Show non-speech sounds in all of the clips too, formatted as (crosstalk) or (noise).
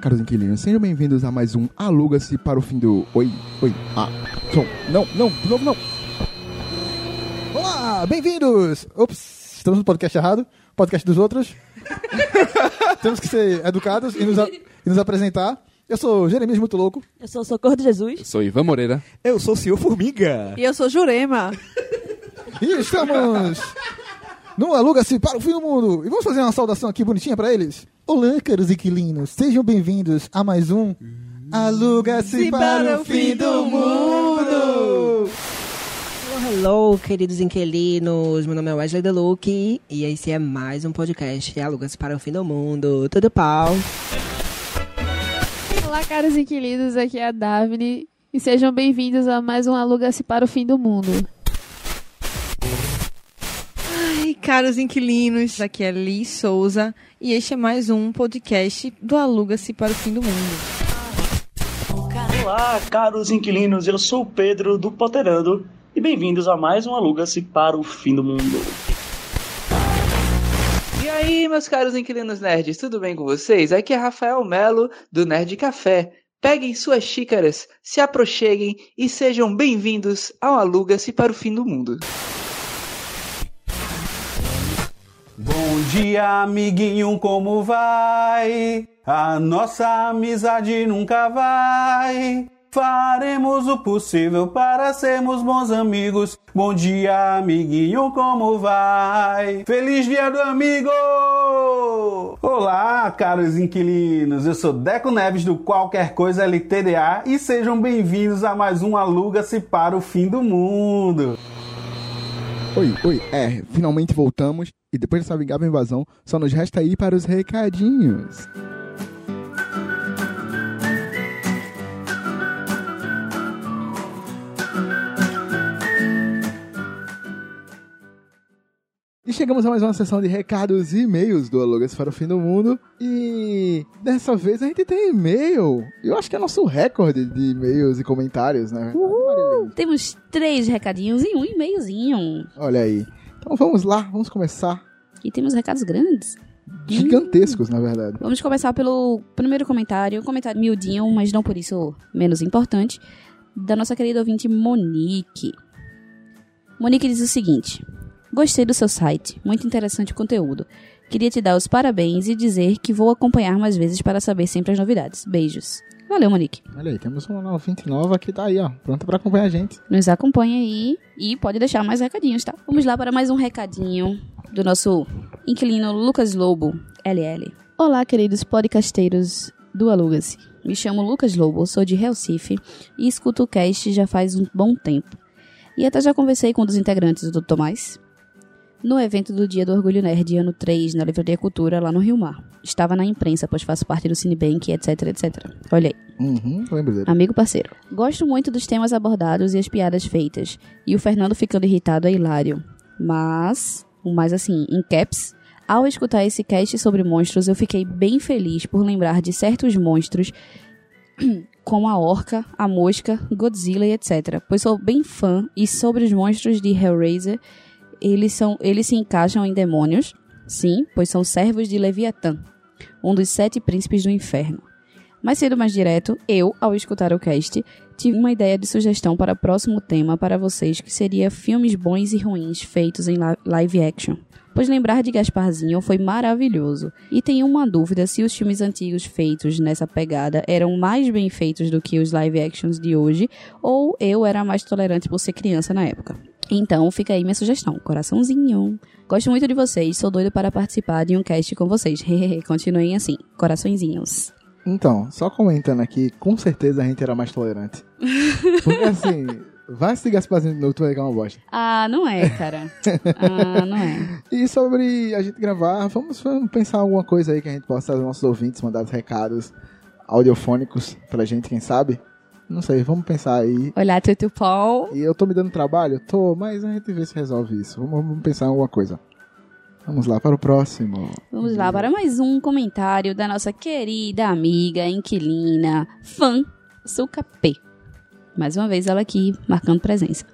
Caros inquilinos, sejam bem-vindos a mais um Aluga-se para o fim do. Oi, oi, ah, som. Não, não, de novo não. Olá, bem-vindos! Ops, estamos no podcast errado, podcast dos outros. (laughs) Temos que ser educados e nos, a- e nos apresentar. Eu sou Jeremias Muito Louco. Eu sou o Socorro de Jesus. Sou Ivan Moreira. Eu sou o senhor Formiga. E eu sou Jurema. E estamos no Aluga-se para o fim do mundo. E vamos fazer uma saudação aqui bonitinha para eles. Olá, caros inquilinos, sejam bem-vindos a mais um Aluga-se para, o fim do mundo. Hello, queridos inquilinos. Meu nome é Wesley Deluque e esse é mais um podcast Alugas para o Fim do Mundo. Tudo pau. Olá, caros inquilinos, aqui é a Davine. E sejam bem-vindos a mais um Aluga-se para o Fim do Mundo. Ai, caros inquilinos, aqui é Liz Souza e este é mais um podcast do Aluga-se para o Fim do Mundo. Olá, caros inquilinos, eu sou o Pedro do Poterando e bem-vindos a mais um Aluga-se para o Fim do Mundo. E aí, meus caros inquilinos nerds, tudo bem com vocês? Aqui é Rafael Melo, do Nerd Café. Peguem suas xícaras, se aproxeguem e sejam bem-vindos ao Aluga-se para o Fim do Mundo. Dia, amiguinho, como vai? A nossa amizade nunca vai. Faremos o possível para sermos bons amigos. Bom dia, amiguinho, como vai? Feliz dia do amigo! Olá, caros inquilinos. Eu sou Deco Neves do Qualquer Coisa LTDA e sejam bem-vindos a mais um Aluga-se para o Fim do Mundo. Oi, oi, é, finalmente voltamos e depois dessa vingável invasão, só nos resta ir para os recadinhos. E chegamos a mais uma sessão de recados e e-mails do Alugas para o Fim do Mundo. E dessa vez a gente tem e-mail. Eu acho que é nosso recorde de e-mails e comentários, né? Marilene? Temos três recadinhos e um e-mailzinho. Olha aí. Então vamos lá, vamos começar. E temos recados grandes. Gigantescos, na verdade. Vamos começar pelo primeiro comentário. Um comentário miudinho, mas não por isso menos importante. Da nossa querida ouvinte Monique. Monique diz o seguinte: Gostei do seu site, muito interessante o conteúdo. Queria te dar os parabéns e dizer que vou acompanhar mais vezes para saber sempre as novidades. Beijos. Valeu, Monique. Olha aí, temos uma ouvinte nova que tá aí, ó, pronta pra acompanhar a gente. Nos acompanha aí e pode deixar mais recadinhos, tá? Vamos lá para mais um recadinho do nosso inquilino Lucas Lobo, LL. Olá, queridos podcasteiros do Aluga-se. Me chamo Lucas Lobo, sou de Recife e escuto o cast já faz um bom tempo. E até já conversei com um dos integrantes do Tomás no evento do Dia do Orgulho Nerd, ano 3, na Livraria Cultura, lá no Rio Mar. Estava na imprensa, pois faço parte do Cinebank, etc, etc. Olha aí. Uhum, lembro dele. Amigo parceiro. Gosto muito dos temas abordados e as piadas feitas. E o Fernando ficando irritado é hilário. Mas, o mais assim, em caps, ao escutar esse cast sobre monstros, eu fiquei bem feliz por lembrar de certos monstros (clears throat) como a orca, a mosca, Godzilla e etc. Pois sou bem fã e sobre os monstros de Hellraiser, eles, são, eles se encaixam em demônios, sim, pois são servos de Leviatã, um dos sete príncipes do inferno. Mais cedo, mais direto, eu, ao escutar o cast, tive uma ideia de sugestão para o próximo tema para vocês, que seria filmes bons e ruins feitos em live action. Pois lembrar de Gasparzinho foi maravilhoso. E tenho uma dúvida se os filmes antigos feitos nessa pegada eram mais bem feitos do que os live actions de hoje, ou eu era mais tolerante por ser criança na época. Então, fica aí minha sugestão. Coraçãozinho. Gosto muito de vocês, sou doido para participar de um cast com vocês. (laughs) Continuem assim, coraçõezinhos. Então, só comentando aqui, com certeza a gente era mais tolerante. (laughs) Porque assim, vai se Gasparzinho de novo, tu vai ligar uma bosta. Ah, não é, cara. Ah, não é. (laughs) E sobre a gente gravar, vamos, vamos pensar alguma coisa aí que a gente possa aos nossos ouvintes, mandar os recados audiofônicos pra gente, quem sabe? Não sei, vamos pensar aí. Olá, Tutu Paul. E eu tô me dando trabalho? Tô, mas a gente vê se resolve isso. Vamos, vamos pensar em alguma coisa. Vamos lá para o próximo. Vamos lá para mais um comentário da nossa querida amiga, inquilina, fã, Suca P. Mais uma vez ela aqui, marcando presença.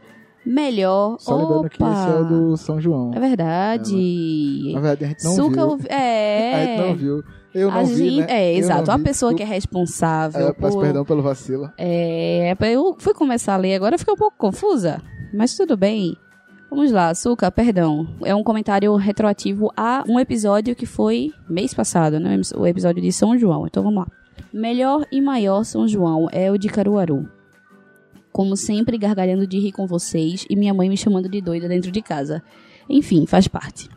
Melhor. Só lembrando que Opa! esse é do São João. É verdade. Na verdade, a gente não Suca viu. ouvi- (laughs) A gente não É. viu. Eu não a vi, gente, né? É, Eu exato. A vi, pessoa que é responsável É, peço por... perdão pelo vacilo. É, eu fui começar a ler agora, fiquei um pouco confusa, mas tudo bem. Vamos lá, Açúcar, perdão. É um comentário retroativo a um episódio que foi mês passado, né? O episódio de São João. Então vamos lá. Melhor e maior São João é o de Caruaru. Como sempre, gargalhando de rir com vocês e minha mãe me chamando de doida dentro de casa. Enfim, faz parte.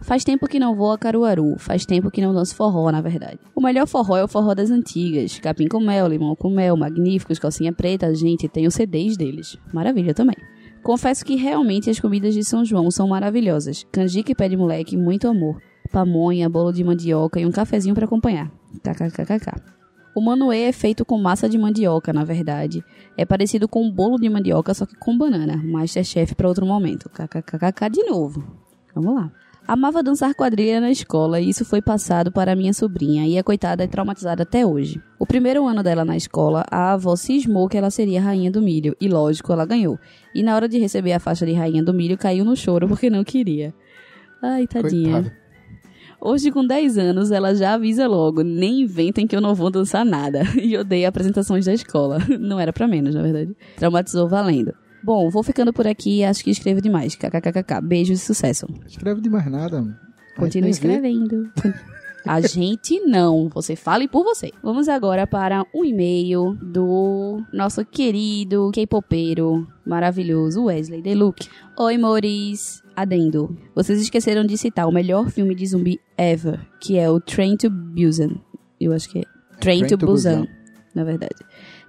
Faz tempo que não vou a Caruaru, faz tempo que não danço forró, na verdade. O melhor forró é o forró das antigas. Capim com mel, limão com mel, magníficos, calcinha preta, gente, tem os CDs deles. Maravilha também. Confesso que realmente as comidas de São João são maravilhosas. Canjica e pé de moleque, muito amor. Pamonha, bolo de mandioca e um cafezinho para acompanhar. KKKKK. O manoê é feito com massa de mandioca, na verdade. É parecido com um bolo de mandioca, só que com banana. Masterchef para outro momento. KKKK de novo. Vamos lá. Amava dançar quadrilha na escola e isso foi passado para minha sobrinha, e a coitada é traumatizada até hoje. O primeiro ano dela na escola, a avó cismou que ela seria rainha do milho, e lógico, ela ganhou. E na hora de receber a faixa de rainha do milho, caiu no choro porque não queria. Ai, tadinha. Coitado. Hoje, com 10 anos, ela já avisa logo: nem inventem que eu não vou dançar nada. (laughs) E odeia apresentações da escola. (laughs) Não era pra menos, na verdade. Traumatizou valendo. Bom, vou ficando por aqui. Acho que escrevo demais. KKKK. Beijos e sucesso. Escreve de mais nada. mano. A gente Continue nem vê. escrevendo. A gente não. Você fale por você. Vamos agora para um e-mail do nosso querido K-popeiro maravilhoso Wesley Deluc. Oi, Moris. Adendo. Vocês esqueceram de citar o melhor filme de zumbi ever, que é o Train to Busan. Eu acho que é Train, Train to, to Busan, Busan. na verdade.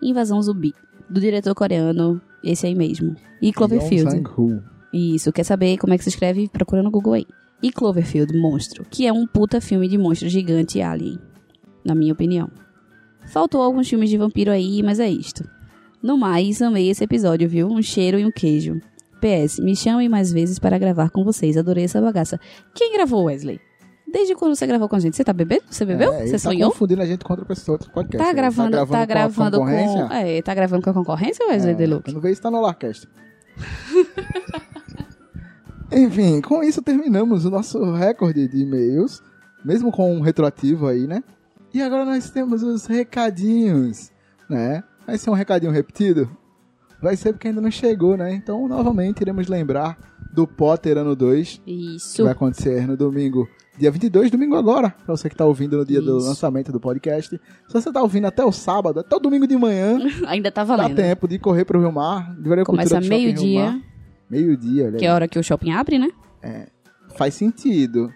Invasão Zumbi, do diretor coreano, esse aí mesmo. E Cloverfield. Yong Sang-woo. Isso, quer saber como é que se escreve? Procura no Google aí. E Cloverfield, Monstro, que é um puta filme de monstro gigante e alien, na minha opinião. Faltou alguns filmes de vampiro aí, mas é isto. No mais, amei esse episódio, viu? Um cheiro e um queijo. PS, me chamem mais vezes para gravar com vocês, adorei essa bagaça. Quem gravou, Wesley? Desde quando você gravou com a gente? Você tá bebendo? Você bebeu? É, você tá sonhou? confundindo a gente com outra pessoa, outro podcast. Tá Ele gravando, tá gravando, com a concorrência? com. É, tá gravando com a concorrência, Wesley É, Deluc? Quando vê isso, tá no Larcast. (laughs) Enfim, com isso terminamos o nosso recorde de e-mails, mesmo com um retroativo aí, né? E agora nós temos os recadinhos, né? Vai ser um recadinho repetido? Vai ser porque ainda não chegou, né? Então, novamente, iremos lembrar do Potter Ano 2, que Isso. vai acontecer no domingo, dia 22, domingo agora, pra você que tá ouvindo no dia do Isso. lançamento do podcast. Se você tá ouvindo até o sábado, até o domingo de manhã, (laughs) Ainda tá Dá valendo. tempo de correr pro Rio Mar, de Começa do meio-dia. Meio-dia, olha que é a hora que o shopping abre, né? Faz sentido.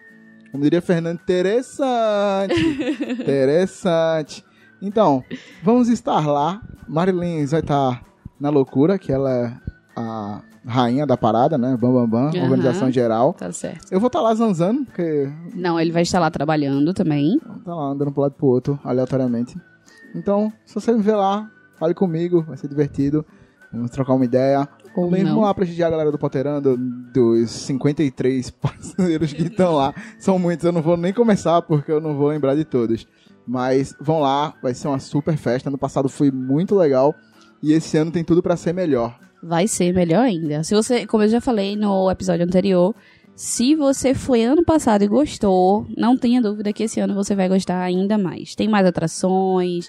Como diria Fernando, interessante. (laughs) interessante. Então, vamos estar lá. Marilyn vai estar na loucura, que ela é a rainha da parada, né? Bam Bam Bam, Aham. organização geral. Tá certo. Eu vou estar lá zanzando, porque Não, ele vai estar lá trabalhando também. tá lá andando pro lado e pro outro, aleatoriamente. Então, se você me ver lá, fale comigo, vai ser divertido. Vamos trocar uma ideia. Ou Também não. vamos lá prestigiar a galera do Poterando, dos 53 (laughs) parceiros que estão lá. São muitos, eu não vou nem começar porque eu não vou lembrar de todos. Mas vão lá, vai ser uma super festa. Ano passado foi muito legal e esse ano tem tudo pra ser melhor. Vai ser melhor ainda. Se você, como eu já falei no episódio anterior, se você foi ano passado e gostou, não tenha dúvida que esse ano você vai gostar ainda mais. Tem mais atrações,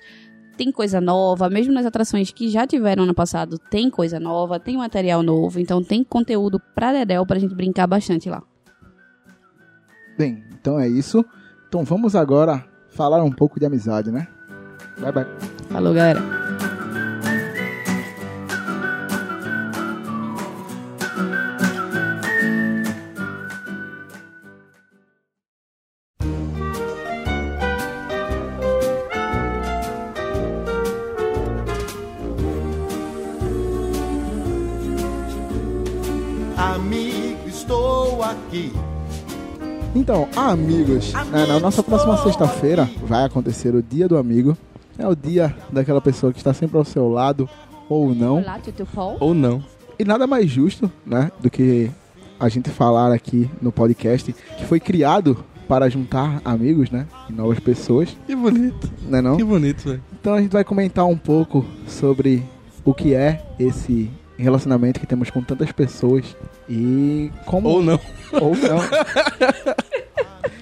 tem coisa nova, mesmo nas atrações que já tiveram ano passado, tem coisa nova, tem material novo, então tem conteúdo pra Dedel pra gente brincar bastante lá. Bem, então é isso. Então vamos agora falar um pouco de amizade, né? Bye bye. Falou, galera. Amigo, estou aqui. Então, amigos, né, na nossa próxima sexta-feira vai acontecer o Dia do Amigo. É o dia daquela pessoa que está sempre ao seu lado ou não. Olá. Ou não. E nada mais justo, né, do que a gente falar aqui no podcast que foi criado para juntar amigos, né, e novas pessoas, Que bonito. né não? Que bonito, velho. Então a gente vai comentar um pouco sobre o que é esse relacionamento que temos com tantas pessoas e como Ou não. ou não.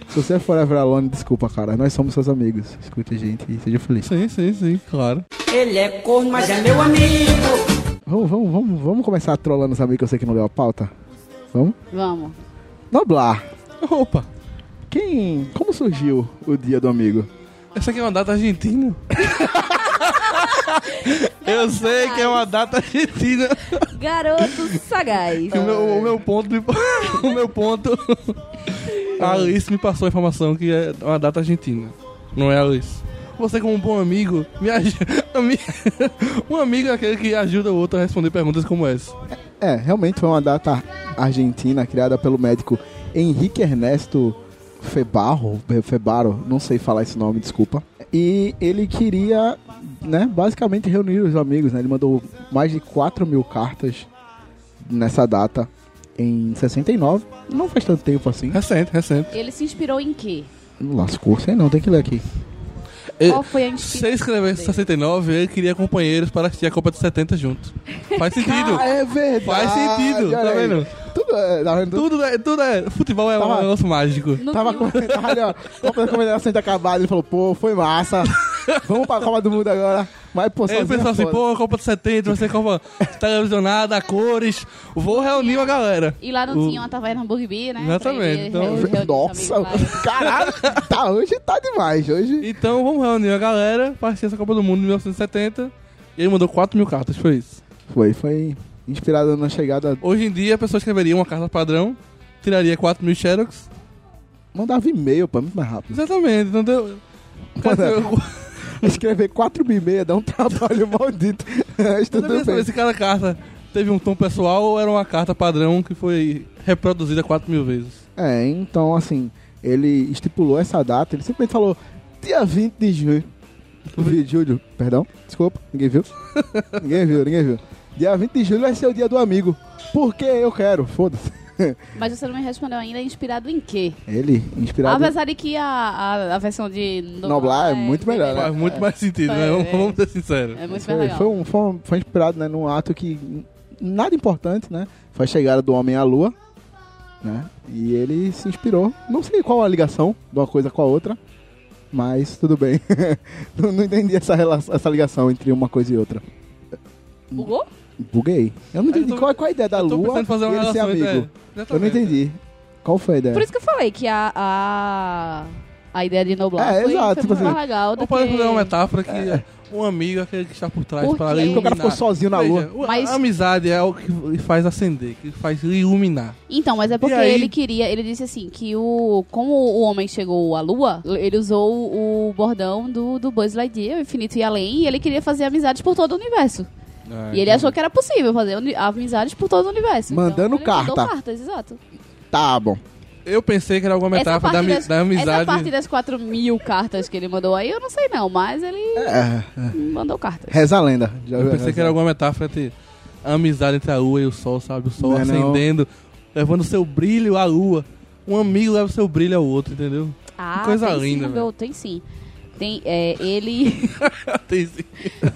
Se você é Forever Alone, desculpa, cara. Nós somos seus amigos. Escute a gente e seja feliz. Sim, sim, sim, claro. Ele é corno, mas é meu amigo. Vamos, vamos, vamos, vamos começar trolando os amigos que eu sei que não deu a pauta? Vamos? Vamos. Noblar. Opa, Quem. Como surgiu o dia do amigo? essa aqui é uma data argentina. (laughs) Eu sei que é uma data argentina. Garoto sagaz. O, meu, o meu ponto. (laughs) o meu ponto. A Alice me passou a informação que é uma data argentina. Não é a Alice. Você, como um bom amigo, me ajuda. (laughs) um amigo é aquele que ajuda o outro a responder perguntas como essa. É, realmente foi uma data argentina criada pelo médico Henrique Ernesto Febarro, Febaro, não sei falar esse nome, desculpa. E ele queria, né, basicamente reunir os amigos, né? Ele mandou mais de 4 mil cartas nessa data em 69. Não faz tanto tempo assim. Recente, recente. Ele se inspirou em quê? Não lascou, sei não, tem que ler aqui. Qual foi a Se inspiração? ele escrevesse 69, ele queria companheiros para assistir a Copa de 70 junto. Faz (laughs) sentido. Ah, é verdade. Faz sentido, tá vendo? Tudo é, vendo? Tudo é, tudo é. Futebol é um Tava- negócio mágico. Tava filme. com tava ali, ó. Copa da Confederação tinha acabado. Ele falou, pô, foi massa. Vamos pra Copa do Mundo agora. Mas, pô, Aí ele pensou assim, foda. pô, Copa de 70, vai ser Copa televisionada, cores. Vou reunir uma galera. E lá não O- tinha uma taverna Burger né? Exatamente, então- (laughs) Nossa, caralho. Tá, hoje tá demais. Hoje... Então vamos reunir a galera para assistir essa Copa do Mundo em 1970. E ele mandou 4 mil cartas, foi isso. Foi, foi inspirado na chegada... Hoje em dia a pessoa escreveria uma carta padrão, tiraria 4 mil xerox. Mandava e-mail, pô, muito mais rápido. Exatamente, então deu... Manda- (laughs) Escrever 4 mil e meia dá um trabalho (laughs) maldito. Mas Eu tudo bem. se cada carta teve um tom pessoal ou era uma carta padrão que foi reproduzida 4 mil vezes. É, então, assim, ele estipulou essa data. Ele simplesmente falou dia 20 de julho. De julho, perdão. Desculpa, ninguém viu. (laughs) ninguém viu, ninguém viu. Dia 20 de julho vai ser o dia do amigo. Porque eu quero, foda-se. (laughs) Mas você não me respondeu ainda, inspirado em quê? Ele, inspirado... Apesar de que a, a, a versão de Noblar é muito bem melhor, né? Faz muito mais sentido, né? É, Vamos, é. vamos ser sinceros. É muito mais Foi, legal. foi, um, foi, um- foi inspirado né, num ato que nada importante, né? Foi a chegada do homem à lua, né? E ele se inspirou. Não sei qual a ligação de uma coisa com a outra, mas tudo bem. (laughs) não, não entendi essa, relação, essa ligação entre uma coisa e outra. Bugou? Buguei. Eu não Eu entendi tô- qual, qual a ideia da Eu lua fazer uma e ele ser amigo. é, Eu não entendi. Qual foi a ideia? Por isso que eu falei que a, a, a ideia de Noblar É, foi, exato, foi tipo mais assim, legal do pode que... fazer uma metáfora que um amigo é aquele que está por trás Por para lhe Porque o cara ficou iluminar. sozinho na lua. Veja, Mas- A amizade é o que faz acender, que faz iluminar. Então, mas é porque aí? ele queria, ele disse assim, que o como o homem chegou à lua, ele usou o bordão do, do Buzz Lightyear, o infinito e além, e ele queria fazer amizades por todo o universo. E ele achou que era possível fazer uni- amizades por todo o universo. Mandando então, ele mandou carta. cartas, exato. Tá bom. Eu pensei que era alguma Essa metáfora da, parte, ami- das, da essa amizade. parte das 4 mil cartas que ele mandou aí, eu não sei não, mas ele É, mandou cartas. reza a lenda. Já Eu pensei que era alguma metáfora entre a amizade entre a lua e o sol, sabe? O sol Não é não. acendendo, levando seu brilho à lua. Um amigo leva seu brilho ao outro, entendeu? Ah, coisa tem linda, sim, meu, tem sim. Tem, é, ele... (laughs) Tem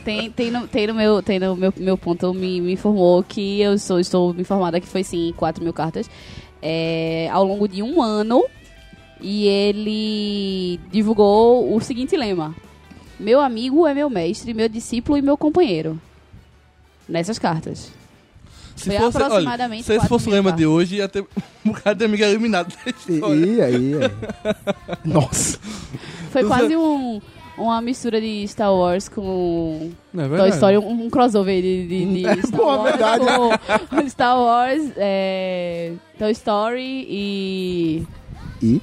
tem, tem, no, tem no meu, tem no meu, meu ponto, me, me informou que eu sou, estou informada que foi sim 4 mil cartas é, ao longo de um ano e ele divulgou o seguinte lema: Meu amigo é meu mestre, meu discípulo e meu companheiro. Nessas cartas. Se Foi fosse, olha, aproximadamente se esse 4 fosse o lema de cartas. hoje, ia ter (laughs) um bocado de amiga eliminada da E, história. e aí, aí. (laughs) Nossa. Foi quase um, uma mistura de Star Wars com Não é Toy? Story, um, um crossover de, de, de É, Star pô, Wars verdade. com (laughs) Star Wars, é, Toy Story e, E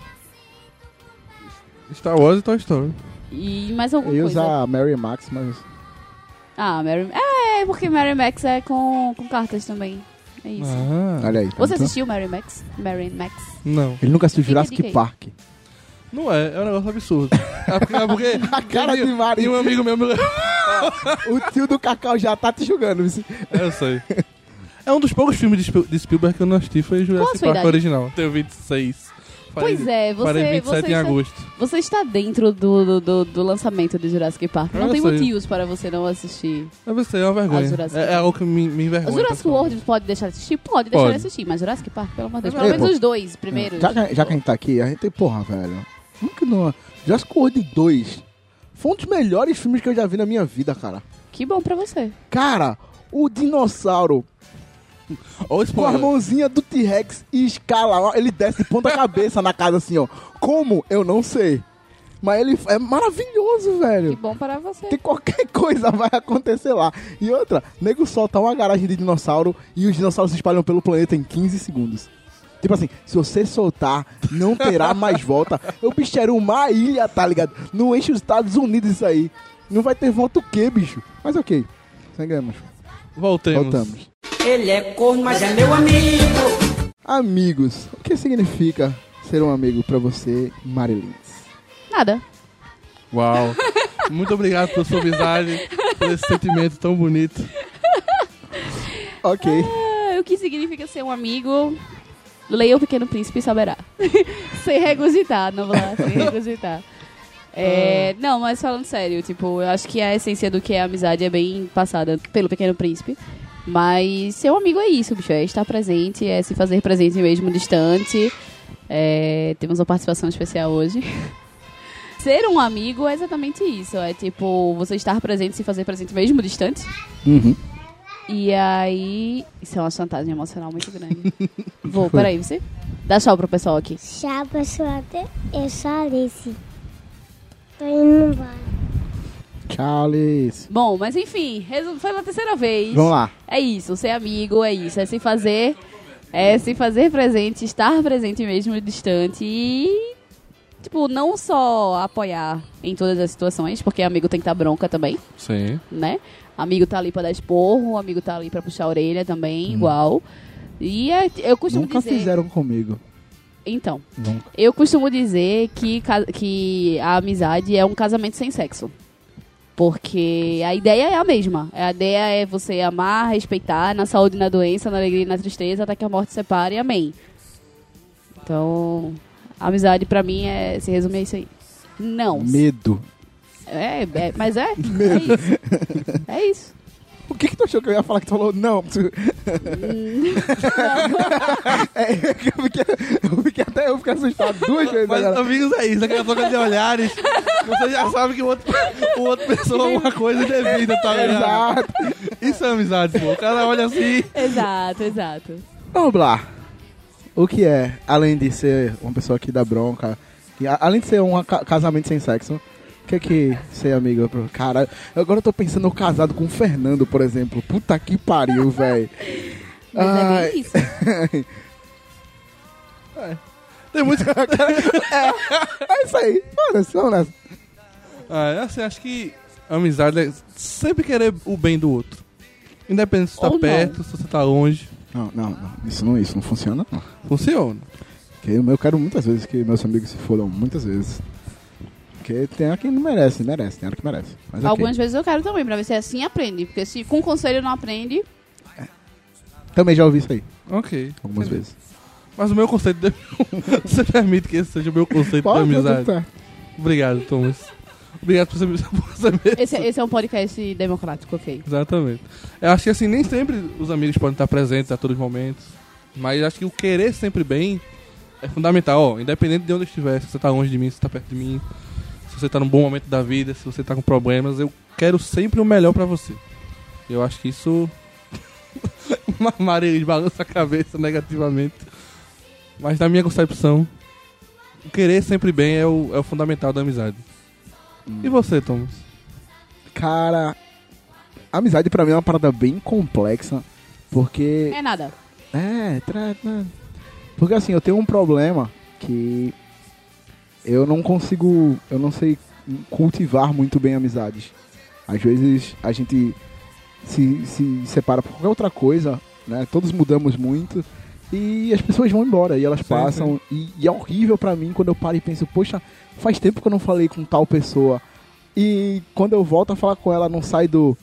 Star Wars e Toy Story. e mais alguma eu ia coisa. usar Mary Max, mas. Ah, Mary... É, porque Mary Max é com, com cartas também. É isso. Ah, Olha aí. tá Você vendo? assistiu Mary Max? Mary Max? não. Ele nunca assistiu Fica a Jurassic dica aí. Park. Não é, é um negócio absurdo. É porque, é porque (laughs) A cara de Mari. E um amigo meu me levou. O tio do Cacau já tá te julgando. viu? É, eu sei. É um dos poucos filmes de, Spiel- de Spielberg que eu não assisti, foi Qual a Jurassic sua Park idade? original. Tenho 26. Pois é, você, 27 você, em está, agosto. você está dentro do, do, do, do lançamento de Jurassic Park. Não Eu tem sei. motivos para você não assistir. Eu pensei, é uma vergonha. Jurassic É, é algo que me, me O envergonha. Jurassic World pode deixar de assistir? Pode deixar Pode. de assistir, mas Jurassic Park, pelo amor de Deus. É, Pelo menos os dois primeiros. Já que, já que a gente tá aqui, a gente tem, porra, velho. Como que não? Jurassic World 2 foi um dos melhores filmes que eu já vi na minha vida, cara. Que bom pra você. Cara, o dinossauro com a mãozinha do T-Rex e escala, ó, ele desce de ponta (laughs) cabeça na casa assim, ó. Como? Eu não sei. Mas ele é maravilhoso, Que velho. bom para você. Que qualquer (laughs) coisa vai acontecer lá. E outra, nego solta uma garagem de dinossauro e os dinossauros se espalham pelo planeta em 15 segundos. Tipo assim, se você soltar, não terá (laughs) mais volta. O bicho era uma ilha, tá ligado? Não enche os Estados Unidos isso aí. Não vai ter volta o quê, bicho? Mas ok. Seguimos. Voltemos. Voltamos. Ele é corno, mas é meu amigo. Amigos, o que significa ser um amigo pra você, Marilyn? Nada. Uau. Muito obrigado pela sua amizade, por esse sentimento tão bonito. Ok. Ah, o que significa ser um amigo? Leia o Pequeno Príncipe e saberá. (laughs) sem regurgitar, não vou lá, sem (laughs) regurgitar. É, Não, mas falando sério, tipo, eu acho que a essência do que é amizade é bem passada pelo Pequeno Príncipe. Mas ser um amigo é isso, bicho. É estar presente, é se fazer presente mesmo distante. É, temos uma participação especial hoje. (laughs) Ser um amigo é exatamente isso. É tipo, você estar presente, se fazer presente mesmo distante. Uhum. E aí. Isso é uma chantagem emocional muito grande. (laughs) Vou, peraí, você? Dá tchau pro pessoal aqui. Tchau, pessoal. Eu sou a Alice. Tô indo embora. Charles. Bom, mas enfim, foi pela terceira vez. Vamos lá. É isso, ser amigo é isso, é se fazer. É se fazer presente, estar presente mesmo distante e. Tipo, não só apoiar em todas as situações, porque amigo tem que estar bronca também, Sim. né? Amigo tá ali pra dar esporro, amigo tá ali pra puxar a orelha também, igual. E é- eu costumo Nunca dizer. fizeram comigo. Então, Nunca. eu costumo dizer que, que a amizade é um casamento sem sexo. Porque a ideia é a mesma. A ideia é você amar, respeitar, na saúde e na doença, na alegria e na tristeza, até que a morte separe. Amém. Então, a amizade pra mim é, se resume a isso aí. Não. Medo. É, é, mas é. (laughs) É isso. É isso. O que que tu achou que eu ia falar que tu falou? Não. Tu... (laughs) é, eu, fiquei, eu fiquei até eu fiquei assustado duas vezes Mas, agora. amigos, é isso. Aquela troca de olhares. Você já sabe que o outro, o outro pessoa é uma coisa devida, tá ligado? Exato. Isso é amizade, pô. O cara olha assim. Exato, exato. Vamos lá. O que é, além de ser uma pessoa que dá bronca, que, a- além de ser um ca- casamento sem sexo, o que é que ser amigo? pro- Cara, agora eu tô pensando eu casado com o Fernando, por exemplo. Puta que pariu, (laughs) velho. Mas é isso. (laughs) Tem muito. (laughs) é isso aí. Foda-se, vamos nessa. Ah, é assim, acho que amizade é sempre querer o bem do outro. Independente se você Ou tá não. perto, se você tá longe. Não, não, não. Isso não, isso não funciona, não. Funciona. Porque eu quero muitas vezes que meus amigos se fodam, muitas vezes. Porque tem hora que não merece, merece, tem hora que merece. Mas. Algumas vezes eu quero também, pra ver se assim aprende. Porque se com conselho não aprende, Também já ouvi isso aí, Ok. algumas vezes. Mas o meu conceito de... (laughs) Você permite que esse seja o meu conceito Pode, de amizade? certo. Obrigado, Thomas. Obrigado por você, (laughs) por mesmo. esse, esse é um podcast democrático, ok. Exatamente. Eu acho que assim, nem sempre os amigos podem estar presentes a todos os momentos. Mas acho que o querer sempre bem é fundamental, ó. Independente de onde estiver, se você tá longe de mim, se você tá perto de mim, você tá num bom momento da vida, se você tá com problemas, eu quero sempre o melhor pra você. Eu acho que isso. (laughs) Maria balança a cabeça negativamente. Mas na minha concepção, o querer sempre bem é o, é o fundamental da amizade. E você, Thomas? Cara, amizade pra mim é uma parada bem complexa. Porque. É nada. É, tra... tra- Porque assim, eu tenho um problema que eu não consigo, eu não sei cultivar muito bem amizades. Às vezes a gente se, se separa por qualquer outra coisa, né? Todos mudamos muito e as pessoas vão embora e elas passam E, e é horrível pra mim quando eu paro e penso, poxa, faz tempo que eu não falei com tal pessoa e quando eu volto a falar com ela não sai do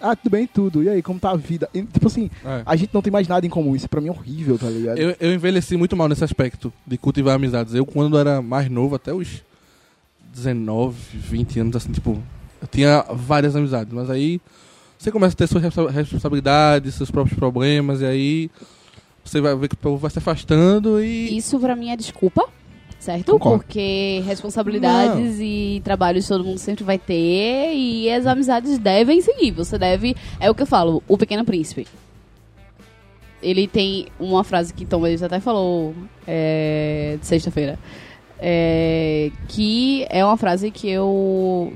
ah, tudo bem, tudo. E aí, como tá a vida? E, tipo assim, É. a gente não tem mais nada em comum. Isso pra mim é horrível, tá ligado? Eu, eu envelheci muito mal nesse aspecto de cultivar amizades. Eu, quando era mais novo, até os 19, 20 anos, assim, tipo, eu tinha várias amizades. Mas aí você começa a ter suas responsa- responsabilidades, seus próprios problemas, e aí você vai ver que o povo vai se afastando e. Isso pra mim é desculpa, certo? Concordo. Porque responsabilidades e trabalhos todo mundo sempre vai ter e as amizades devem seguir. Você deve. É o que eu falo, o Pequeno Príncipe. Ele tem uma frase que Tom Hanks até falou é, de sexta-feira. é, que é uma frase que eu.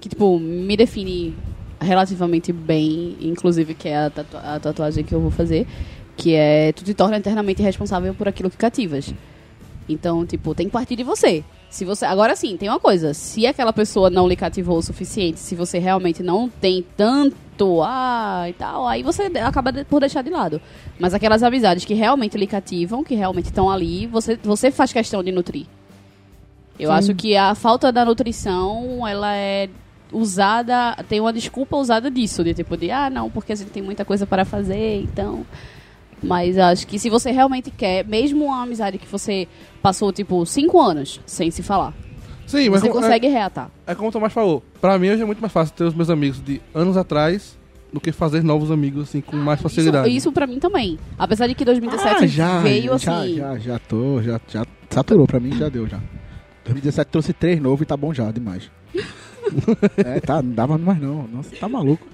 que, tipo, me define relativamente bem, inclusive que é a, tatua- a tatuagem que eu vou fazer, que é tu te torna eternamente responsável por aquilo que cativas. Então, tipo, tem que partir de você. Se você, agora sim, tem uma coisa, se aquela pessoa não lhe cativou o suficiente, se você realmente não tem tanto ah e tal, aí você acaba de- por deixar de lado. Mas aquelas amizades que realmente lhe cativam, que realmente estão ali, você você faz questão de nutrir. Eu Sim. acho que a falta da nutrição, ela é usada, tem uma desculpa usada disso, de tipo de, ah, não, porque a gente tem muita coisa para fazer, então. Mas acho que se você realmente quer, mesmo uma amizade que você passou, tipo, cinco anos sem se falar, Sim, mas você consegue reatar. É como o Tomás falou. Pra mim hoje é muito mais fácil ter os meus amigos de anos atrás do que fazer novos amigos assim com mais facilidade. Isso, isso pra mim também. Apesar de que 2017 Ah, já, veio já, assim. já, já tô, já, já saturou pra mim, já deu já. 2017 trouxe três novos e tá bom já, demais. (laughs) é, tá, não dava mais não, nossa, tá maluco.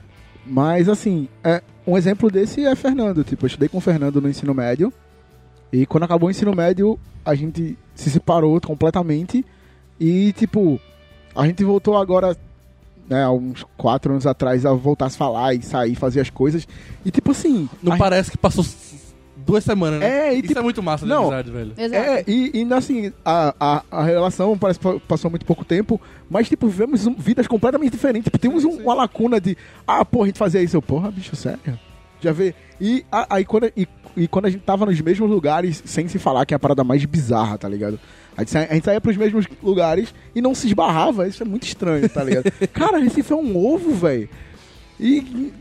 Mas assim, é, um exemplo desse é Fernando, tipo, eu estudei com o Fernando no ensino médio. E quando acabou o ensino médio, a gente se separou completamente. E tipo, a gente voltou agora, né, há uns quatro anos atrás a voltar a se falar e sair, fazer as coisas. E tipo assim... Não parece que passou duas semanas, né? É, e Isso tipo- é muito massa de Não, amizade, velho. É, e, e assim, a, a, a relação parece que passou muito pouco tempo, mas, tipo, vivemos um- vidas completamente diferentes. Tipo, temos um- uma lacuna de, ah, porra, a gente fazia isso. Eu, porra, bicho, sério? Já vê? E a- aí quando, e, e quando a gente tava nos mesmos lugares, sem se falar, que é a parada mais bizarra, tá ligado? A gente, a gente saía pros mesmos lugares e não se esbarrava, isso é muito estranho, tá ligado? (laughs) Cara, Recife é um ovo, velho. E.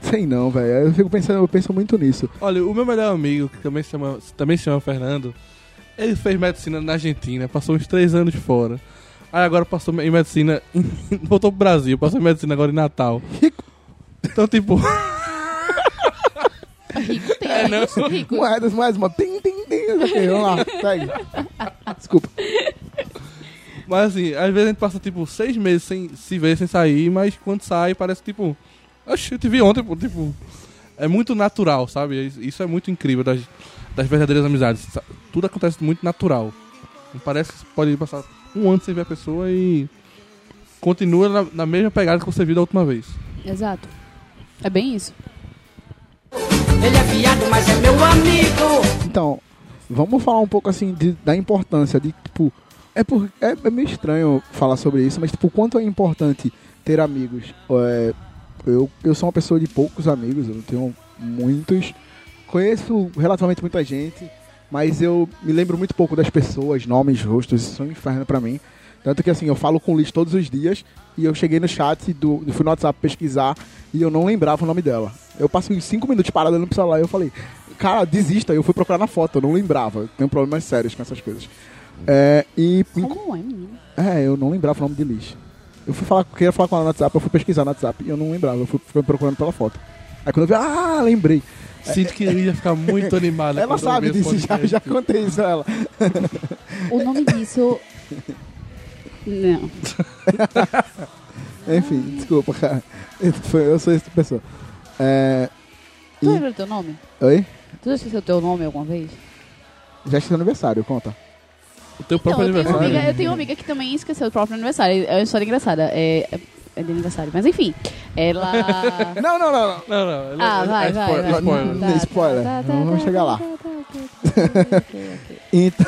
Sei não, velho. Eu fico pensando, eu penso muito nisso. Olha, o meu melhor amigo, que também se chama, também se chama Fernando, ele fez medicina na Argentina, passou uns três anos fora. Aí agora passou em medicina, em- (laughs) voltou pro Brasil, passou em medicina agora em Natal. Então, tipo, Rico tem, É, não. (laughs) ricos. Moedas mais uma. Tim, tim, tim. Ok, vamos lá, segue. Desculpa. mas assim, às vezes a gente passa tipo seis meses sem se ver, sem sair, mas quando sai parece tipo, oxe, eu te vi ontem, pô, tipo, é muito natural, sabe? Isso é muito incrível das, das verdadeiras amizades. Tudo acontece muito natural. Não parece que você pode passar um ano sem ver a pessoa e continua na, na mesma pegada que você viu da última vez. Exato. É bem isso. Ele é viado, mas é meu amigo. Então, vamos falar um pouco assim de- da importância de, tipo. É, por, é, é meio estranho falar sobre isso, mas, tipo, o quanto é importante ter amigos. É, eu, eu sou uma pessoa de poucos amigos, eu não tenho muitos. Conheço relativamente muita gente, mas eu me lembro muito pouco das pessoas, nomes, rostos, isso é um inferno pra mim. Tanto que assim, eu falo com o Liz todos os dias e eu cheguei no chat, do, fui no WhatsApp pesquisar e eu não lembrava o nome dela. Eu passei uns 5 minutos parado olhando pro celular e eu falei, cara, desista. Eu fui procurar na foto, eu não lembrava. Eu tenho problemas sérios com essas coisas. É, e. Como é, menino? É, eu não lembrava o nome de Liz. Eu fui falar, queria falar com ela no WhatsApp, eu fui pesquisar no WhatsApp e eu não lembrava, eu fui, fui procurando pela foto. Aí quando eu vi, ah, lembrei. Sinto que ele ia ficar muito animado. Ela eu sabe disso, já, já contei isso a ela. O nome disso. Não. (laughs) Enfim, desculpa, cara. Foi- Eu sou essa pessoa. É, Tu e- lembra do teu nome? Oi? Tu já esqueceu o teu nome alguma vez? Já o aniversário, conta. O teu Não, eu tenho, uma amiga, eu tenho uma amiga que também esqueceu o próprio aniversário. É uma história engraçada. É, é de aniversário. Mas enfim. Ela. (laughs) Não, não, não, não. Não, não. ele- Ah, ele- vai, é vai, spoiler, vai. spoiler. Não, Tá, spoiler. tá, tá, Vamos tá, chegar tá, lá. tá, tá, ok, ok, ok. Então,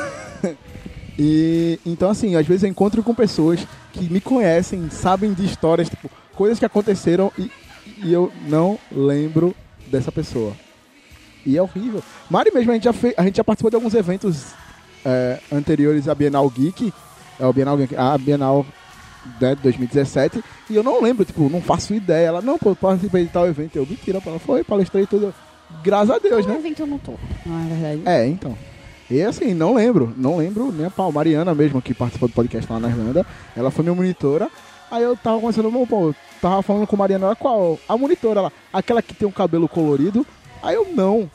e, então, assim, às vezes eu encontro com pessoas que me conhecem, sabem de histórias, tipo, coisas que aconteceram e, e eu não lembro dessa pessoa. E é horrível. Mari mesmo, a gente já, fez, a gente já participou de alguns eventos é, anteriores à Bienal Geek. É o Bienal Geek. A Bienal né, 2017, e eu não lembro, tipo, não faço ideia. Ela, não, pô, participei de tal evento. Eu, mentira, ela foi, palestrei tudo. Graças a Deus, No né? evento eu não tô, não é verdade? É, então. E assim, não lembro, não lembro nem a pau. Mariana mesmo, que participou do podcast lá na Irlanda, ela foi minha monitora. Aí eu tava conversando, bom, pô, tava falando com a Mariana, ela, qual? A monitora lá, aquela que tem um cabelo colorido. Aí eu, não.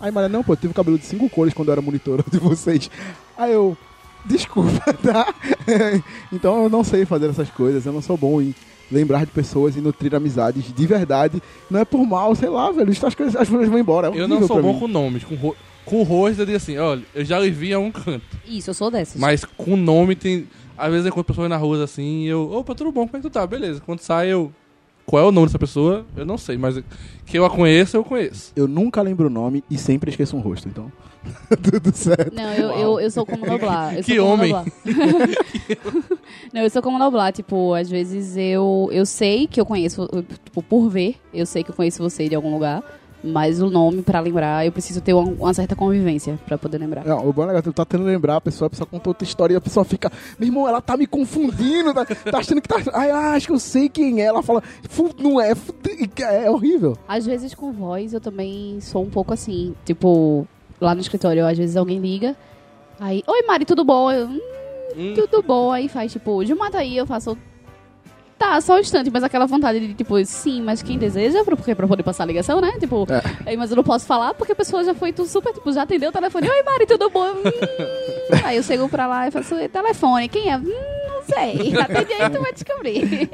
Aí Mariana, não, pô, eu tive cabelo de cinco cores quando eu era monitora de vocês. Aí eu, desculpa, (laughs) tá? então eu não sei fazer essas coisas, eu não sou bom em lembrar de pessoas e nutrir amizades de verdade. Não é por mal, sei lá, velho, as coisas, as coisas vão embora. É Eu não sou bom mim. com nomes. Com, ro com rosto eu digo assim, olha, eu já lhe vi a um canto. Isso, eu sou dessas. Mas com nome tem. Às vezes eu encontro pessoas na rua assim e eu. Opa, tudo bom, como é que tu tá? Beleza. Quando sai eu. Qual é o nome dessa pessoa? Eu não sei, mas que eu a conheço, eu conheço. Eu nunca lembro o nome e sempre esqueço um rosto, então. (laughs) Tudo certo. Não, eu, eu, eu sou como Noblar. Eu (laughs) Que sou como homem. Noblar. (laughs) não, eu sou como Noblar. Tipo, às vezes eu, eu sei que eu conheço, tipo, por ver, eu sei que eu conheço você de algum lugar. Mas o nome, pra lembrar, eu preciso ter uma, uma certa convivência pra poder lembrar. Não, o bom é legal, tu tá tentando lembrar a pessoa, a pessoa conta outra história e a pessoa fica, meu irmão, ela tá me confundindo, tá, tá achando que tá. Ai, ah, acho que eu sei quem é. Ela fala, "Fu- não é, fu- é horrível. Às vezes com voz eu também sou um pouco assim. Tipo, lá no escritório, às vezes alguém liga. Aí, oi Mari, tudo bom? Eu, "Hum, tudo bom. Aí faz tipo, Gilmar tá aí, eu faço. Tá, só um instante, mas aquela vontade de, tipo, sim, mas quem deseja, porque pra poder passar a ligação, né? Tipo, aí, mas eu não posso falar porque a pessoa já foi tudo super, tipo, já atendeu o telefone. Oi, Mari, tudo bom? Hum. Aí eu chego pra lá e faço, "Oi, telefone, quem é? Hum, não sei. (laughs) Atende aí, tu vai descobrir.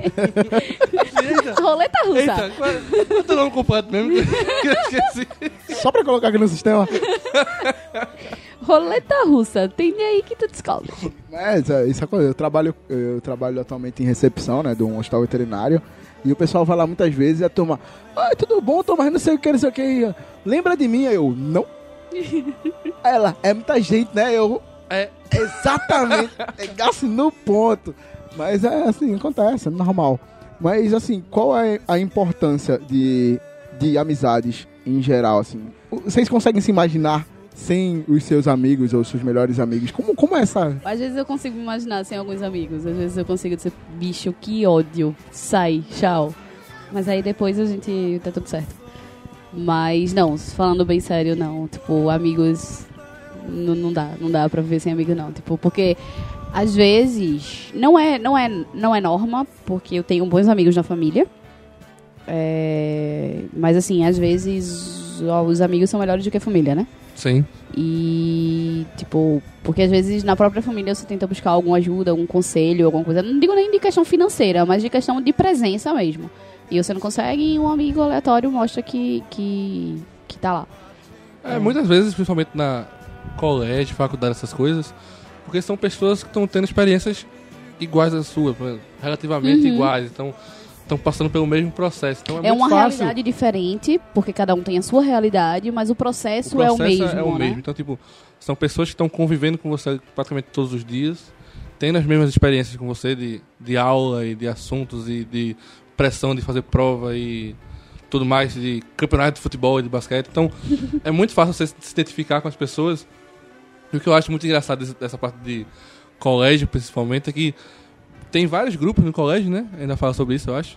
Roleta russa. Eita, qual é qual é o nome completo mesmo? (laughs) Só pra colocar aqui no sistema. (laughs) Roleta russa, atende aí que tu descobre. É, isso é, isso é coisa. Eu trabalho, eu trabalho atualmente em recepção, né, de um hospital veterinário. E o pessoal vai lá muitas vezes e a turma, ai, tudo bom, Tom, mas não sei o que, não sei o que. Lembra de mim? Eu, não. (laughs) Ela, é muita gente, né? Eu, É. Exatamente. (laughs) Pegasse no ponto. Mas é assim, acontece, é normal. Mas assim, qual é a importância de, de amizades em geral, assim? Vocês conseguem se imaginar sem os seus amigos ou seus melhores amigos? Como, como é essa... Às vezes eu consigo me imaginar sem alguns amigos. Às vezes eu consigo dizer, bicho, que ódio. Sai, tchau. Mas aí depois a gente tá tudo certo. Mas não, falando bem sério, não. Tipo, amigos. Não, não dá, não dá pra viver sem amigo, não. Tipo, porque às vezes. Não é, não é, não é norma, porque eu tenho bons amigos na família. É, mas assim, às vezes ó, os amigos são melhores do que a família, né? Sim. E, tipo, porque às vezes na própria família você tenta buscar alguma ajuda, algum conselho, alguma coisa. Não digo nem de questão financeira, mas de questão de presença mesmo. E você não consegue, e um amigo aleatório mostra que, que, que tá lá. É, muitas vezes, principalmente na colégio, faculdade, essas coisas, porque são pessoas que estão tendo experiências iguais às suas, relativamente Uhum. iguais, então estão passando pelo mesmo processo. Então é, É, uma fácil. realidade diferente, porque cada um tem a sua realidade, mas o processo, O é o processo mesmo, é o né? mesmo. Então, tipo, são pessoas que estão convivendo com você praticamente todos os dias, tendo as mesmas experiências com você de, de aula e de assuntos e de pressão de fazer prova e tudo mais, de campeonato de futebol e de basquete. Então, (laughs) é muito fácil você se identificar com as pessoas. E o que eu acho muito engraçado dessa parte de colégio, principalmente, é que tem vários grupos no colégio, né? Ainda fala sobre isso, eu acho.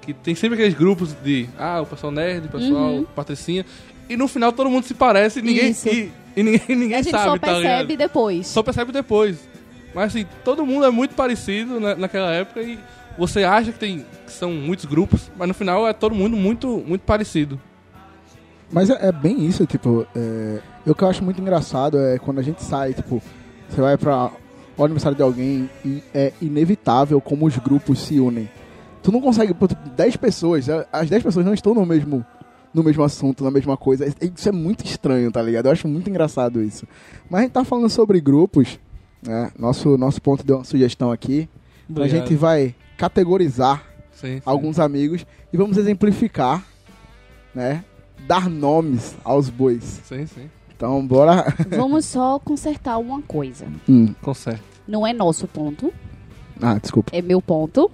Que tem sempre aqueles grupos de, ah, o pessoal nerd, o pessoal Uhum. patricinha. E no final todo mundo se parece e ninguém, e, e ninguém, (laughs) ninguém a gente sabe, só tá percebe ligado? depois. Só percebe depois. Mas assim, todo mundo é muito parecido na, naquela época e você acha que tem que são muitos grupos, mas no final é todo mundo muito, muito parecido. Mas é, é bem isso, tipo, é, o que eu acho muito engraçado é quando a gente sai, tipo, você vai pra o aniversário de alguém e é inevitável como os grupos se unem. Tu não consegue, pô, tipo, 10 pessoas, é, as 10 pessoas não estão no mesmo, no mesmo assunto, na mesma coisa. É- Isso é muito estranho, tá ligado? Eu acho muito engraçado isso. Mas a gente tá falando sobre grupos, né? Nosso, nosso ponto deu uma sugestão aqui. A gente vai categorizar Sim, sim. alguns amigos e vamos exemplificar, né? Dar nomes aos bois. Sim, sim. Então, bora. Vamos só consertar uma coisa. Hum. Conserta. Não é nosso ponto, Ah, desculpa. é meu ponto.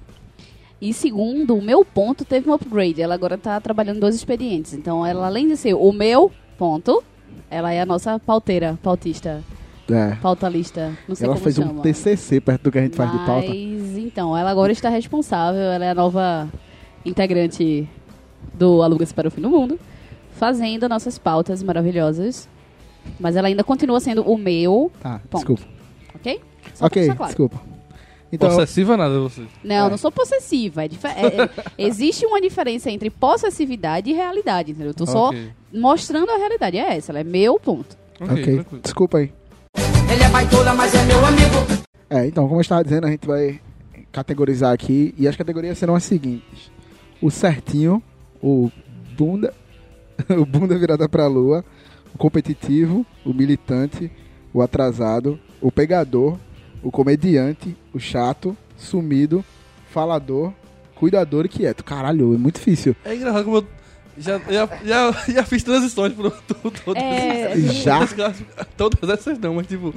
E segundo, o meu ponto teve um upgrade. Ela agora tá trabalhando dois expedientes. Então, ela além de ser o meu ponto, ela é a nossa pauteira, pautista, É. pautalista, não sei Ela como fez chama. um TCC perto do que a gente faz de pauta. Mas Então, ela agora está responsável, ela é a nova integrante do Aluga-se para o Fim do Mundo, fazendo nossas pautas maravilhosas. Mas ela ainda continua sendo o meu. Tá, ponto. desculpa. Ok? Só pra ok, deixar claro. desculpa. Então, Possessiva nada você. Não, eu não sou possessiva. É dife- é- é- existe uma diferença entre possessividade e realidade, entendeu? Eu tô só Ok. mostrando a realidade. É essa, ela é meu ponto. ok, desculpa aí. Ele é baitola, mas é meu amigo. É, então, como eu estava dizendo, a gente vai categorizar aqui e as categorias serão as seguintes: o certinho, o bunda, (laughs) o bunda virada pra lua, competitivo, o militante, o atrasado, o pegador, o comediante, o chato, sumido, falador, cuidador e quieto. Caralho, é muito difícil. É engraçado como eu já, já, já, já fiz transições por tudo. (laughs) Todas, É, Já? Todas essas não, mas tipo,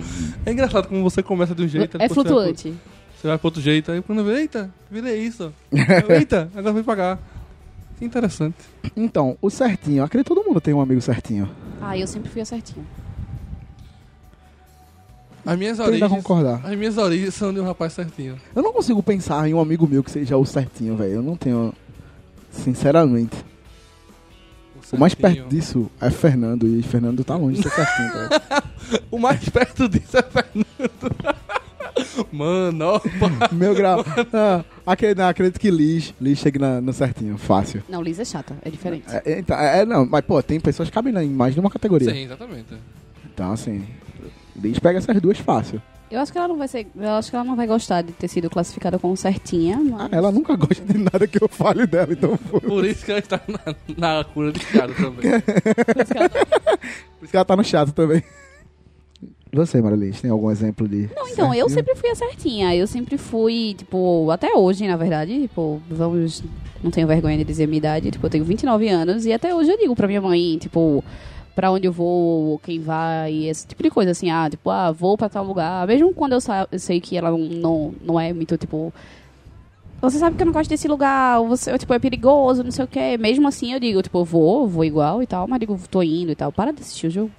é engraçado como você começa de um jeito. É flutuante. Você vai pro outro jeito, aí quando vê, eita, virei isso. (laughs) Eita, agora vem pagar. Que interessante. Então, o certinho, acredito que todo mundo tem um amigo certinho. Ah, eu sempre fui acertinho. As minhas Tendo a origens. concordar. As minhas origens são de um rapaz certinho. Eu não consigo pensar em um amigo meu que seja o certinho, velho. Eu não tenho. Sinceramente. O mais certinho. perto disso é Fernando. E Fernando tá longe de ser certinho, (laughs) velho. O mais perto disso é Fernando. Mano, ó. Meu grau. Ah, acredito, não, acredito que Liz, Liz chegue na- no certinho, fácil. Não, Liz é chata, é diferente. É, é, então, é, não, mas pô, tem pessoas que cabem em mais de uma categoria. Sim, exatamente. Então, assim, Liz pega essas duas fácil. Eu acho que ela não vai ser. Eu acho que ela não vai gostar de ter sido classificada como certinha, mas. Ah, ela nunca gosta de nada que eu fale dela, então Por isso que ela está na, na cura de cara também. por isso que ela tá no chato também. Você, Marilis, tem algum exemplo de. Não, então, eu certinho? sempre fui a certinha. Eu sempre fui, tipo, até hoje, na verdade, tipo, vamos. Não tenho vergonha de dizer a minha idade, tipo, eu tenho 29 anos e até hoje eu digo pra minha mãe, tipo, pra onde eu vou, quem vai, esse tipo de coisa, assim, ah, tipo, ah, vou pra tal lugar. Mesmo quando eu, sa- eu sei que ela não, não, não é muito, tipo. Você sabe que eu não gosto desse lugar, você, tipo, é perigoso, não sei o quê. Mesmo assim, eu digo, tipo, eu vou, vou igual e tal, mas digo, tô indo e tal. Para de assistir o jogo.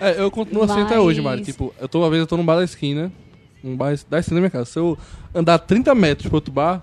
É, eu continuo assim até Mas- hoje, Mari. Tipo, eu tô uma vez eu tô num bar da esquina. Um bar da esquina da minha casa. Se eu andar 30 metros pro outro bar,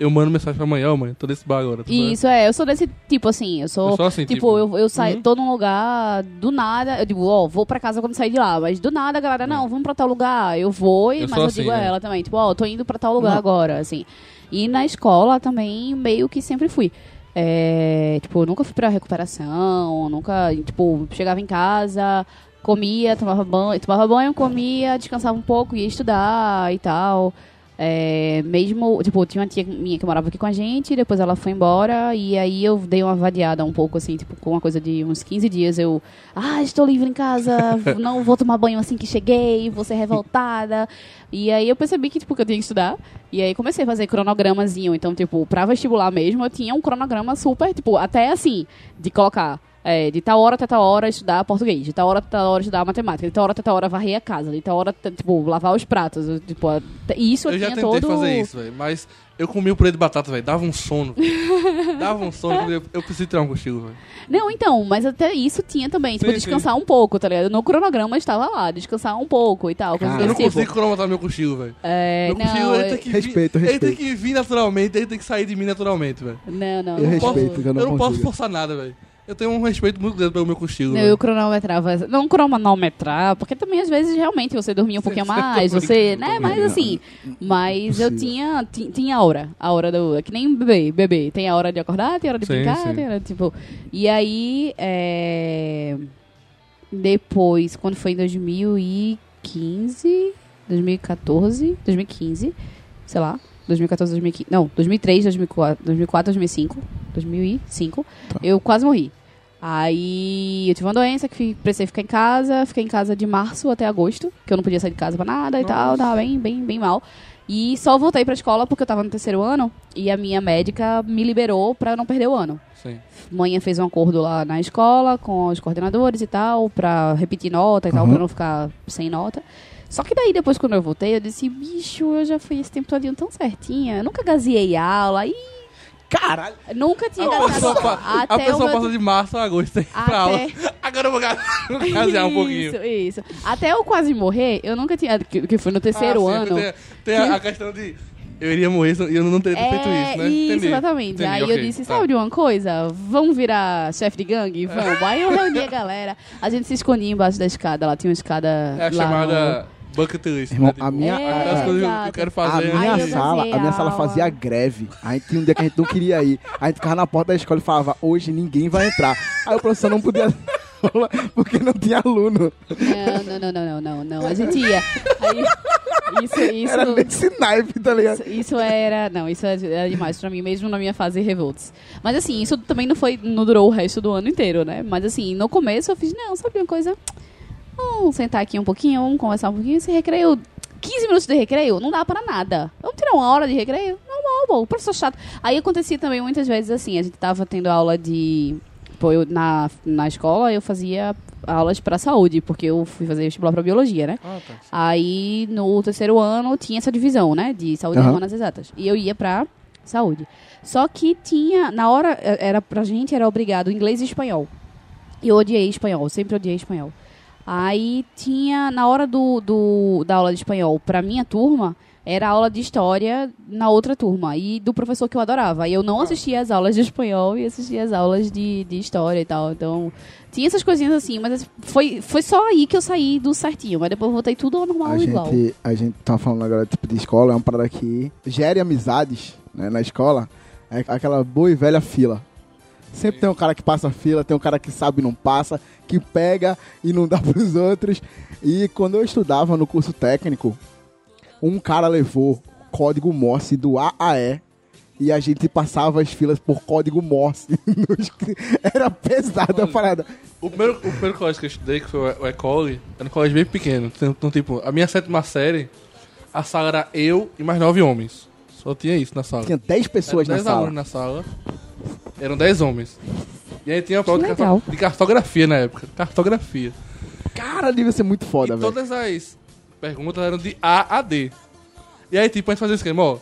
eu mando mensagem pra ó, mãe, tô nesse bar agora. tu vai?" Isso é, eu sou desse tipo assim, eu sou, Eu sou assim, tipo, tipo, eu, eu saio, uhum. tô num lugar, do nada, eu digo, ó, vou pra casa quando sair de lá, mas do nada, a galera, não, vamos pra tal lugar, eu vou, Eu mas eu assim, digo a né? ela também, tipo, ó, tô indo pra tal lugar Não. agora, assim. E na escola também, meio que sempre fui. É, tipo, eu nunca fui pra recuperação, nunca, tipo, chegava em casa, comia, tomava banho, tomava banho, comia, descansava um pouco, ia estudar e tal. É, mesmo, tipo, tinha uma tia minha que morava aqui com a gente, depois ela foi embora, e aí eu dei uma vadiada um pouco, assim, tipo, com uma coisa de uns 15 dias, eu, ah, estou livre em casa, (laughs) não vou tomar banho assim que cheguei, vou ser revoltada. E aí eu percebi que, tipo, que eu tinha que estudar, e aí comecei a fazer cronogramazinho, então, tipo, pra vestibular mesmo, eu tinha um cronograma super, tipo, até assim, de colocar é, de tal hora até tal hora estudar português, de tal hora até tal hora estudar matemática, de tal hora até tal hora varrer a casa, de tal hora, tipo, lavar os pratos, tipo, a- isso eu, Eu já tentei todo... fazer isso, velho. Mas eu comi o purê de batata, velho. Dava um sono. (laughs) Dava um sono. Eu, eu preciso tirar um cochilo, velho. Não, então, mas até isso tinha também, tipo, Sim, descansar um pouco, tá ligado? No cronograma estava lá, descansar um pouco e tal, coisas Eu não tipo. consigo cronometrar meu cochilo, velho. É, Meu cochilo, não, ele é- tem que Respeito, vir, Ele respeito. tem que vir naturalmente, ele tem que sair de mim naturalmente, velho. Não, não, Eu não respeito, posso. eu não eu não posso forçar nada, velho. Eu tenho um respeito muito grande pelo meu cochilo. Não, velho. eu cronometrava. Não cronometrar, porque também às vezes realmente você dormia um pouquinho (laughs) mais, tá você, né? Mas assim, mas eu tinha, ti- tinha a hora, a hora do. é Que nem bebê, bebê. Tem a hora de acordar, tem a hora de Sim, brincar, sim. tem a hora, tipo. E aí, é, depois, quando foi em 2015, 2014, 2015, sei lá, 2014, 2015, não, 2003, 2004, 2004 2005, 2005, eu quase morri. Aí eu tive uma doença que precisei ficar em casa, fiquei em casa de março até agosto, que eu não podia sair de casa pra nada e tal, tava bem, bem, bem mal. E só voltei pra escola porque eu tava no terceiro ano e a minha médica me liberou pra não perder o ano. Sim. Manhã fez um acordo lá na escola com os coordenadores e tal, pra repetir nota e tal, Uhum. pra não ficar sem nota. Só que daí, depois, quando eu voltei, eu disse, bicho, eu já fui esse tempo todinho tão certinha. Eu nunca gazeei aula. Aí Caralho. Nunca tinha A pessoa, pa- a até o pessoa meu passa de março a agosto aí pra aula. Agora eu vou (laughs) casear um pouquinho. Isso, isso. Até eu quase morrer, eu nunca tinha. Que, que foi no terceiro Ah, sim, ano. Tem, tem a, a questão de eu iria morrer e eu não teria feito É, isso, né? Isso, Entendi. exatamente. Entendi, Aí ok, eu disse, tá. sabe de uma coisa? Vamos virar chefe de gangue? Vamos. Aí eu reuni a galera. A gente se escondia embaixo da escada. Lá tinha uma escada É a lá chamada bucket list. Irmão, né? Tipo, a minha- aquelas é, coisas que eu quero A fazer. minha Aí eu sala, fazia a minha sala aula. fazia greve. Aí tinha um dia que a gente não queria ir. Aí a gente ficava na porta da escola e falava, hoje ninguém vai entrar. Aí o professor não podia (laughs) aula porque não tinha aluno. Não, não, não, não, não, não, não. A gente ia. Aí, isso, isso. Era nesse naipe, tá ligado? Isso, isso era. Não, isso era demais pra mim, mesmo na minha fase revolts. Mas assim, isso também não foi. não durou o resto do ano inteiro, né? Mas assim, no começo eu fiz, não, sabe uma coisa? Vamos sentar aqui um pouquinho, vamos conversar um pouquinho. Esse recreio. 15 minutos de recreio não dá pra nada. Vamos tirar uma hora de recreio? Normal, bom, professor chato. Aí acontecia também muitas vezes assim, a gente tava tendo aula de. Pô, eu, na, na escola eu fazia aulas pra saúde, porque eu fui fazer vestibular pra biologia, né? Ah, tá. Aí no terceiro ano tinha essa divisão, né? De saúde e Aham. humanas exatas. E eu ia pra saúde. Só que tinha, na hora, eh, era pra gente era obrigado inglês e espanhol. E eu odiei espanhol, eu sempre odiei espanhol. Aí tinha, na hora do, do, da aula de espanhol, pra minha turma, era aula de história na outra turma. E do professor que eu adorava. Aí eu não assistia às aulas de espanhol e assistia às aulas de, de história e tal. Então, tinha essas coisinhas assim, mas foi, foi só aí que eu saí do certinho. Mas depois eu voltei tudo ao normal A igual. gente, a gente tá falando agora tipo de escola, é uma parada que gere amizades né, na escola. É aquela boa e velha fila. Sempre tem um cara que passa fila, tem um cara que sabe e não passa, que pega e não (laughs) dá pros outros. E quando eu estudava no curso técnico, um cara levou código Morse do A a E e a gente passava as filas por código Morse. (laughs) Era pesada a parada. O primeiro, o primeiro colégio que eu estudei, que foi o Ecole, era um colégio bem pequeno. Então, então, tipo, a minha sétima série, a sala era eu e mais nove homens. Só tinha isso na sala. Tinha 10 pessoas Eram na 10 sala. alunos na sala. Eram 10 homens. E aí tinha uma prova de, carto- de cartografia na época. Cartografia. Cara, devia ser muito foda, velho. todas as perguntas eram de A a D. E aí, tipo, a gente fazia o esquema, ó.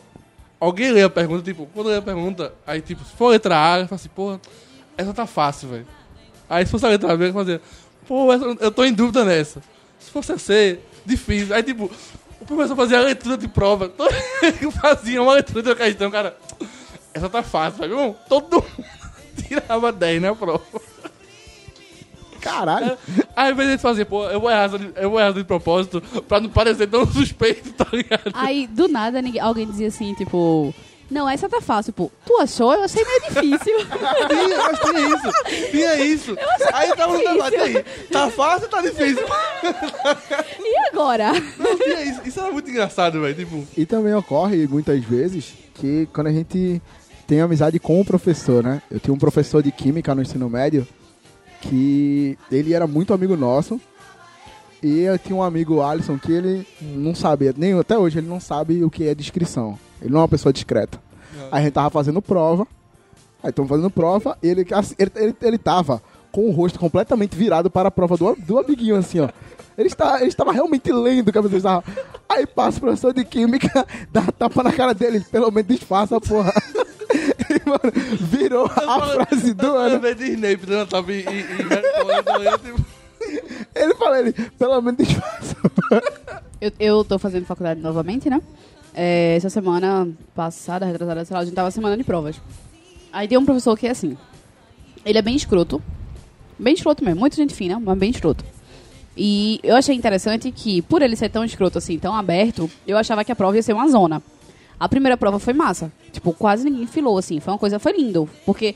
Alguém lê a pergunta, tipo, quando lê a pergunta, aí, tipo, se for a letra A, eu falo assim, porra, essa tá fácil, velho. Aí se fosse a letra B, eu fazia, pô, essa, eu tô em dúvida nessa. Se fosse a C, difícil. Aí, tipo, o professor fazia a leitura de prova, (laughs) todo fazia uma leitura de questão, cara. Essa tá fácil. Irmão, Todo mundo (laughs) tirava 10 na prova. Caralho. Aí, às vezes, eles faziam, pô, eu vou errar, de- eu vou errar de propósito, pra não parecer tão (laughs) suspeito, tá ligado? Aí, do nada, ninguém- alguém dizia assim, tipo... Não, essa tá fácil, pô. Tu achou? Eu achei meio difícil. (laughs) Tinha, mas tinha isso. Tinha isso. Aí tava no debate aí. Tá fácil ou tá difícil? e agora? Não, tinha isso. Isso era muito engraçado, velho. Tipo, E também ocorre muitas vezes que quando a gente tem amizade com o professor, né? Eu tinha um professor de química no ensino médio que ele era muito amigo nosso. E eu tinha um amigo, Alisson, que ele não sabia, nem até hoje ele não sabe o que é descrição. Ele não é uma pessoa discreta. Aí a gente tava fazendo prova. Aí estamos fazendo prova, ele, assim, ele, ele, ele tava com o rosto completamente virado para a prova do, do amiguinho, assim, ó. Ele, está, ele estava realmente lendo o que a pessoa estava. Aí passa o professor de química, (laughs) dá tapa na cara dele, pelo menos disfarça, porra. (laughs) Mano, virou a frase do eu ano. lembrei de Snape dando tapa e, e, e respondendo, tipo, Ele falou, ele, pelo menos disfarça. Eu, eu tô fazendo faculdade novamente, né? É, essa semana passada, retrasada, sei lá, a gente tava semana de provas. Aí tem um professor que é assim. Ele é bem escroto. Bem escroto mesmo. Muita gente fina, mas bem escroto. E eu achei interessante que, por ele ser tão escroto assim, tão aberto, eu achava que a prova ia ser uma zona. A primeira prova foi massa. Tipo, quase ninguém filou, assim. Foi uma coisa, foi lindo. Porque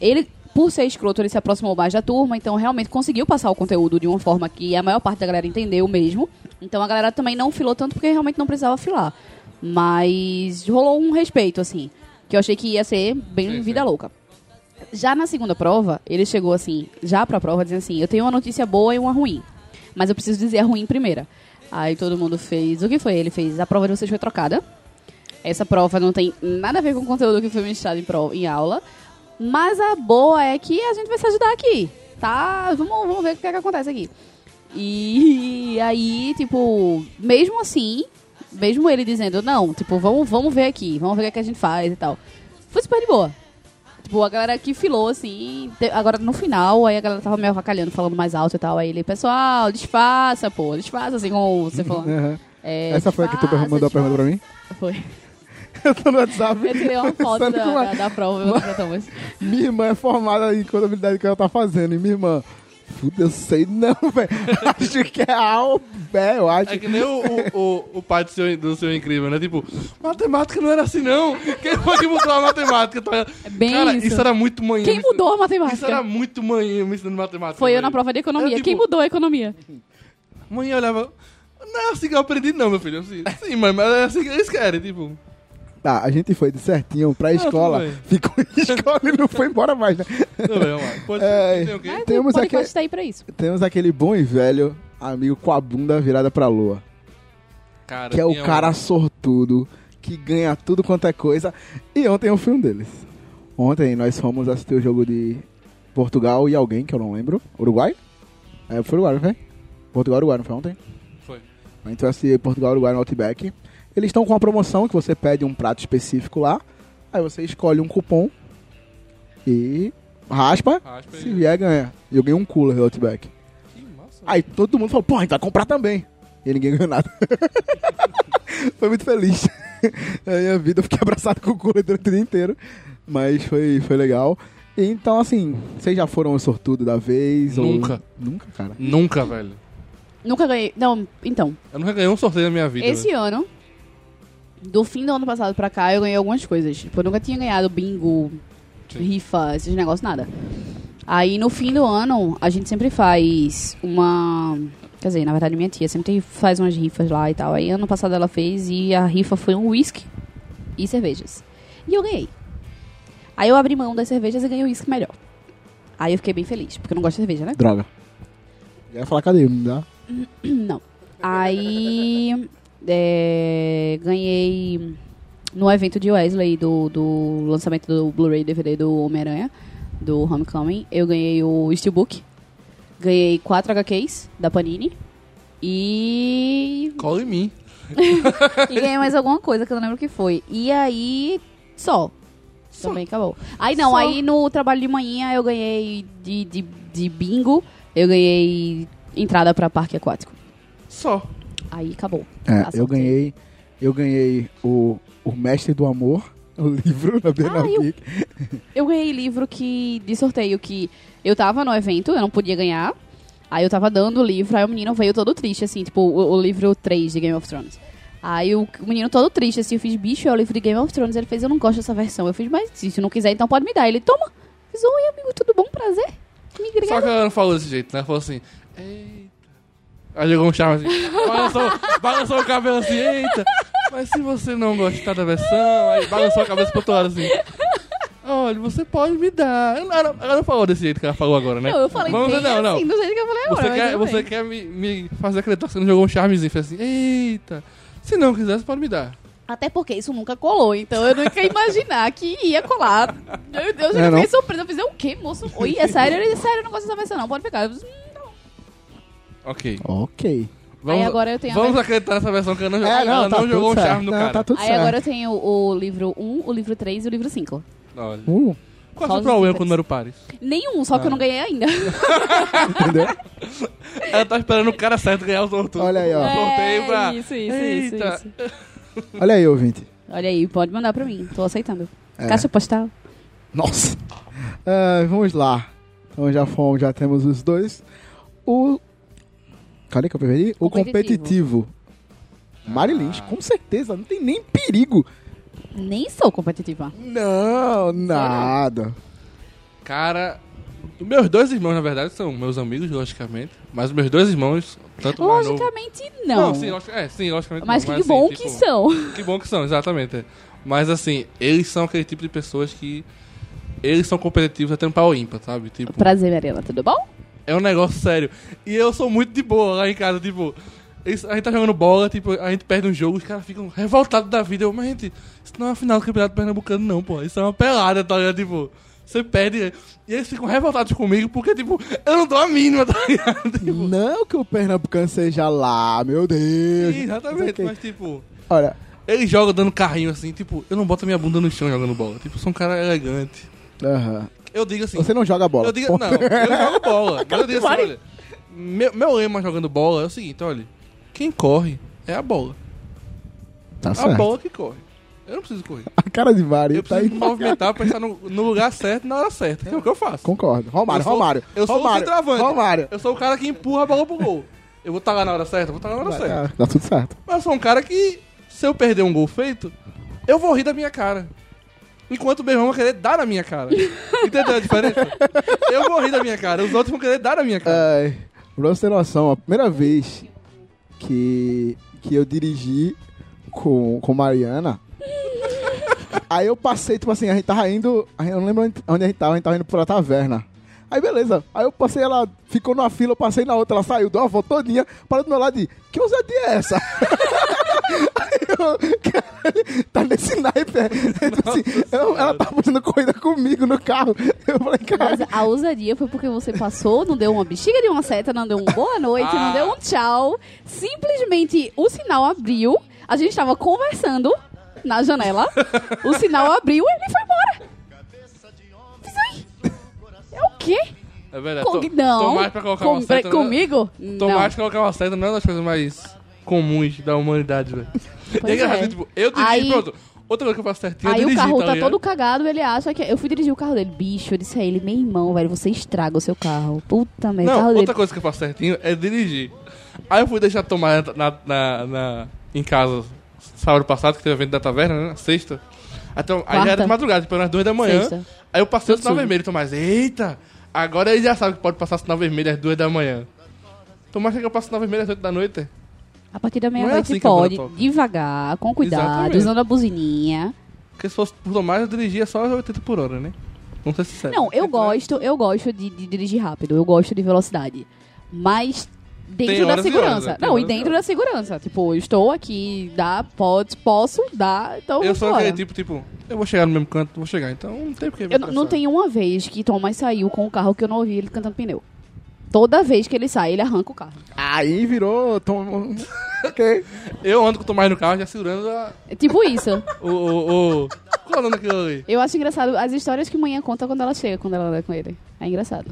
ele, por ser escroto, ele se aproximou mais da turma, então realmente conseguiu passar o conteúdo de uma forma que a maior parte da galera entendeu mesmo. Então a galera também não filou tanto porque realmente não precisava filar. Mas rolou um respeito, assim, que eu achei que ia ser bem vida louca. Já na segunda prova, ele chegou assim, já pra prova, dizendo assim: Eu tenho uma notícia boa e uma ruim. Mas eu preciso dizer a ruim primeira. Aí todo mundo fez. O que foi? Ele fez: A prova de vocês foi trocada. Essa prova não tem nada a ver com o conteúdo que foi ministrado em, prova, em aula. Mas a boa é que a gente vai se ajudar aqui. Tá? Vamos, vamos ver o que, é que acontece aqui. E (laughs) aí, tipo, mesmo assim, mesmo ele dizendo, não, tipo, vamos, vamos ver aqui, vamos ver o que, é que a gente faz e tal. Foi super de boa. Tipo, a galera que filou, assim. Agora no final, aí a galera tava meio avacalhando, falando mais alto e tal. Aí ele, pessoal, disfarça, pô, disfarça, assim como você falou. (laughs) É, Essa foi a que tu mandou a pergunta pra mim? Foi. Eu tô no WhatsApp. Eu tirei uma foto da, é? da, da prova, eu. (laughs) Minha irmã é formada em contabilidade que ela tá fazendo. E minha irmã, puta, eu sei não, (laughs) velho. Acho que é eu acho. É que nem o, o, o, o pai do seu, do seu incrível, né? Tipo, matemática não era assim, não. Quem foi que mudou a matemática? Tá? bem Cara, isso. isso. era muito manhã. Quem mudou a matemática? Isso era muito manhã me ensinando matemática. Foi eu velho. na prova de economia. Era, tipo, Quem mudou a economia? Manhã olhava. Não é assim que eu aprendi, não, meu filho. Assim, sim, mãe, mas é assim que eles querem, tipo. Tá, a gente foi de certinho pra Não, escola. Ficou em escola e não foi embora mais, né? Tudo bem, vamos lá. Pode- É, tem Temos podcast aqui- tá aí pra isso. Temos aquele bom e velho amigo com a bunda virada pra lua. Cara, Que é o um- cara sortudo, que ganha tudo quanto é coisa. E ontem é o filme deles. Ontem nós fomos assistir o jogo de Portugal e alguém, que eu não lembro. Uruguai? É, foi Uruguai, não foi? Portugal Uruguai, não foi ontem? Foi. A gente vai assistir Portugal Uruguai no Outback. Eles estão com uma promoção que você pede um prato específico lá. Aí você escolhe um cupom e raspa. Raspa se e- vier, ganha. E eu ganhei um cooler do Outback. Que massa. Aí todo mundo falou, pô, a gente vai comprar também. E ninguém ganhou nada. (laughs) foi muito feliz. (laughs) A minha vida eu fiquei abraçado com o cooler durante o dia inteiro. Mas foi, foi legal. Então, assim, vocês já foram o sortudo da vez? ou- Nunca. Nunca, cara. Nunca, velho. Nunca ganhei. Não, então. Eu nunca ganhei um sorteio na minha vida. Esse ano, do fim do ano passado pra cá, eu ganhei algumas coisas. Tipo, eu nunca tinha ganhado bingo, rifa, esses negócios, nada. Aí no fim do ano, a gente sempre faz uma. Quer dizer, na verdade, minha tia sempre faz umas rifas lá e tal. Aí ano passado ela fez e a rifa foi um whisky e cervejas. E eu ganhei. Aí eu abri mão das cervejas e ganhei o whisky melhor. Aí eu fiquei bem feliz, porque eu não gosto de cerveja, né? Droga. Eu ia falar, cadê? Não dá? Não. Aí é, ganhei no evento de Wesley do, do lançamento do Blu-ray DVD do Homem-Aranha, do Homecoming, eu ganhei o Steelbook. Ganhei 4 HQs da Panini. E. Cola em mim. (laughs) e ganhei mais alguma coisa que eu não lembro o que foi. E aí. Só. Também acabou. Aí não, Só. aí no trabalho de manhã eu ganhei de, de, de bingo, eu ganhei entrada pra parque aquático. Só. Aí acabou. É, Ah, eu ganhei. Eu ganhei o, o Mestre do Amor, (laughs) o livro da Bienal Ah, eu- ganhei livro que de sorteio que eu tava no evento, eu não podia ganhar. Aí eu tava dando o livro, aí o menino veio todo triste, assim, tipo, o, o livro 3 de Game of Thrones. Aí o, o menino todo triste, assim, eu fiz, bicho, é o livro de Game of Thrones. Ele fez, eu não gosto dessa versão. Eu fiz, mas se tu não quiser, então pode me dar. Ele, toma. Fiz, oi, amigo, tudo bom? Prazer. Me Só que ela não falou desse jeito, né? Ela falou assim, eita. Aí jogou um charme assim, balançou, balançou o cabelo assim, eita. Mas se você não gostar da versão, aí balançou a cabeça pro outro lado assim. Olha, você pode me dar. Ela não, ela não falou desse jeito que ela falou agora, né? Não, eu falei Vamos, bem não, não. assim, do jeito que eu falei agora. Você quer, você quer me, me fazer acreditar que você não jogou um charmezinho? Fez assim, eita. Se não quiser, você pode me dar. Até porque isso nunca colou, então eu nunca ia imaginar que ia colar. Meu Deus, É, eu não? fiquei surpresa. Eu fiz, é o quê, moço? Oi, é sério? Ele, sério, eu não gosto dessa versão, não. Pode pegar. Eu hum, Ok. Ok. Vamos, agora eu tenho a vamos ver- acreditar nessa versão que ela não, É, não, ela tá não jogou um certo. charme no Não, cara. tá tudo Aí certo. agora eu tenho o livro 1, o livro 3 e o livro 5. Olha. Uh, Qual Só é o problema com o número pares? Nenhum, só que eu não ganhei ainda. (laughs) entendeu? (laughs) Ela tá esperando o cara certo ganhar o sorteio. Olha aí, ó. O sorteio pra... É, isso, isso, isso, Eita. isso. Olha aí, ouvinte. Olha aí, pode mandar pra mim. Tô aceitando. É. Caixa postal. Nossa. Ah, (laughs) vamos lá. Então já fomos, já temos os dois. O. Cadê que eu perdi? O Competitivo. competitivo. Marilins, com certeza, não tem nem perigo. Nem sou competitiva. Não, nada. Cara, os meus dois irmãos, na verdade, são meus amigos, logicamente. Mas os meus dois irmãos, tanto o mais novo... Logicamente, não. sim, logi- é, sim, logicamente Mas não. que assim, bom tipo, que são. (laughs) Que bom que são, exatamente. é. Mas assim, eles são aquele tipo de pessoas que... Eles são competitivos até no pau ímpar, sabe? Tipo, Prazer, Mariana, tudo bom? É um negócio sério. E eu sou muito de boa lá em casa, tipo. a gente tá jogando bola, tipo, a gente perde um jogo, os caras ficam revoltados da vida. Eu, mas gente, isso não é uma final do Campeonato Pernambucano, não, pô. Isso é uma pelada, tá ligado? Tipo, você perde. E eles ficam revoltados comigo porque, tipo, eu não dou a mínima, tá ligado? (laughs) Tipo, Não que o Pernambucano seja lá, meu Deus. sim, exatamente, mas tipo. Olha, Eles jogam dando carrinho assim, tipo, eu não boto minha bunda no chão jogando bola. Tipo, sou um cara elegante. Aham. Eu digo assim. Você não joga bola. Eu digo, não, eu jogo bola. (laughs) Mas eu digo assim, olha. Meu, meu lema jogando bola é o seguinte, olha. Quem corre é a bola. Tá a certo. bola que corre. Eu não preciso correr. A cara de Mari Eu tá preciso aí. me movimentar, pensar no, no lugar certo na hora certa. Que é o que eu faço. Concordo. Romário, eu sou, Romário. Eu sou o Romário, centroavante. Romário. Eu sou o cara que empurra a bola pro gol. Eu vou estar lá na hora certa? Vou estar lá na hora certa. Ah, Tá tudo certo. Mas eu sou um cara que, se eu perder um gol feito, eu vou rir da minha cara. Enquanto meu irmão vai querer dar na minha cara. Entendeu a diferença? Eu vou rir da minha cara, os outros vão querer dar na minha cara. Ai, pra você ter noção, a primeira vez que, que eu dirigi com, com Mariana, aí eu passei, tipo assim, a gente tava indo, eu não lembro onde a gente tava, a gente tava indo pra taverna. Aí beleza, aí eu passei, ela ficou numa fila, eu passei na outra, ela saiu, deu uma volta todinha, parou do meu lado e, que ousadia é essa? (laughs) Aí eu, caralho, tá nesse naipe, é. Assim, eu- ela tá fazendo corrida comigo no carro. Eu falei, cara, Mas a ousadia foi porque você passou, não deu uma bexiga de uma seta, não deu um boa noite, não Ah. deu um tchau. Simplesmente o sinal abriu, a gente tava conversando na janela, o sinal abriu e ele foi embora. É o quê? É verdade. Com- não. tô mais pra colocar Com- uma seta. né? comigo? Não. mais pra colocar uma seta, não é uma das coisas mais comuns da humanidade, velho. É engraçado, é. tipo, eu dirigi, Aí- pronto. Outra coisa que eu faço certinho, eu Aí o dirigi, carro tá tá todo cagado, ele acha que. Eu fui dirigir o carro dele. Bicho, eu disse a ele, meu irmão, velho, você estraga o seu carro. Puta merda. o Não, outra dele. coisa que eu faço certinho é dirigir. Aí eu fui deixar tomar na, na, na- em casa sábado passado, que teve evento da taverna, né? Sexta. Então, aí já era de madrugada, tipo, eram as duas da manhã. Sexta. Aí eu passei o sinal vermelho, Tomás. Eita! Agora ele já sabe que pode passar sinal vermelho às duas da manhã. Tomás, quer que eu passe sinal vermelho às oito da noite? A partir da Não é meia-noite assim banda pode, devagar, com cuidado, Exatamente. usando a buzininha. Porque se fosse por Tomás, eu dirigia só às 80 por hora, né? Não sei se serve. Não, eu gosto, eu gosto de, de dirigir rápido, eu gosto de velocidade. Mas dentro da horas segurança. horas, né? Não, e dentro da segurança. Tipo, eu estou aqui, dá, pode, posso, dá, então Eu sou aquele tipo, tipo, eu vou chegar no mesmo canto, vou chegar, então não tem porque me Eu não- não tem uma vez que Thomas saiu com o carro que eu não ouvi ele cantando pneu. Toda vez que ele sai, ele arranca o carro. aí virou. Tom... (laughs) ok. Eu ando com o Tomás no carro já segurando a, É tipo isso. (laughs) o, o, o... Qual é o nome daquilo ali? Eu acho engraçado as histórias que manhã conta quando ela chega, quando ela anda com ele. É engraçado.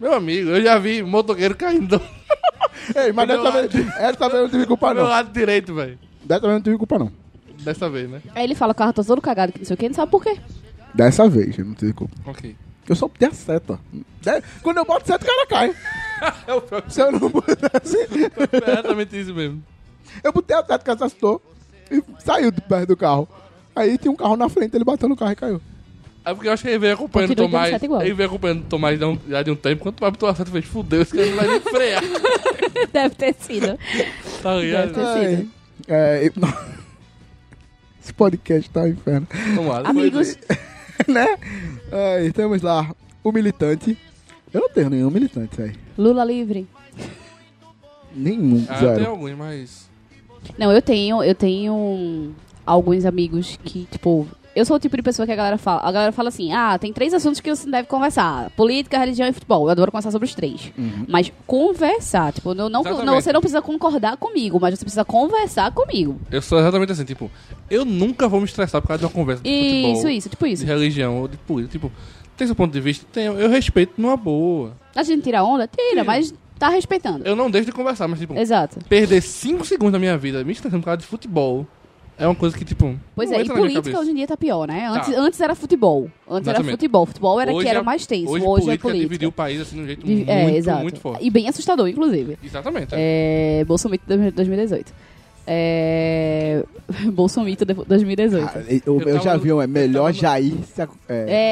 Meu amigo, eu já vi motoqueiro caindo (laughs) Ei, mas dessa vez, essa vez eu não tive culpa, do meu não. lado direito, velho. Dessa vez eu não tive culpa, não. Dessa vez, né? Aí ele fala, o carro tá todo cagado, que não sei o que, não sabe por quê. Dessa vez eu não tive culpa. Ok. Eu só botei a seta. De- Quando eu boto seta, o cara cai. (laughs) Se eu não botasse. É exatamente isso mesmo. Eu botei a seta, o cara assustou e saiu de perto do carro. Aí tinha um carro na frente, ele bateu no carro e caiu. É porque eu acho que ele veio acompanhando o Tomás. Ele veio acompanhando o Tomás já, um- já de um tempo. Quando o Tomás botou a seta, fez, fudeu, esse cara não vai nem frear. (laughs) Deve ter sido. Tá ligado? Deve ter Ai, sido. é, eu- (laughs) Esse podcast tá um inferno. Vamos lá. Amigos, (laughs) né? Aí, temos lá o militante. Eu não tenho nenhum militante aí. Lula livre. Nenhum, Ah, eu zero. tenho alguns, mas... Não, eu tenho, eu tenho alguns amigos que, tipo, eu sou o tipo de pessoa que a galera fala. A galera fala assim: ah, tem três assuntos que você deve conversar: política, religião e futebol. Eu adoro conversar sobre os três. Mas conversar, tipo, não, não, não- você não precisa concordar comigo, mas você precisa conversar comigo. Eu sou exatamente assim, tipo... Eu nunca vou me estressar por causa de uma conversa de futebol. Isso, isso, tipo isso. De religião ou de política. Tipo, tem seu ponto de vista? Tenho. Eu respeito numa boa. A gente tira onda? Tira, mas tá respeitando. Eu não deixo de conversar, mas tipo... Exato. Perder 5 segundos da minha vida me estressando por causa de futebol é uma coisa que, tipo. Pois é, e política hoje em dia tá pior, né? Antes, Tá. antes era futebol. Antes era Exatamente. futebol. Futebol era Hoje que era é- mais tenso. Hoje, Hoje, política, é política. dividiu o país assim de um jeito Divi- muito, é, exato. muito forte. E bem assustador, inclusive. Exatamente. é. É, Bolsomito de 2018. É... (laughs) Bolsomito de 2018. Ah, eu, eu já vi um, é melhor Jair se é,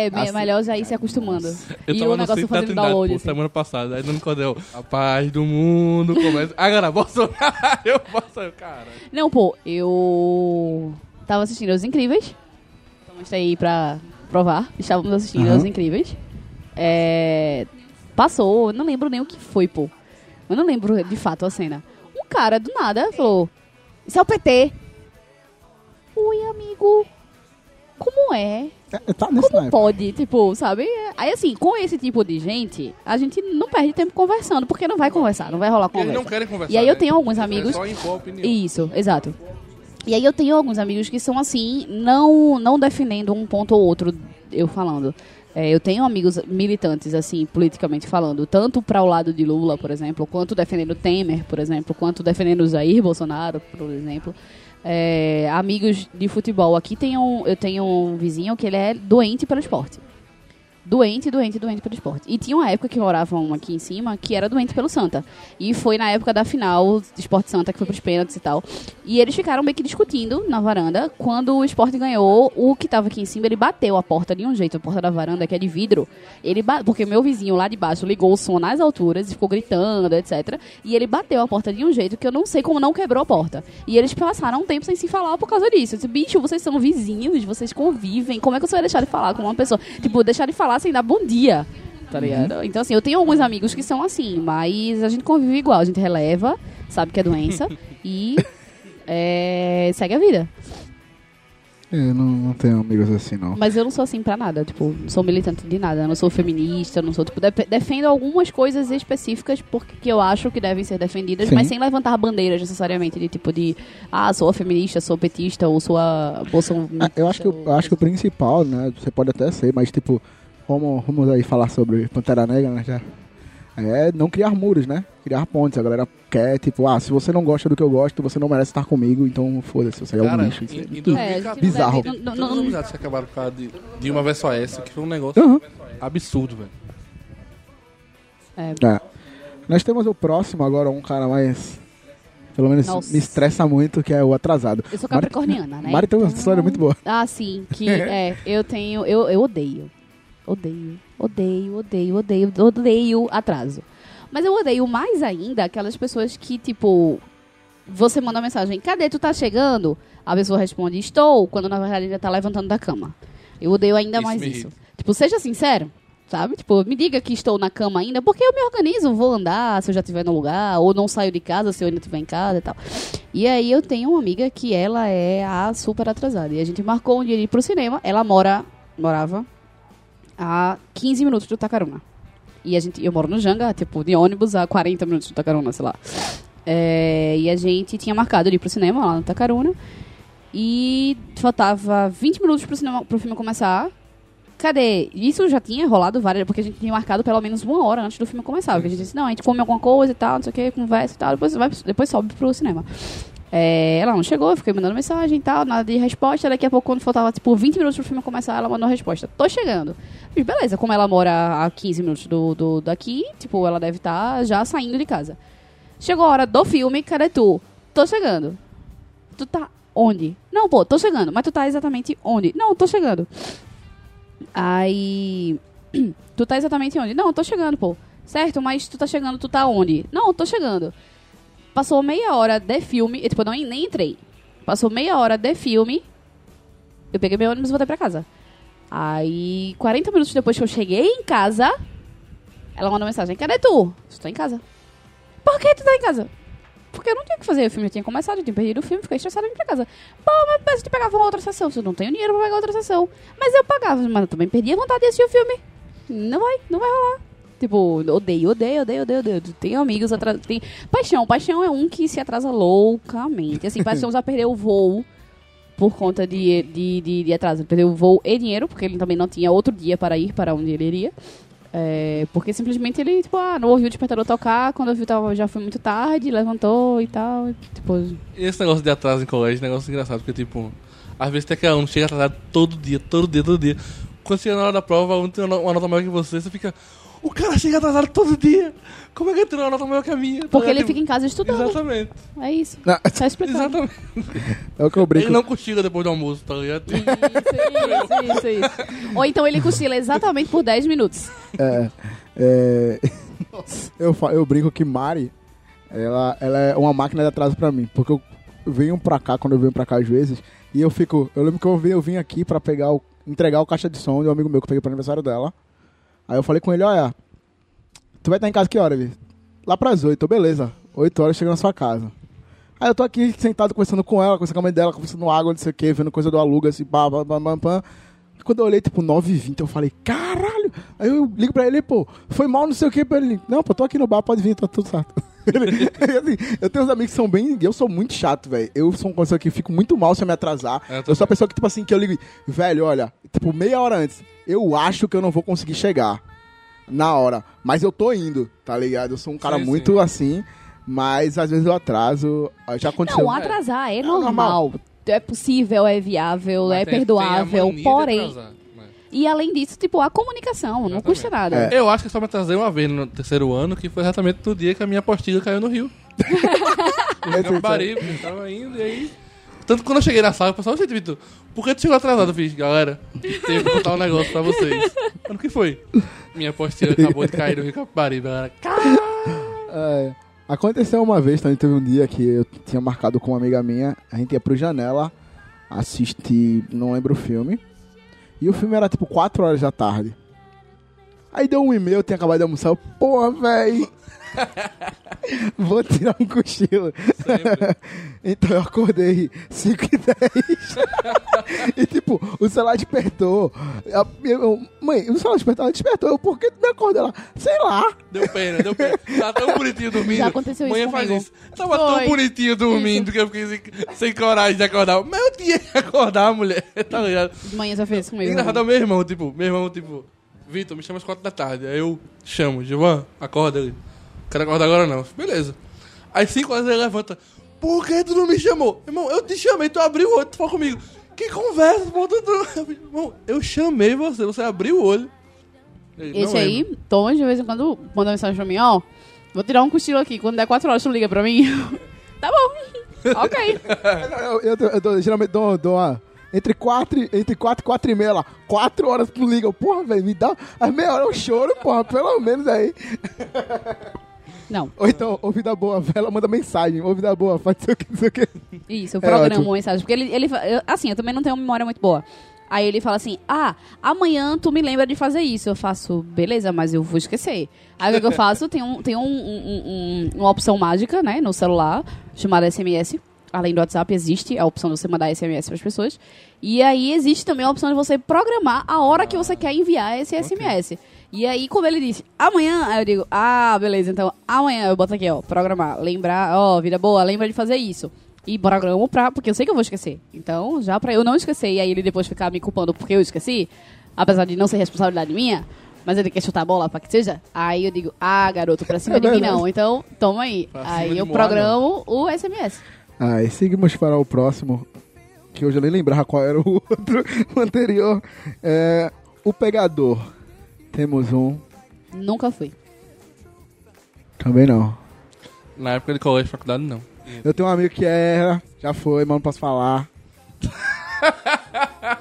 É, me- assim- melhor já ir se acostumando. Eu e tava o no negócio da fazendo Trindade, download. pô, Assim. semana passada. Aí no Cordel, a paz do mundo começa. Agora, Bolsonaro, (laughs) eu posso. Cara. Não, pô, eu tava assistindo Os Incríveis. Estamos aí pra provar. Estávamos assistindo Aham. Os Incríveis. É... Passou, eu não lembro nem o que foi, pô. Eu não lembro de fato a cena. Um cara do nada falou: Isso é o PT. Oi, amigo. Como é? É, tá nesse Como naipe. pode? Tipo, sabe? Aí assim, com esse tipo de gente, a gente não perde tempo conversando, porque não vai conversar, não vai rolar Porque eles conversa. não querem conversar. E aí eu né? tenho alguns É amigos. só impor a opinião. Isso, exato. E aí eu tenho alguns amigos que são assim, não não defendendo um ponto ou outro, eu falando. É, eu tenho amigos militantes, assim, politicamente falando, tanto para o lado de Lula, por exemplo, quanto defendendo Temer, por exemplo, quanto defendendo Jair Bolsonaro, por exemplo. É, amigos de futebol. Aqui tem um, eu tenho um vizinho que ele é doente pelo esporte. Doente, doente, doente pelo esporte. E tinha uma época que moravam aqui em cima que era doente pelo Santa. E foi na época da final do Esporte Santa, que foi pros pênaltis e tal. E eles ficaram meio que discutindo na varanda. Quando o esporte ganhou, o que tava aqui em cima, ele bateu a porta de um jeito, a porta da varanda, que é de vidro. Ele Porque meu vizinho lá de baixo ligou o som nas alturas e ficou gritando, etc. E ele bateu a porta de um jeito que eu não sei como não quebrou a porta. E eles passaram um tempo sem se falar por causa disso. Eu disse, bicho, vocês são vizinhos, vocês convivem. Como é que você vai deixar de falar com uma pessoa? Tipo, deixar de falar sem dar bom dia. Tá ligado? Então, assim, eu tenho alguns amigos que são assim, mas a gente convive igual. A gente releva, sabe que é doença (laughs) e é, segue a vida. Eu não, não tenho amigos assim, não. Mas eu não sou assim pra nada, tipo, não sou militante de nada, não sou feminista, não sou, tipo, dep- defendo algumas coisas específicas porque que eu acho que devem ser defendidas, Sim. mas sem levantar bandeiras necessariamente, de tipo de, ah, sou feminista, sou petista, ou sou a bolsonaro. Ah, eu acho que, eu acho que o principal, né? Você pode até ser, mas tipo, vamos, vamos aí falar sobre Pantera Negra, né? Já. É não criar muros, né? Criar pontes. A galera quer, tipo, ah, se você não gosta do que eu gosto, você não merece estar comigo, então foda-se, você é um Cara, lixo. Isso em, é em muito 2014, bizarro. Não, não, amizades que acabaram por causa de, de uma vez só essa, que foi um negócio Uhum. absurdo, velho. É, É. Nós temos o próximo agora, um cara mais. Pelo menos Nossa. me estressa muito, que é o atrasado. eu sou Mari- capricorniana, né? Mari tem uma história muito boa. Ah, sim, que é, eu tenho, eu, eu odeio. Odeio, odeio, odeio, odeio, odeio atraso. Mas eu odeio mais ainda aquelas pessoas que, tipo, você manda uma mensagem, cadê tu tá chegando? A pessoa responde, estou, quando na verdade ainda tá levantando da cama. Eu odeio ainda Isso mais isso. irrita. Tipo, seja sincero, sabe? Tipo, me diga que estou na cama ainda, porque eu me organizo, vou andar se eu já estiver no lugar, ou não saio de casa se eu ainda estiver em casa e tal. E aí eu tenho uma amiga que ela é a super atrasada. E a gente marcou um dia de ir pro cinema. Ela mora, morava a 15 minutos do Tacaruna. E a gente, eu moro no Janga, tipo, de ônibus a 40 minutos do Tacaruna, sei lá. É, e a gente tinha marcado ir pro cinema lá no Tacaruna. E faltava 20 minutos pro, cinema, pro filme começar. Cadê? Isso já tinha rolado várias, porque a gente tinha marcado pelo menos uma hora antes do filme começar. Porque a gente disse, não, a gente come alguma coisa e tal, não sei o que, conversa e tal, depois, vai, depois sobe pro cinema. É, ela não chegou, fiquei mandando mensagem e tal, nada de resposta. Daqui a pouco, quando faltava tipo 20 minutos pro filme começar, ela mandou a resposta: Tô chegando. E beleza, como ela mora a 15 minutos do, do daqui, tipo, ela deve estar já saindo de casa. Chegou a hora do filme, cadê tu? Tô chegando. Tu tá onde? Não, pô, tô chegando. Mas tu tá exatamente onde? Não, tô chegando. Aí. (clears throat) Tu tá exatamente onde? Não, tô chegando, pô. Certo, mas tu tá chegando, tu tá onde? Não, tô chegando. Passou meia hora de filme. Eu, tipo, eu não, nem entrei. Passou meia hora de filme. Eu peguei meu ônibus e voltei pra casa. Aí, 40 minutos depois que eu cheguei em casa, ela mandou mensagem: Cadê tu? Estou em casa. Por que tu tá em casa? Porque eu não tinha o que fazer. O filme já tinha começado, eu tinha perdido o filme, fiquei estressada e vim pra casa. Pô, mas pensa de pegar uma outra sessão. Se eu não tenho dinheiro pra pegar outra sessão. Mas eu pagava, mas eu também perdi a vontade de assistir o filme. Não vai, não vai rolar. Tipo, odeio, odeio, odeio, odeio, odeio. Tenho amigos atrasados. Tem... Paixão, paixão é um que se atrasa loucamente. Assim, paixão já perdeu o voo por conta de, de, de, de atraso. Ele perdeu o voo e dinheiro, porque ele também não tinha outro dia para ir para onde ele iria. É, porque simplesmente ele, tipo, ah, não ouviu o despertador tocar, quando ouviu tava, já foi muito tarde, levantou e tal. Tipo, Esse negócio de atraso em colégio é um negócio engraçado, porque, tipo, às vezes tem aquele aluno que chega atrasado todo dia, todo dia, todo dia. Quando chega na hora da prova, um tem uma nota maior que você, você fica. O cara chega atrasado todo dia. Como é que ele tem uma nota maior que a minha? Tá porque ele fica em casa estudando. Exatamente. É isso. Não, Tá explicado. Exatamente. É o que eu brinco. Ele não cochila depois do almoço, tá ligado? Isso, isso, isso. Ou então ele cochila exatamente por 10 minutos. É, é, (laughs) eu, eu brinco que Mari, ela, ela é uma máquina de atraso pra mim. Porque eu venho pra cá, quando eu venho pra cá às vezes, e eu fico. Eu lembro que eu vim, eu vim aqui pra pegar o, entregar o caixa de som de um amigo meu que eu peguei pro aniversário dela. Aí eu falei com ele, olha, tu vai estar em casa que hora, Vi? Lá pras 8, beleza. 8 horas chega na sua casa. Aí eu tô aqui sentado conversando com ela, conversando com a mãe dela, conversando água, não sei o que, vendo coisa do aluga, assim, pá, pá, pá, pá, pá. Quando eu olhei, tipo, 9h20, eu falei, caralho! Aí eu ligo pra ele, pô, foi mal, não sei o que, pra ele. Não, pô, tô aqui no bar, pode vir, tá tudo certo. Assim, eu tenho uns amigos que são bem. Eu sou muito chato, velho. Eu sou uma pessoa que fico muito mal se eu me atrasar. É, eu Eu, sou a pessoa que, tipo assim, que eu ligo. Velho, olha, tipo, meia hora antes. Eu acho que eu não vou conseguir chegar na hora. Mas eu tô indo, tá ligado? Eu sou um cara Sim, muito sim. assim. Mas às vezes eu atraso. Já aconteceu. Não, atrasar é normal. normal. É possível, é viável, Mas é perdoável, porém. E além disso, tipo, a comunicação, não custa nada. Eu acho que só me atrasei uma vez no terceiro ano, que foi exatamente no dia que a minha apostila caiu no rio. (laughs) Eu Capibaribe, eu tava indo e aí... Tanto que quando eu cheguei na sala, o pessoal, gente, Vitor, por que tu chegou atrasado? Eu fiz, galera, tenho que contar um negócio pra vocês. Mas o que foi? Minha apostila acabou de cair no rio Capibaribe, galera. (laughs) É, aconteceu uma vez, também teve um dia que eu tinha marcado com uma amiga minha, a gente ia pro Janela assistir, não lembro o filme, e o filme era tipo 4 horas da tarde. Aí deu um e-mail, eu tinha acabado de almoçar, eu, porra, véi, (laughs) vou tirar um cochilo. (laughs) então eu acordei 5 e 10. (laughs) e tipo, o celular despertou. Eu- eu- mãe, o celular despertou, ela despertou, eu, por que tu me acordou lá? Sei lá. Deu pena, deu pena. Tava tão bonitinho dormindo. Já aconteceu isso Manhã faz comigo. isso. Tava Foi. tão bonitinho dormindo que eu fiquei sem, sem coragem de acordar. Mas eu tinha que acordar, mulher. Tá ligado? De manhã já fez isso comigo. Engraçado é o meu irmão, tipo, meu irmão, tipo, Vitor, me chama às quatro da tarde. Aí eu chamo, Givan, acorda ele. Quero acordar agora não. Beleza. Às cinco horas ele levanta. Por que tu não me chamou? Irmão, eu te chamei, tu abriu o olho, tu falou comigo. Que conversa, pô, tu, tu... Eu Irmão, eu chamei você, você abriu o olho. Ele, Esse "Não aí, lembro." Thomas, de vez em quando, manda mensagem pra mim, ó. Vou tirar um cochilo aqui. Quando der 4 horas, tu liga pra mim. (laughs) tá bom. (laughs) ok. Eu, eu, eu, dou- geralmente dou, dou uma. Entre 4 entre quatro e 4 e meia lá. 4 horas tu liga. Eu, Porra, velho, me dá. As meia hora eu choro, porra, pelo menos aí. (laughs) Não. Ou então, ouvi da boa, ela manda mensagem. Ouvi da boa, faz isso aqui, isso aqui. Isso, eu É programo ótimo. mensagem. Porque ele, ele eu- assim, eu também não tenho uma memória muito boa. Aí ele fala assim: Ah, amanhã tu me lembra de fazer isso. Eu faço, beleza, mas eu vou esquecer. Aí o que, que eu faço? Tem, um, tem um, um- um- uma opção mágica, né, no celular, chamada SMS. Além do WhatsApp, existe a opção de você mandar SMS para as pessoas. E aí existe também a opção de você programar a hora que você quer enviar esse SMS. E aí, como ele disse, amanhã, aí eu digo, ah, beleza, então amanhã eu boto aqui, ó, programar, lembrar, ó, vida boa, lembra de fazer isso. E programo pra, porque eu sei que eu vou esquecer. Então, já pra eu não esquecer e aí ele depois ficar me culpando porque eu esqueci, apesar de não ser responsabilidade minha, mas ele quer chutar a bola pra que seja, aí eu digo, ah, garoto, pra cima É (laughs) de mim não. Então, toma aí. Pra Aí eu programo o SMS. Ah, e seguimos para o próximo. Que hoje eu nem lembrava qual era o (laughs) outro, o anterior. É, o pegador. Temos um. Nunca fui. Também não. Na época de colégio, faculdade, não. Eu tenho um amigo que era, já foi, mas não posso falar. (laughs)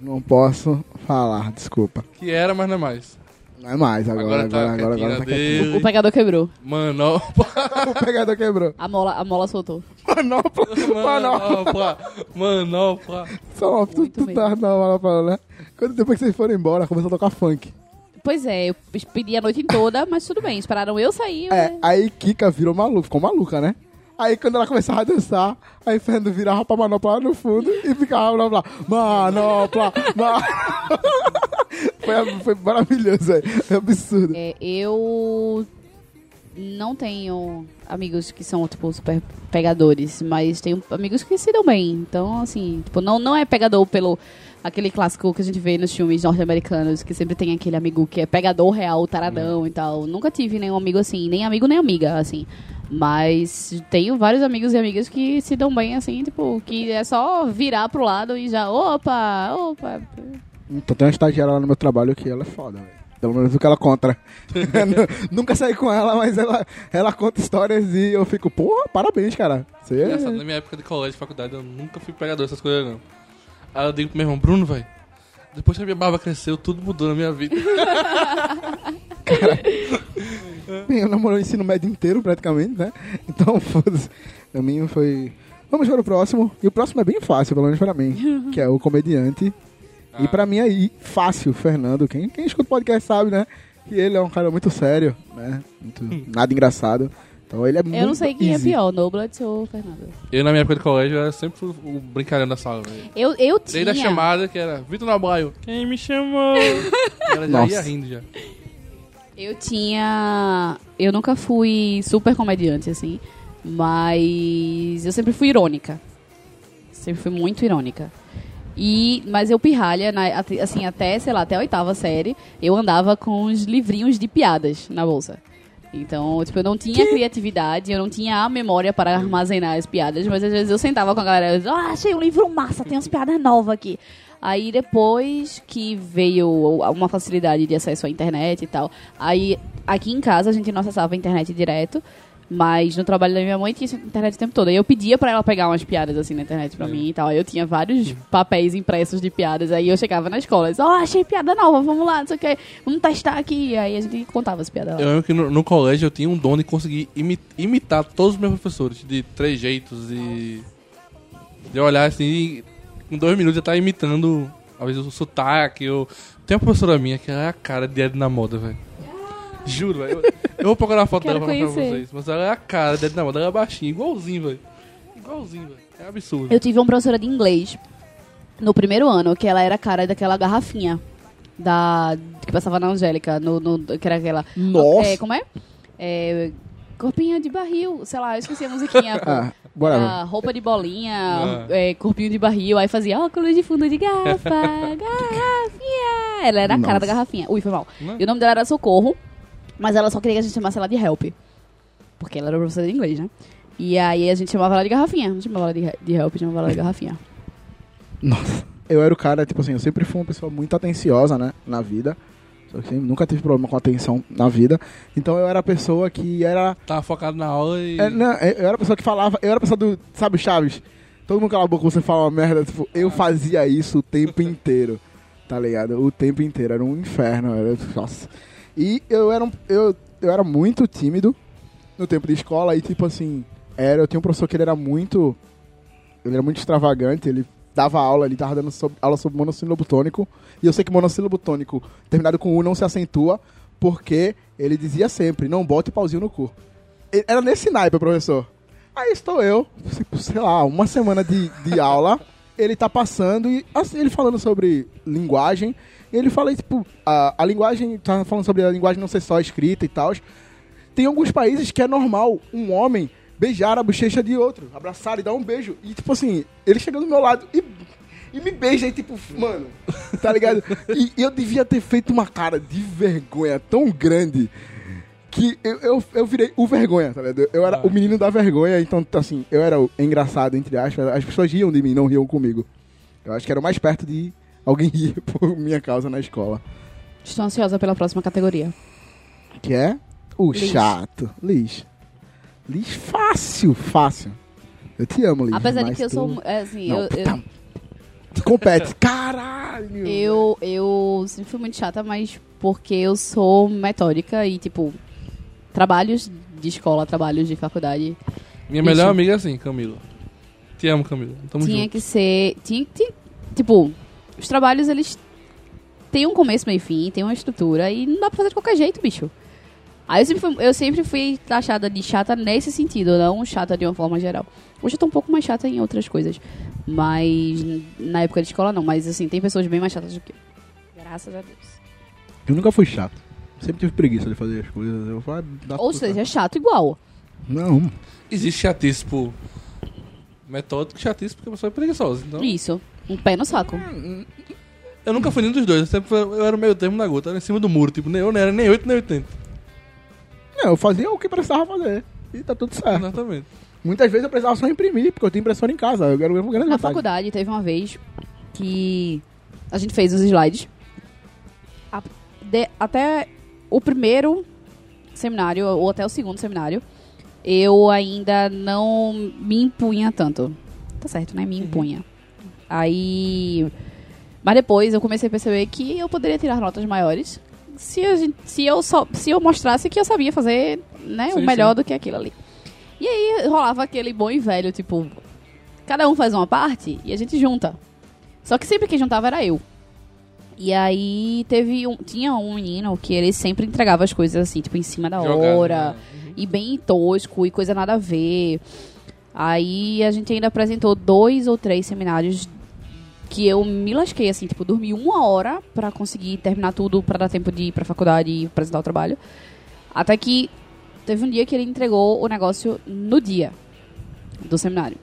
não posso falar, desculpa. Que era, mas não é mais. Não é mais agora, Agora agora, tá agora, agora, quietinho tá quietinho. O pegador quebrou. Mano, (laughs) o pegador quebrou. A mola, a mola soltou. Manopla, manopla, manopla. Só tu, tu tá na manopla, né? Quando depois que vocês foram embora, começou a tocar funk. Pois é, eu pedi a noite toda, mas tudo bem. Esperaram eu sair. eu- É, aí Kika virou maluca, ficou maluca, né? Aí quando ela começava a dançar, aí Fernando virava pra manopla lá no fundo e ficava manopla, manopla, (laughs) manopla. foi, foi maravilhoso, velho. É absurdo. É, eu não tenho amigos que são, tipo, super pegadores, mas tenho amigos que se dão bem. Então, assim, tipo, não, não é pegador pelo aquele clássico que a gente vê nos filmes norte-americanos, que sempre tem aquele amigo que é pegador real, taradão e tal. Nunca tive nenhum amigo assim, nem amigo nem amiga, assim. Mas tenho vários amigos e amigas que se dão bem, assim, tipo, que é só virar pro lado e já, opa, opa. Então tem uma estagiária lá no meu trabalho que ela é foda, velho. Pelo menos o que ela conta. (laughs) Nunca saí com ela, mas ela, ela conta histórias e eu fico, porra, parabéns, cara. Você Engraçado, na minha época de colégio, faculdade, eu nunca fui pegador dessas coisas, não. Aí eu digo pro meu irmão, Bruno, velho, depois que a minha barba cresceu, tudo mudou na minha vida. (laughs) Bem, eu namorei o ensino médio inteiro, praticamente, né? Então, (laughs) foda-se. O mim foi... Vamos para o próximo. E o próximo é bem fácil, pelo menos pra mim. que é o comediante. E pra mim aí, fácil, Fernando. Quem, quem escuta o podcast sabe, né? Que ele é um cara muito sério, né? Muito, nada engraçado. Então ele é muito Eu não sei quem easy. é pior, Noblat ou Fernando. Eu, na minha época de colégio, era sempre o, brincalhão da sala, velho. Eu, eu tinha... Desde a chamada, que era Vitor Nabaio, quem me chamou? (laughs) Ela já Nossa. ia rindo já. Eu tinha. Eu nunca fui super comediante, assim. Mas eu sempre fui irônica. Sempre fui muito irônica. E, mas eu pirralha, na- assim, até, sei lá, até a oitava série, eu andava com os livrinhos de piadas na bolsa. Então, tipo, eu não tinha criatividade, eu não tinha a memória para armazenar as piadas, mas às vezes eu sentava com a galera e dizia, ah, achei um livro massa, tem umas piadas novas aqui. Aí depois que veio uma facilidade de acesso à internet e tal, aí aqui em casa a gente não acessava a internet direto, mas no trabalho da minha mãe tinha internet o tempo todo. Aí eu pedia pra ela pegar umas piadas assim na internet pra mim e tal. Aí eu tinha vários papéis impressos de piadas. Aí eu chegava na escola e dizia, ó, achei piada nova, vamos lá, não sei o que, vamos testar aqui. Aí a gente contava as piadas lá. Eu lembro que no, no colégio eu tinha um dom de conseguir imi- imitar todos os meus professores, de três jeitos e. De olhar assim, e em dois minutos eu tava imitando, às vezes, o sotaque. Eu... Tem uma professora minha que ela é a cara de Ed na moda, velho. Juro, velho. Eu, vou procurar a foto Quero dela pra mostrar pra conhecer. vocês. Mas ela é a cara de Ed na moda, ela é baixinha, igualzinho, velho. Igualzinho, velho. É absurdo. Eu tive uma professora de inglês no primeiro ano, que ela era a cara daquela garrafinha da que passava na Angélica, no, no- que era aquela. Nossa. É, como é? É, corpinho de barril, sei lá, eu esqueci a musiquinha. pô. (laughs) Ah, whatever. Ah, roupa de bolinha, Ah. é, corpinho de barril, aí fazia óculos de fundo de garrafa, (laughs) garrafinha. Ela era a cara Nossa. da garrafinha. Ui, foi mal. Não. E o nome dela era Socorro, mas ela só queria que a gente chamasse ela de Help. Porque ela era professora de inglês, né? E aí a gente chamava ela de garrafinha. Não chamava ela de, de Help, chamava ela de garrafinha. Nossa. Eu era o cara, tipo assim, eu sempre fui uma pessoa muito atenciosa, né, na vida. Só que nunca tive problema com atenção na vida. Então eu era a pessoa que era. Tava focado na aula e. É, não, eu era a pessoa que falava. Eu era a pessoa do. Sabe, Chaves? Todo mundo cala a boca, você fala uma merda. Tipo, eu fazia isso o tempo inteiro. Tá ligado? O tempo inteiro. Era um inferno. Era, nossa. E eu era, um, eu, eu era muito tímido no tempo de escola. E tipo assim. Era, eu tinha um professor que ele era muito. Ele era muito extravagante. Ele dava aula, ele tava dando sob- aula sobre monossílabo tônico. E eu sei que monossílabo tônico terminado com U não se acentua. Porque ele dizia sempre: não bote pauzinho no cu. Era nesse naipe, professor. Aí estou eu, tipo, sei lá, uma semana de, de aula, ele tá passando e assim, ele falando sobre linguagem, e ele fala, tipo, a, a linguagem, tá falando sobre a linguagem não ser só escrita e tal. Tem alguns países que é normal um homem beijar a bochecha de outro, abraçar e dar um beijo. E tipo assim, ele chega do meu lado e, e me beija e tipo, mano, tá ligado? (laughs) E eu devia ter feito uma cara de vergonha tão grande que eu, eu, eu virei o vergonha, tá ligado? Eu era o menino da vergonha, então, assim, eu era o engraçado, entre aspas. As pessoas riam de mim, não riam comigo. Eu acho que era o mais perto de alguém rir (laughs) por minha causa na escola. Estou ansiosa pela próxima categoria. Que é o Liz. chato. Liz. Liz fácil, fácil. Eu te amo, Liz. Apesar de que eu tu- sou. mu- é, assim, Não, eu, eu, Compete. (laughs) Caralho! eu, eu sempre fui muito chata, mas porque eu sou metódica e, tipo, trabalhos de escola, trabalhos de faculdade. Minha melhor amiga é assim, Camila. Te amo, Camila. Tamo tinha junto. que ser. Tinha, tinha- tipo, os trabalhos eles têm um começo, meio e fim, tem uma estrutura e não dá pra fazer de qualquer jeito, bicho. Aí eu sempre fui, eu sempre fui taxada de chata nesse sentido, não chata de uma forma geral. Hoje eu tô um pouco mais chata em outras coisas. Mas na época de escola não, mas assim, tem pessoas bem mais chatas do que eu. Graças a Deus. Eu nunca fui chato. Sempre tive preguiça de fazer as coisas. Eu falo, ah, Ou seja, é chato igual. Não. Existe chatice por metódico e chatice porque a pessoa é preguiçosa. Então, Isso. Um pé no saco. eu nunca fui nenhum dos dois. Eu, sempre, fui- eu era o meio termo na gota. Era em cima do muro. Tipo, nem eu não era nem 8 nem 80. Não, eu fazia o que precisava fazer. E tá tudo certo. Exatamente. Muitas vezes eu precisava só imprimir, porque eu tenho impressora em casa. Eu quero ver uma grande Na vantagem. faculdade teve uma vez que a gente fez os slides. A- de- até o primeiro seminário, ou até o segundo seminário, eu ainda não me impunha tanto. Tá certo, né? Me impunha. Aí. Mas depois eu comecei a perceber que eu poderia tirar notas maiores se, a gente- se, eu, só, se eu mostrasse que eu sabia fazer né, Sim, o melhor sim. do que aquilo ali. E aí rolava aquele bom e velho, tipo, cada um faz uma parte e a gente junta. Só que sempre quem juntava era eu. E aí teve um, tinha um menino que ele sempre entregava as coisas assim, tipo, em cima da Jogado, hora. né? E bem tosco e coisa nada a ver. Aí a gente ainda apresentou dois ou três seminários que eu me lasquei, assim, tipo, dormi uma hora pra conseguir terminar tudo, pra dar tempo de ir pra faculdade e apresentar o trabalho. Até que teve um dia que ele entregou o negócio no dia do seminário.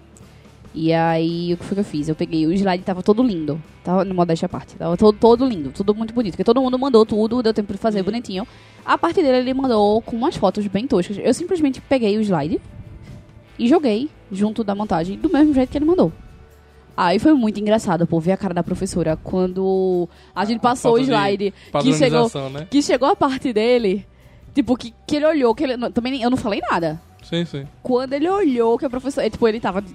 E aí, o que foi que eu fiz? Eu peguei o slide, tava todo lindo. Tava no modéstia à parte. Tava todo, todo lindo, tudo muito bonito. Porque todo mundo mandou tudo, deu tempo de fazer bonitinho. A parte dele, ele mandou com umas fotos bem toscas. Eu simplesmente peguei o slide e joguei junto da montagem, do mesmo jeito que ele mandou. Aí foi muito engraçado, pô, ver a cara da professora quando a gente passou o slide, que chegou, né? que chegou a parte dele, tipo, que, que ele olhou, que ele, não- também eu não falei nada. Sim, sim. Quando ele olhou que a professora, tipo, ele tava de,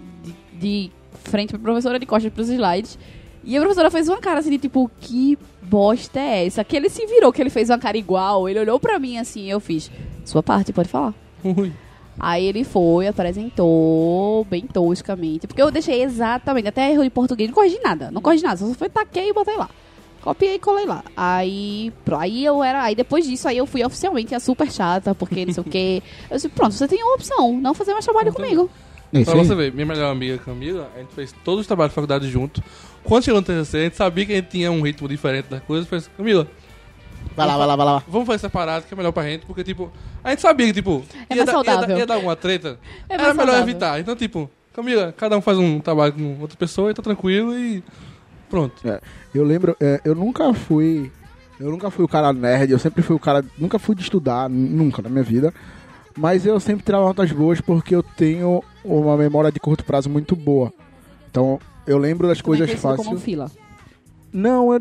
de- frente pra professora, de costas pros slides, e a professora fez uma cara assim, de tipo, que bosta é essa? Que ele se virou, que ele fez uma cara igual, ele olhou pra mim assim, e eu fiz, sua parte, pode falar. Ui. Aí ele foi, apresentou bem toscamente. Porque eu deixei exatamente, até erro de português, não corrigi nada. Não corrigi nada, só foi taquei e botei lá. Copiei e colei lá. Aí, aí eu era. Aí depois disso, aí eu fui oficialmente a super chata, porque não sei o quê. (laughs) Eu disse, pronto, você tem uma opção, não fazer mais trabalho comigo. Pra você ver, minha melhor amiga Camila, a gente fez todos os trabalhos de faculdade junto. Quando chegou no TCC, a gente sabia que a gente tinha um ritmo diferente das coisas. Fez, Camila, Vai lá, vai lá, vai lá. vamos fazer separado, que é melhor pra gente, porque, tipo, a gente sabia que, tipo, É ia, mais dar, ia, dar, ia dar alguma treta. É era melhor saudável. evitar. Então, tipo, Camila, cada um faz um trabalho com outra pessoa e tá tranquilo e pronto. É, eu lembro, é, eu nunca fui. Eu nunca fui o cara nerd, eu sempre fui o cara. Nunca fui de estudar, nunca na minha vida. Mas eu sempre tirava notas boas porque eu tenho uma memória de curto prazo muito boa. Então, eu lembro das Também coisas conhecido fáceis. como fila. Não, eu,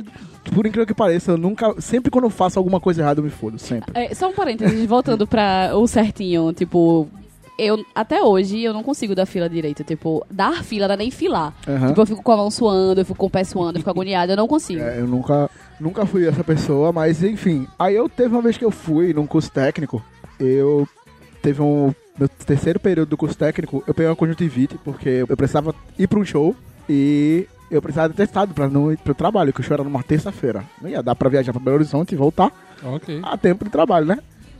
por incrível que pareça, eu nunca. Sempre quando eu faço alguma coisa errada, eu me fodo. Sempre. É, só um parênteses, voltando pra o certinho, tipo, eu até hoje eu não consigo dar fila direito, tipo, dar fila não é nem filar. Aham. Tipo, eu fico com a mão suando, eu fico com o pé suando, eu fico agoniada, eu não consigo. É, eu nunca, nunca fui essa pessoa, mas enfim. Aí eu teve uma vez que eu fui num curso técnico, eu teve um. Meu terceiro período do curso técnico, eu peguei uma conjuntivite, porque eu precisava ir pra um show e eu precisava de testado pra não ir pro trabalho, que o show era numa terça-feira. Não ia dar pra viajar pra Belo Horizonte e voltar Ok. a tempo de trabalho, né?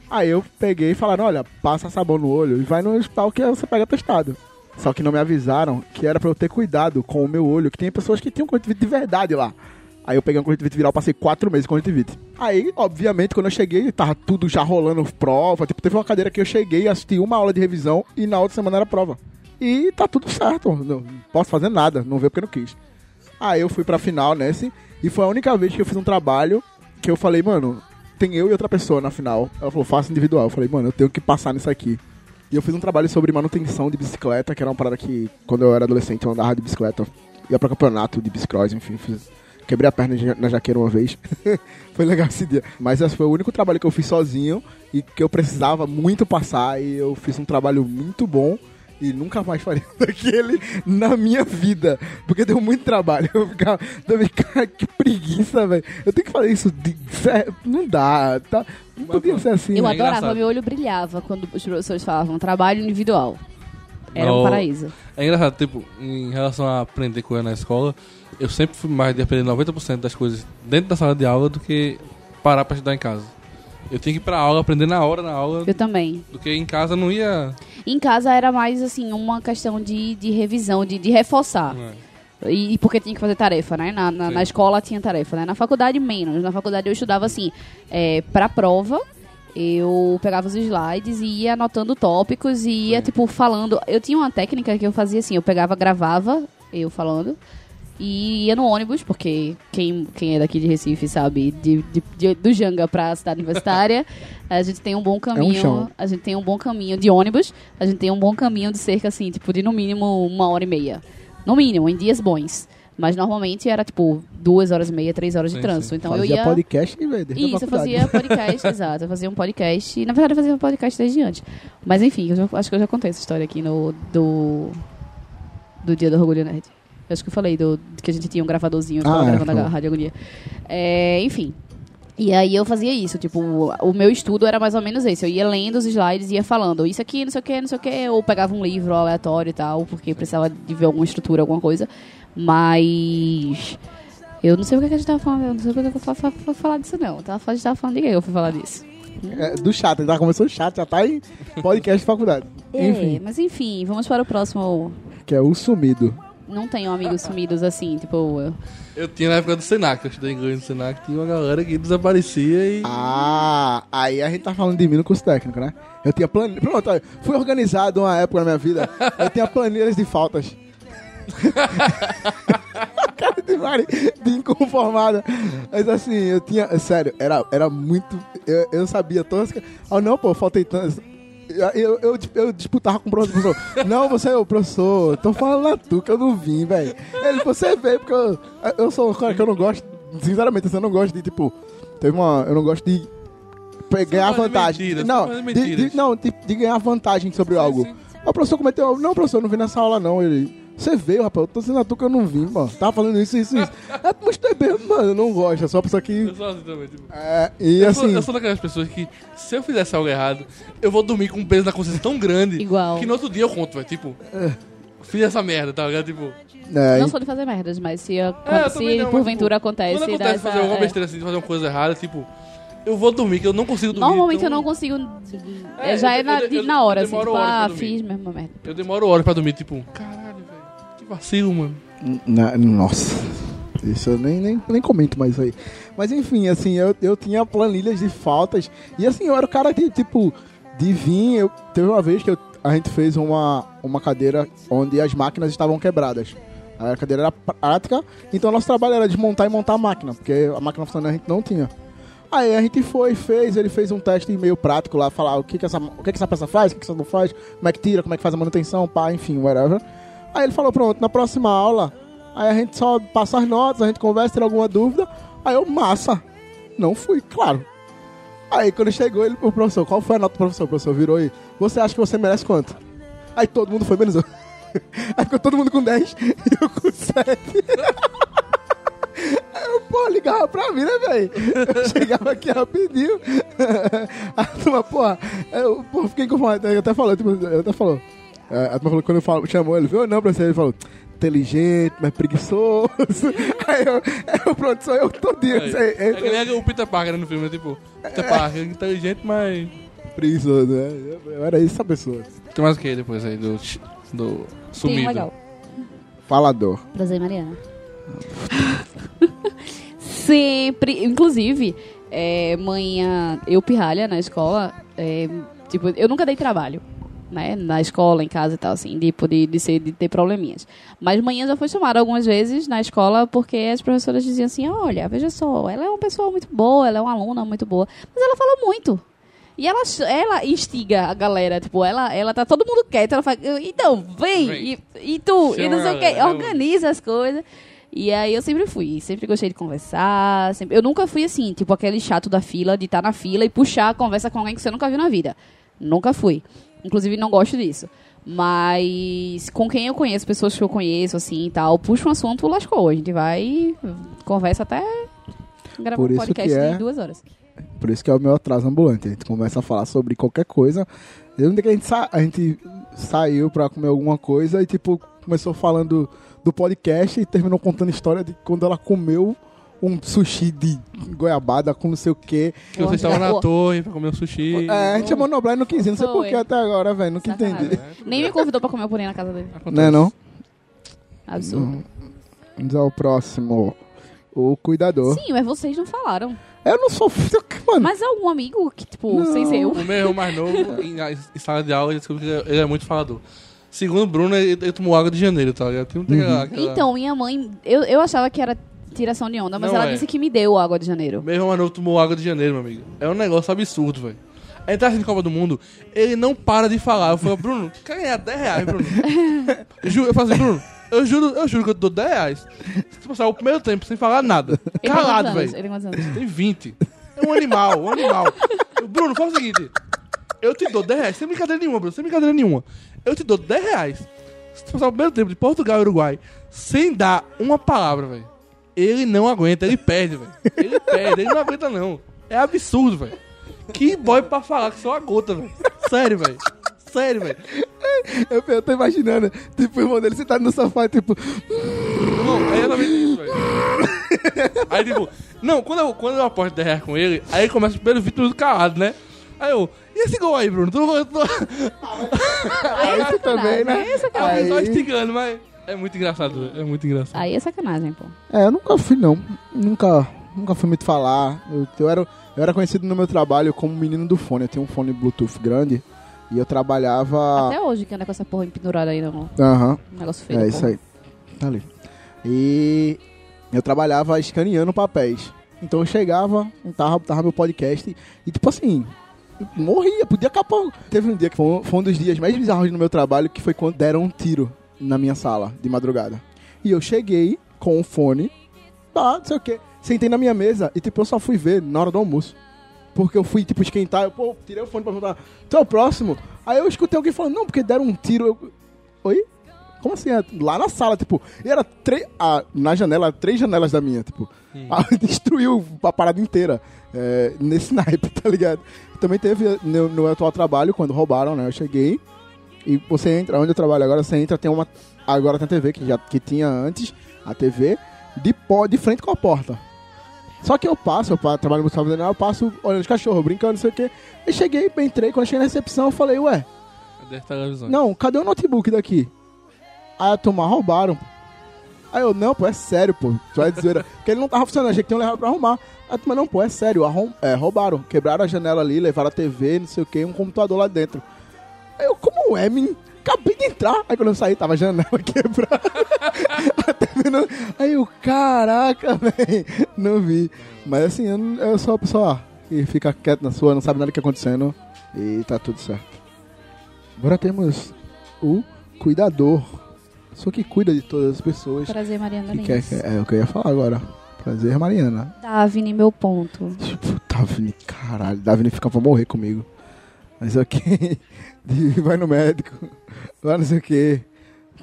Aí eu peguei e falaram, olha, passa sabão no olho e vai no hospital que você pega testado. Só que não me avisaram que era pra eu ter cuidado com o meu olho, que tem pessoas que tinham conjuntivite de verdade lá. Aí eu peguei uma conjuntivite viral, passei quatro meses com conjuntivite. Aí, obviamente, quando eu cheguei, tava tudo já rolando prova. Tipo, teve uma cadeira que eu cheguei, assisti uma aula de revisão e na outra semana era prova. E tá tudo certo, não posso fazer nada, não veio porque não quis. Aí eu fui pra final nesse, e foi a única vez que eu fiz um trabalho que eu falei, mano, tem eu e outra pessoa na final. Ela falou, faça individual. Eu falei, mano, eu tenho que passar nisso aqui. E eu fiz um trabalho sobre manutenção de bicicleta, que era uma parada que, quando eu era adolescente, eu andava de bicicleta. Ia pra campeonato de bicicross, enfim, fiz. Quebrei a perna na jaqueira uma vez. (laughs) foi legal esse dia. Mas esse foi o único trabalho que eu fiz sozinho e que eu precisava muito passar. E eu fiz um trabalho muito bom e nunca mais faria (laughs) daquele na minha vida. Porque deu muito trabalho. Eu ficava, eu (laughs) ficava que preguiça, velho. Eu tenho que fazer isso. De, não dá. Tá, não podia ser assim. Eu né? adorava, meu olho brilhava quando os professores falavam trabalho individual. Era um paraíso. É engraçado, tipo, em relação a aprender coisa na escola, eu sempre fui mais de aprender 90% das coisas dentro da sala de aula do que parar pra estudar em casa. Eu tinha que ir pra aula, aprender na hora, na aula, Eu também. do que em casa não ia... Em casa era mais, assim, uma questão de, de revisão, de, de reforçar. E, e porque tinha que fazer tarefa, né? Na, na, na escola tinha tarefa, né? Na faculdade, menos. Na faculdade eu estudava, assim, é, pra prova, eu pegava os slides e ia anotando tópicos e ia, tipo, falando. Eu tinha uma técnica que eu fazia assim, eu pegava, gravava eu falando e ia no ônibus, porque quem, quem é daqui de Recife sabe, de, de- de- do Janga pra cidade universitária, a gente tem um bom caminho. chão. a gente tem um bom caminho de ônibus, a gente tem um bom caminho de cerca, assim, tipo, de no mínimo uma hora e meia. No mínimo, em dias bons. Mas normalmente era, tipo, duas horas e meia, três horas de Sim, trânsito. sim. Então Fazia eu ia. podcast e desde a Isso, eu fazia podcast, (laughs) exato. Eu fazia um podcast. E, na verdade, eu fazia um podcast desde antes. Mas enfim, eu já- acho que eu já contei essa história aqui no. Do. Do dia do Orgulho Nerd. Eu acho que eu falei do, que a gente tinha um gravadorzinho que Ah, é, gravando a falou. Rádio Agonia. É, enfim. E aí eu fazia isso, tipo, o- meu estudo era mais ou menos esse. Eu ia lendo os slides e ia falando isso aqui, não sei o que, não sei o que, ou pegava um livro aleatório e tal, porque precisava de ver alguma estrutura, alguma coisa. Mas eu não sei o que que a gente tava falando, eu não sei o que que eu fui fa- fa- falar disso não. Tava, a gente tava falando de quem eu fui falar disso. É, do chat, já começou o chat, já tá em podcast de faculdade. É, Enfim, mas enfim, vamos para o próximo. que é o sumido. Não tenho amigos sumidos assim, tipo. eu- Eu tinha na época do Senac, eu estudei inglês no Senac, tinha uma galera que desaparecia e. Ah, aí a gente tá falando de mim no curso técnico, né? Eu tinha planilha. Pronto, olha, fui organizado uma época na minha vida. Eu tinha planilhas de faltas. (laughs) Cara de Mari, de inconformada. Mas assim, eu tinha. Sério, era, era muito. Eu, eu sabia todas. as- Ah, não, pô, faltei tantas. Eu, eu, eu, disputava com o professor. Não, você é o professor. Tô falando tu que eu não vim, velho. Ele, você veio porque eu, eu sou um cara que eu não gosto. Sinceramente, assim, eu não gosto de, tipo. Teve uma. Eu não gosto de ganhar vantagem. mentiras, não, de, de- não de, de ganhar vantagem sobre algo. Ah, O professor cometeu algo. Não, professor, eu não vim nessa aula, não. Ele. Você veio, rapaz. Eu tô sendo a tu que eu não vim, mano. Tava falando isso, isso, isso. é, mas tu é bem, mano, eu não gosto. É só a pessoa que. Eu sou assim também, tipo. É, e eu, sou, assim. eu sou daquelas pessoas que, se eu fizesse algo errado, eu vou dormir com um peso na consciência tão grande Igual. que no outro dia eu conto, velho. Tipo, fiz essa merda, tá ligado? Tipo, É, Não sou de fazer merdas, mas se, a- É, eu se não, porventura tipo, acontece, quando dá acontece fazer alguma é. besteira assim, de fazer uma coisa errada, tipo, eu vou dormir, que eu não consigo dormir. Normalmente então eu não consigo. É, já eu- é na, eu- eu- na hora, eu assim. Tipo, pra ah, fiz mesmo uma merda. Eu demoro horas pra dormir, tipo, caralho, vacilo, mano. Na- nossa. Isso eu nem, nem, nem comento mais aí. Mas enfim, assim, eu, eu tinha planilhas de faltas. E assim, eu era o cara de, tipo, de vir. Eu, teve uma vez que eu- a gente fez uma, uma cadeira onde as máquinas estavam quebradas. A cadeira era prática, então nosso trabalho era desmontar e montar a máquina, porque a máquina funcionando a gente não tinha. Aí a gente foi, fez, ele fez um teste meio prático lá, falar o que, que, essa, o que, que essa peça faz, o que, que essa não faz, como é que tira, como é que faz a manutenção, pá, enfim, whatever. Aí ele falou, pronto, na próxima aula, aí a gente só passa as notas, a gente conversa, tem alguma dúvida. Aí eu, massa. Não fui, claro. Aí quando chegou ele, o professor, qual foi a nota do professor? O professor virou e, você acha que você merece quanto? Aí todo mundo foi menos (laughs) eu. Aí ficou todo mundo com 10 e eu com 7. (laughs) Aí eu, pô, ligava pra mim, né, velho? Eu chegava aqui rapidinho. A turma, porra, eu fiquei conformado. Ele até falou, tipo, ele até falou. É, A turma falou, quando eu falo, chamou ele, viu? Não, pra você, ele falou, inteligente, mas preguiçoso. (laughs) Aí eu, eu pronto, sou eu todinho. É, Isso aí, é que nem o Peter Parker no filme, né? Tipo, Peter Parker, inteligente, mas. Preguiçoso, né? Eu, eu era essa pessoa. Tem mais o que depois aí do. do Tem um sumido? legal. Falador. Prazer, Mariana. (laughs) Sempre. Inclusive, é, manhã, eu pirralha na escola. é, tipo, eu nunca dei trabalho. Né, na escola, em casa e tal, assim, tipo, de, de, ser, de ter probleminhas. Mas manhã já foi chamada algumas vezes na escola porque as professoras diziam assim: olha, veja só, ela é uma pessoa muito boa, ela é uma aluna muito boa, mas ela fala muito. E ela, ela instiga a galera, tipo, ela, ela tá todo mundo quieto, ela fala, então, vem, Vem. E, e tu, e Chama não sei o que, galera, organiza as coisas. E aí eu sempre fui, sempre gostei de conversar, sempre- eu nunca fui assim, tipo aquele chato da fila, de estar na fila e puxar a conversa com alguém que você nunca viu na vida. Nunca fui. Inclusive não gosto disso. Mas com quem eu conheço, pessoas que eu conheço, assim e tal, puxa um assunto, lascou. A gente vai e conversa até gravar Por um podcast que é- de duas horas. Por isso que é o meu atraso ambulante. A gente começa a falar sobre qualquer coisa. Eu que a gente, sa- a gente saiu pra comer alguma coisa e, tipo, começou falando do podcast e terminou contando a história de quando ela comeu um sushi de goiabada com não sei o quê. Que vocês estavam na torre pra comer um sushi. É, a gente chamou Noblar e não quis ir. Não sei Foi. por que até agora, velho. Nunca Sacanagem. entendi. Nem me convidou pra comer o purinho na casa dele. Não é não? Absurdo. Vamos ao próximo. O cuidador. Sim, mas vocês não falaram. Eu não sou... (laughs) Mano, Mas algum amigo que, tipo, sem ser eu. O meu irmão mais novo, (laughs) em, em sala de aula, ele descobriu que ele é muito falador. Segundo o Bruno, ele, ele tomou água de janeiro, tá ligado? Tem, tem aquela- aquela- Então, minha mãe, eu, eu achava que era tiração de onda, mas Não ela é. disse que me deu água de janeiro. Meu irmão novo tomou água de janeiro, meu amigo. É um negócio absurdo, velho. A gente tá assistindo Copa do Mundo, ele não para de falar. Eu falo, Bruno, quer ganhar 10 reais, Bruno? (laughs) Eu, ju- eu falo assim, Bruno, eu juro, eu juro que eu te dou 10 reais. Se passar o primeiro tempo sem falar nada. Ele Calado, velho. Ele tem quantos anos? Tem 20. É um animal, um animal. Bruno, fala o seguinte. Eu te dou 10 reais, sem brincadeira nenhuma, Bruno, sem brincadeira nenhuma. Eu te dou 10 reais. Se tu passar o primeiro tempo de Portugal e Uruguai sem dar uma palavra, velho. Ele não aguenta, ele perde, velho. Ele perde, ele não aguenta, não. É absurdo, velho. Que boy pra falar que só a gota, velho. Sério, velho. Sério, velho. eu, eu tô imaginando, tipo, o irmão dele sentado no sofá, tipo... Não, é exatamente isso, velho. Aí, tipo, não, quando eu, quando eu aposto 10 reais com ele, aí ele começa pelo 20 minutos calado, né? Aí eu, e esse gol aí, Bruno? Tu, tu... Aí você também, né? Esse É uma pessoa Aí- instigando, mas. É muito engraçado, é muito engraçado. Aí é sacanagem, pô. É, eu nunca fui, não. Nunca, nunca fui muito falar. Eu, eu era, eu era conhecido no meu trabalho como menino do fone. Eu tinha um fone Bluetooth grande e eu trabalhava... Até hoje que anda com essa porra pendurada aí no Aham. negócio feio. É isso aí. Tá ali. E eu trabalhava escaneando papéis. Então eu chegava, tava, tava meu podcast e, tipo assim, eu morria, podia acabar. Teve um dia que foi um, foi um dos dias mais bizarros no meu trabalho, que foi quando deram um tiro na minha sala de madrugada. E eu cheguei com o fone, tá, não sei o que. Sentei na minha mesa e, tipo, eu só fui ver na hora do almoço. Porque eu fui, tipo, esquentar, eu, pô, tirei o fone pra perguntar, tu é o próximo? Aí eu escutei alguém falando, não, porque deram um tiro. Eu, Oi? Como assim? É Lá na sala, tipo, e era três. Ah, na janela, três janelas da minha, tipo. Ah, (laughs) destruiu a parada inteira. é, nesse (laughs) naipe, tá ligado? Também teve no, no atual trabalho, quando roubaram, né? Eu cheguei. E você entra, onde eu trabalho agora, você entra, tem uma. Agora tem a TV, que, já, que tinha antes, a TV, de, pó, de frente com a porta. Só que eu passo, eu trabalho no Gustavo Daniel, eu passo olhando os cachorros, brincando, não sei o quê. Eu cheguei, entrei, quando cheguei na recepção, eu falei, ué, Deve estar televisão. não, cadê o notebook daqui? Aí a turma roubaram. Aí eu, não, pô, é sério, pô. Tu vai dizer. Porque ele não tava funcionando, achei que tinham levado pra arrumar. Aí a turma, não, pô, é sério, arrum... é, roubaram. Quebraram a janela ali, levaram a TV, não sei o que, um computador lá dentro. Eu, como é, menino? Acabei de entrar. Aí quando eu saí, tava a janela (laughs) quebrada. Não- Aí eu, caraca, velho. Não vi. Mas assim, eu, eu sou a pessoa que fica quieta na sua, não sabe nada do que tá acontecendo. E tá tudo certo. Agora temos o cuidador. Só que cuida de todas as pessoas. Prazer, Mariana que quer, que- é o que eu ia falar agora. Prazer, Mariana. Davine, meu ponto. Davine, caralho. Davine fica pra morrer comigo. Mas ok. (laughs) Vai no médico. Vai não sei o que.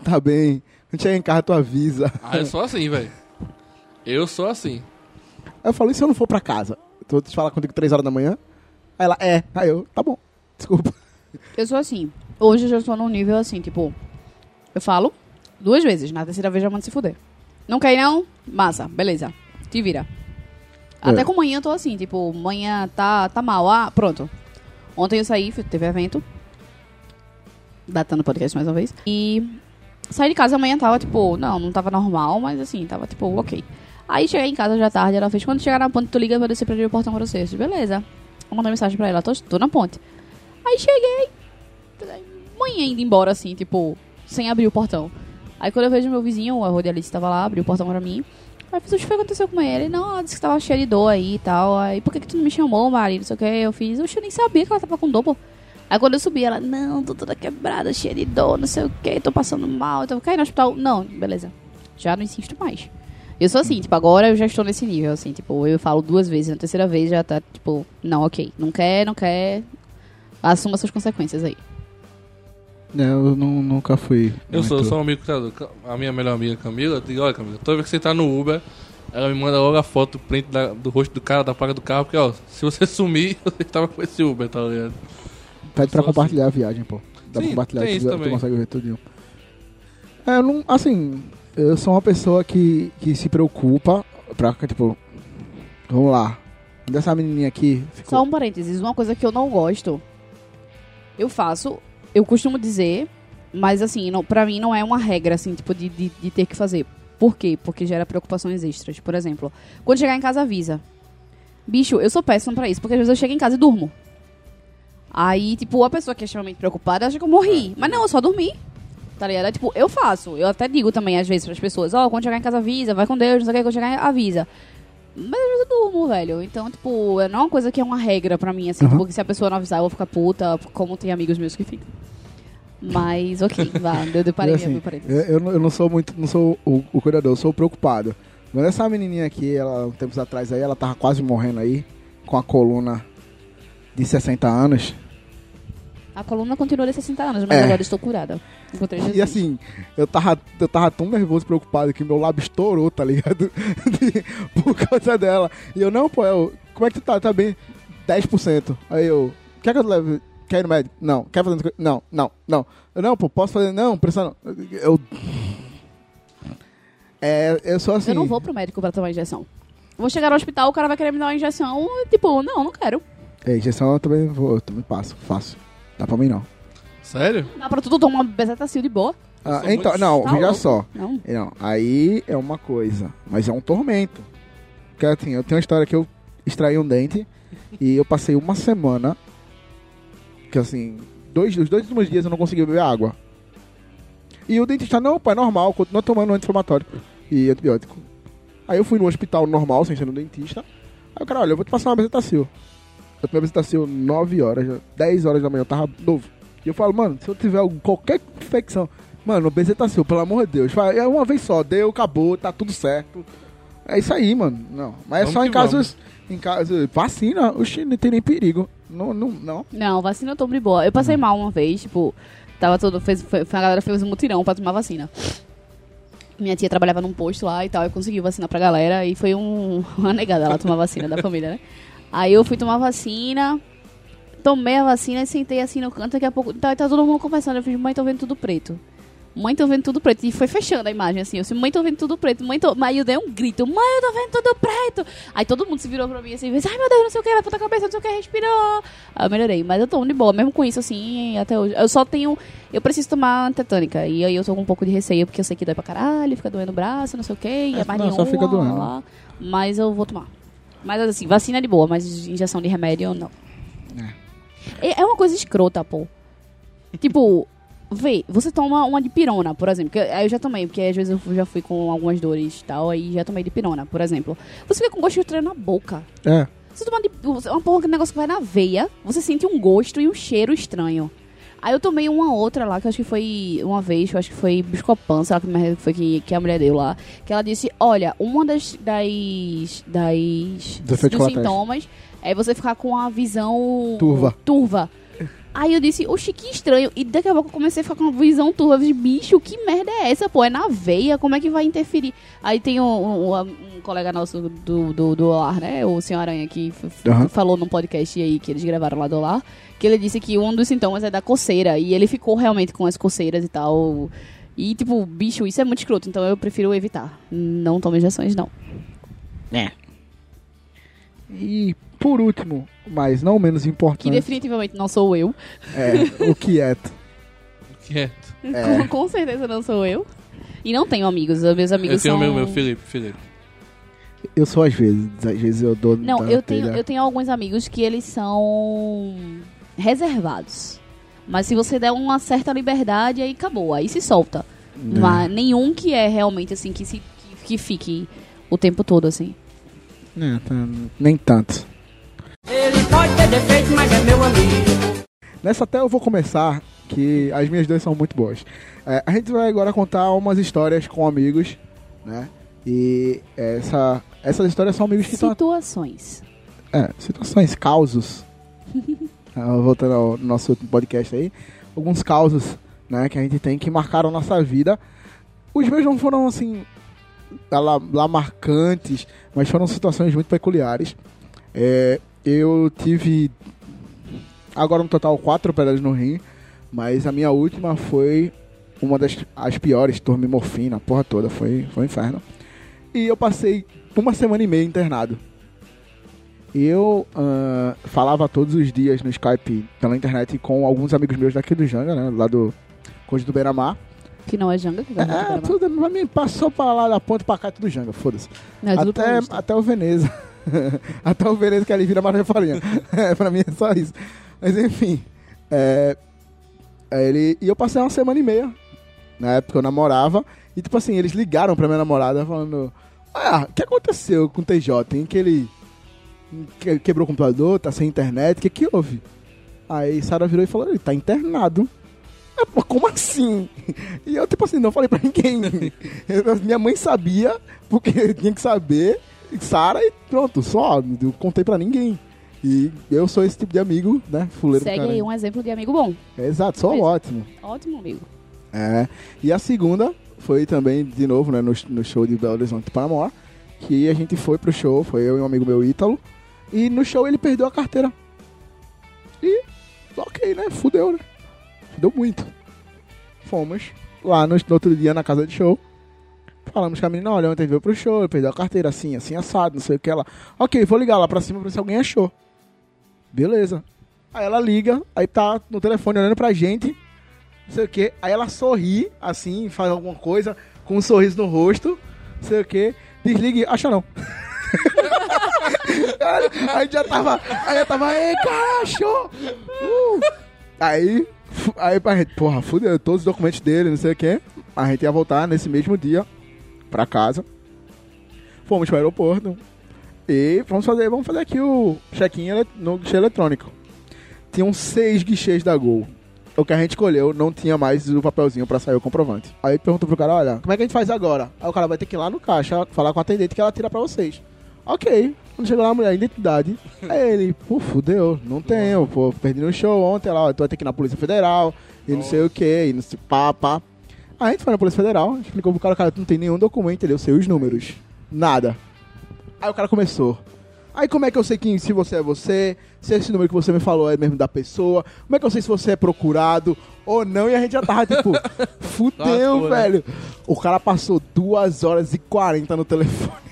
Tá bem. Quando chegar em casa, tu avisa. Ah, eu sou assim, velho. Eu sou assim. Aí eu falo, e se eu não for pra casa? Tu vou te falar contigo 3 horas da manhã? Aí ela, é. Aí eu, tá bom. Desculpa. Eu sou assim. Hoje eu já estou num nível assim, tipo, eu falo duas vezes, na terceira vez já mando se fuder. Não quer ir não? Massa, beleza. Te vira. Até É. com manhã eu tô assim, tipo, manhã tá, tá mal, ah, pronto. Ontem eu saí, teve evento. Datando o podcast mais uma vez. E saí de casa amanhã tava, tipo, não, não tava normal, mas assim, tava, tipo, ok. Aí cheguei em casa já tarde, ela fez, quando chegar na ponte, tu liga pra descer pra abrir o portão pra você. Eu disse, beleza. Eu mandei mensagem pra ela, tô, tô na ponte. Aí cheguei, manhã indo embora, assim, tipo, sem abrir o portão. Aí quando eu vejo meu vizinho, a radialista tava lá, abriu o portão pra mim. Aí eu fiz, o que foi que aconteceu com ele? Não, ela disse que tava cheia de dor aí e tal. Aí, por que, que tu não me chamou, Mari? Não sei o que. Eu fiz, eu nem sabia que ela tava com dor, pô. Aí quando eu subi, ela, não, tô toda quebrada, cheia de dor, não sei o que, tô passando mal, então caí no hospital. Não, beleza. Já não insisto mais. Eu sou assim, tipo, agora eu já estou nesse nível, assim, tipo, eu falo duas vezes, na terceira vez já tá, tipo, não, ok. Não quer, não quer. Assuma suas consequências aí. Não, eu nu- nunca fui. Eu sou, muito- sou um amigo cuidador. A minha melhor amiga Camila, eu digo, olha Camila, toda vez que você tá no Uber, ela me manda logo a foto, print da- do rosto do cara, da placa do carro, porque ó, se você sumir, (laughs) você tava com esse Uber, tá ligado? Pede pra Sou compartilhar a viagem, pô. Dá pra Sim, compartilhar, tem tu, isso tu também. consegue ver tudinho. É, eu não, assim, eu sou uma pessoa que, que se preocupa pra, tipo, vamos lá. Dessa menininha aqui, ficou... Só um parênteses, uma coisa que eu não gosto, eu faço, eu costumo dizer, mas assim, não, pra mim não é uma regra, assim, tipo, de, de, de ter que fazer. Por quê? Porque gera preocupações extras. Por exemplo, quando chegar em casa, avisa. Bicho, eu sou péssima pra isso, porque às vezes eu chego em casa e durmo. Aí, tipo, a pessoa que é extremamente preocupada acha que eu morri. Mas não, eu só dormi. Tá ligado? É, tipo, eu faço. Eu até digo também, às vezes, pras pessoas, ó, quando chegar em casa, avisa, vai com Deus, não sei o que, quando chegar, avisa. Mas às vezes eu durmo, velho. Então, tipo, é não é uma coisa que é uma regra pra mim, assim, Uhum. porque se a pessoa não avisar, eu vou ficar puta, como tem amigos meus que ficam. Mas, ok, (laughs) vá, eu deparei minha assim, parênteses. eu, eu não- sou muito, não sou o, o cuidador, eu sou o preocupado. Mas essa menininha aqui, ela, tempos atrás aí, ela tava quase morrendo aí, com a coluna de 60 anos. A coluna continua de 60 anos, mas É. agora estou curada. Encontrei Jesus. E assim, eu tava, eu tava tão nervoso, preocupado, que meu lábio estourou, tá ligado? (laughs) Por causa dela. E eu, não, pô, eu, como é que tu tá? Tá bem? 10%. Aí eu, quer que eu leve? Quer ir no médico? Não. Quer fazer? coisa? Não, não, não. Eu, não, pô, posso fazer? Não, pressão não. Eu... É, eu sou assim... Eu não vou pro médico pra tomar injeção. Vou chegar no hospital, o cara vai querer me dar uma injeção, tipo, não, não quero. É, injeção eu também vou, eu também passo, faço. Dá pra mim não. Sério? Dá pra tudo tomar uma bezetacil de boa. Ah, então, muito- não, Tá veja louco. só. Não. Não, aí é uma coisa, mas é um tormento. Porque assim, eu tenho uma história que eu extraí um dente e eu passei uma semana que assim, dois, os dois últimos dias eu não consegui beber água. E o dentista, não, pai, normal, continua tomando anti-inflamatório e antibiótico. Aí eu fui no hospital normal, sem ser no dentista. Aí o cara, olha, eu vou te passar uma bezetacil. Eu tomei bezetacil 9 horas, já- 10 horas da manhã, eu tava novo. E eu falo, mano, se eu tiver algum- qualquer infecção, mano, bezetacil, pelo amor de Deus, vai, é uma vez só, deu, acabou, tá tudo certo. É isso aí, mano. Não, mas é Vamos só que em casos, em casos, vacina, oxi, não tem nem perigo. Não, não, não. Não, vacina eu tô de boa. Eu passei mal uma vez, tipo, tava todo. Fez, foi, foi- a galera fez um mutirão pra tomar vacina. Minha tia trabalhava num posto lá e tal, eu consegui vacinar pra galera e foi um, (laughs) uma negada ela tomar vacina da família, né? (laughs) Aí eu fui tomar vacina, tomei a vacina e sentei assim no canto, daqui a pouco. Tá, tá todo mundo conversando, eu fiz, mãe, tô vendo tudo preto. Mãe, tô vendo tudo preto. E foi fechando a imagem, assim. Eu disse, mãe, tô vendo tudo preto. Mãe, tô... Aí eu dei um grito, mãe, eu tô vendo tudo preto. Aí todo mundo se virou pra mim assim, ai meu Deus, não sei o que, levanta a cabeça, não sei o que, respirou. Aí eu melhorei. Mas eu tô de boa, mesmo com isso, assim, até hoje. Eu só tenho. Eu preciso tomar antetânica. E aí eu tô com um pouco de receio, porque eu sei que dói pra caralho, fica doendo o braço, não sei o que, e é, É, mais não, só nenhuma, fica doendo. lá. Mas eu vou tomar. Mas assim, vacina é de boa, mas injeção de remédio, não. É, é uma coisa escrota, pô. Tipo, vê, você toma uma de pirona, por exemplo. Que eu já tomei, porque às vezes eu já fui com algumas dores e tal, aí já tomei de pirona, por exemplo. Você fica com gosto estranho na boca. É. Você toma de, uma porra, que negócio que vai na veia, você sente um gosto e um cheiro estranho. Aí eu tomei uma outra lá, que eu acho que foi uma vez, que eu acho que foi Biscopan, sei lá que foi que, que a mulher deu lá. Que ela disse, olha, uma das, das, das Dos sintomas é você ficar com a visão Turva. turva. Aí eu disse, oxi, que estranho. E daqui a pouco eu comecei a ficar com uma visão turva. Eu disse, bicho, que merda é essa, pô? É na veia, como é que vai interferir? Aí tem um, um- um colega nosso do, do, do Olar, né? O senhor Aranha, que Aham. falou num podcast aí que eles gravaram lá do Olar, que ele disse que um dos sintomas é da coceira. E ele ficou realmente com as coceiras e tal. E, tipo, bicho, isso é muito escroto. Então eu prefiro evitar. Não tome injeções, não. E por último, mas não menos Que importante, definitivamente não sou eu. é o quieto. Quieto. É. Com, com certeza não sou eu. E não tenho amigos. Os meus amigos Eu tenho o são... meu, meu Felipe, Felipe. Eu sou às vezes, às vezes eu dou. Não, eu tenho, telha. eu tenho alguns amigos que eles são reservados. Mas se você der uma certa liberdade, aí acabou, aí se solta. Né. Mas nenhum que é realmente assim, que, se, que, que fique o tempo todo assim. É, tá, nem tanto. Ele pode ter defeito, mas é meu amigo. Nessa até eu vou começar, que as minhas duas são muito boas. É, a gente vai agora contar umas histórias com amigos, né? E essa, essas histórias são amigos que estão. Situações. É, situações, causos. (laughs) Ah, Voltando ao nosso podcast aí. Alguns causos, né, que a gente tem que marcaram nossa vida. Os meus não foram assim. Lá, lá marcantes, mas foram situações muito peculiares. É, eu tive agora no total quatro pedras no rim, mas a minha última foi uma das as piores, dormi morfina, a porra toda, foi, foi um inferno. E eu passei uma semana e meia internado. Eu ah, falava todos os dias no Skype, pela internet, com alguns amigos meus daqui do Janga, né? Lá do Conde do Beira-Mar. Que não é Janga, que vai É, tudo, pra mim passou pra lá da ponta pra cá, tudo Janga, foda-se. É até, até o Veneza. (laughs) até o Veneza que ali vira Maria Farinha. (laughs) é, pra mim é só isso. Mas enfim. É, é, ele, e eu passei uma semana e meia. Na época eu namorava. E tipo assim, eles ligaram pra minha namorada falando: Ah, o que aconteceu com o TJ? Que ele que- quebrou o computador, tá sem internet, o que que houve? Aí Sara virou e falou: Ele tá internado. Eu, "Pô, como assim? (laughs) E eu, tipo assim, não falei pra ninguém. Eu- minha mãe sabia, porque eu tinha que saber. Sara e pronto, só. Não contei pra ninguém. E eu sou esse tipo de amigo, né? Fuleiro Segue aí um exemplo de amigo bom. É, exato, sou Mas- ótimo. Ótimo amigo. É. E a segunda foi também, de novo, né, no, no show de Belo Horizonte Panamá, que a gente foi pro show, foi eu e um amigo meu, Ítalo, e no show ele perdeu a carteira. E, ok, né, fudeu, né? Fudeu muito. Fomos lá no, no outro dia na casa de show, falamos com a menina, olha, ontem veio pro show, perdeu a carteira assim, assim, assado, não sei o que ela. Ok, vou ligar lá pra cima pra ver se alguém achou. Beleza. Aí ela liga, aí tá no telefone olhando pra gente, não sei o que. Aí ela sorri, assim, faz alguma coisa, com um sorriso no rosto, não sei o que. Desliga e acha não. (laughs) Aí já tava, aí já tava, ei, cara, achou! Uh! Aí, aí a gente, porra, fudeu, todos os documentos dele, não sei o que. A gente ia voltar nesse mesmo dia pra casa. Fomos pro aeroporto. E vamos fazer, vamos fazer aqui o check-in no guichê eletrônico. Tinham seis guichês da Gol. O que a gente escolheu não tinha mais o papelzinho pra sair o comprovante. Aí perguntou pro cara, olha, como é que a gente faz agora? Aí o cara vai ter que ir lá no caixa, falar com a atendente que ela tira pra vocês. Ok. Quando chegou lá a mulher, identidade. (laughs) Aí ele, pô, fudeu, não tenho, pô, perdi no show ontem lá, tu vai ter que ir na Polícia Federal, e não sei o que, e não sei, pá, pá. Aí a gente foi na Polícia Federal, explicou pro cara, cara, tu não tem nenhum documento, ele, eu sei os números. Nada. Aí o cara começou. Aí como é que eu sei que se você é você, se esse número que você me falou é mesmo da pessoa, como é que eu sei se você é procurado ou não? E a gente já tava tipo, (laughs) fudeu, Lascou, né? velho. O cara passou 2 horas e 40 no telefone.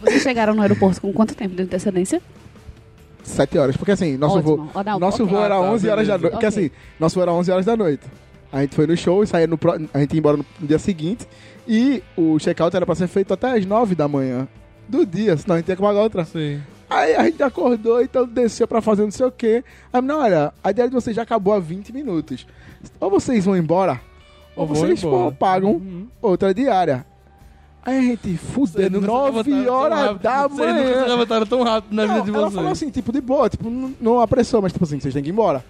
Vocês chegaram no aeroporto com quanto tempo de antecedência? 7 horas, porque assim, nosso Ótimo. voo, não, nosso ok. voo era Ah, tá, 11 horas da noite, porque assim, nosso voo era 11 horas da noite. A gente foi no show e saía no pro... a gente ia embora no dia seguinte e o check-out era pra ser feito até as 9 da manhã do dia, senão a gente ia pagar outra. Sim. Aí a gente acordou, então desceu pra fazer não sei o quê. Aí, não, olha, a ideia de vocês já acabou há 20 minutos. Ou vocês vão embora, ou Ou vocês embora. pô, pagam Uhum. outra diária. Aí a gente, fudeu, nunca se 9 levantaram tão horas rápido. da Vocês nunca manhã. levantaram tão rápido na vida Não, de ela vocês. falou assim, tipo, de boa, tipo, não, apressou, mas tipo assim, vocês têm que ir embora.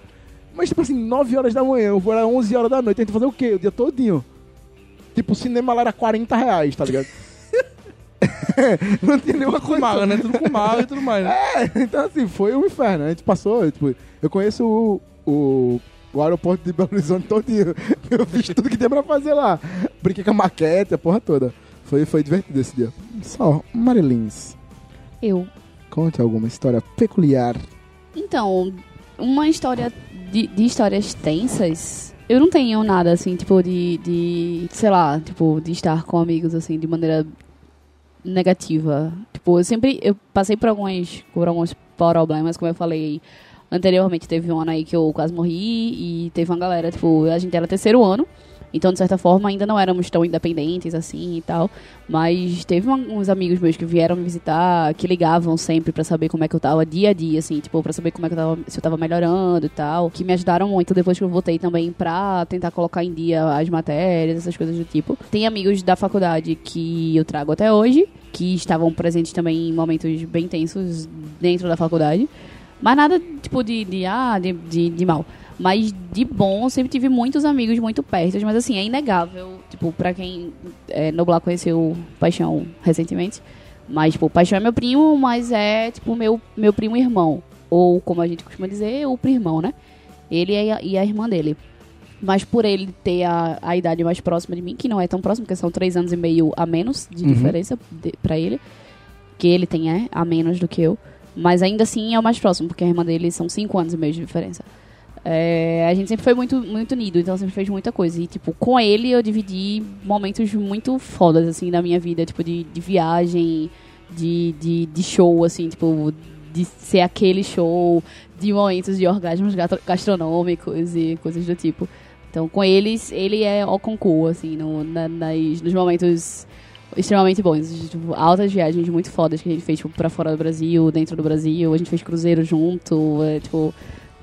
Mas tipo assim, 9 horas da manhã, o voo era 11 horas da noite, a gente fazer o quê? O dia todinho. Tipo, o cinema lá era 40 reais, tá ligado? (laughs) não tinha nenhuma com coisa. mala, né? Tudo com mala e tudo mais, né? É, então assim, foi um inferno. A gente passou, tipo, eu conheço o, o, o aeroporto de Belo Horizonte todinho. (laughs) Eu fiz tudo que tem pra fazer lá. Brinquei com a maquete, a porra toda. Foi, foi divertido esse dia. Só, Marilins, Eu. conte alguma história peculiar. Então, uma história de, de histórias tensas. Eu não tenho nada assim, tipo, de, de. Sei lá, tipo, de estar com amigos assim, de maneira negativa. Tipo, eu sempre. Eu passei por alguns, por alguns problemas, como eu falei anteriormente. Teve um ano aí que eu quase morri e teve uma galera, tipo, a gente era terceiro ano. Então, de certa forma, ainda não éramos tão independentes assim e tal. Mas teve uns amigos meus que vieram me visitar, que ligavam sempre pra saber como é que eu tava dia a dia, assim, tipo, pra saber como é que eu tava, se eu tava melhorando e tal. Que me ajudaram muito depois que eu voltei também pra tentar colocar em dia as matérias, essas coisas do tipo. Tem amigos da faculdade que eu trago até hoje, que estavam presentes também em momentos bem tensos dentro da faculdade. Mas nada, tipo, de, de, ah, de, de, de mal. Mas de bom, sempre tive muitos amigos muito perto. Mas assim, é inegável. Tipo, pra quem é, Noblar conheceu Paixão recentemente. Mas, tipo, Paixão é meu primo, mas é, tipo, meu, meu primo irmão. Ou, como a gente costuma dizer, o primo, né? Ele e a, e a irmã dele. Mas por ele ter a, a idade mais próxima de mim, que não é tão próxima, porque são três anos e meio a menos de Uhum. diferença de, pra ele. Que ele tem, é, a menos do que eu. Mas ainda assim é o mais próximo, porque a irmã dele são cinco anos e meio de diferença. É, a gente sempre foi muito, muito unido, então sempre fez muita coisa. E, tipo, com ele eu dividi momentos muito fodas, assim, da minha vida. Tipo, de, de viagem, de, de, de show, assim, tipo, de ser aquele show, de momentos de orgasmos gastronômicos e coisas do tipo. Então, com eles, ele é o concurso, assim, no, na- nas, nos momentos extremamente bons. Tipo, altas viagens muito fodas que a gente fez, tipo, pra fora do Brasil, dentro do Brasil. A gente fez cruzeiro junto, é, tipo,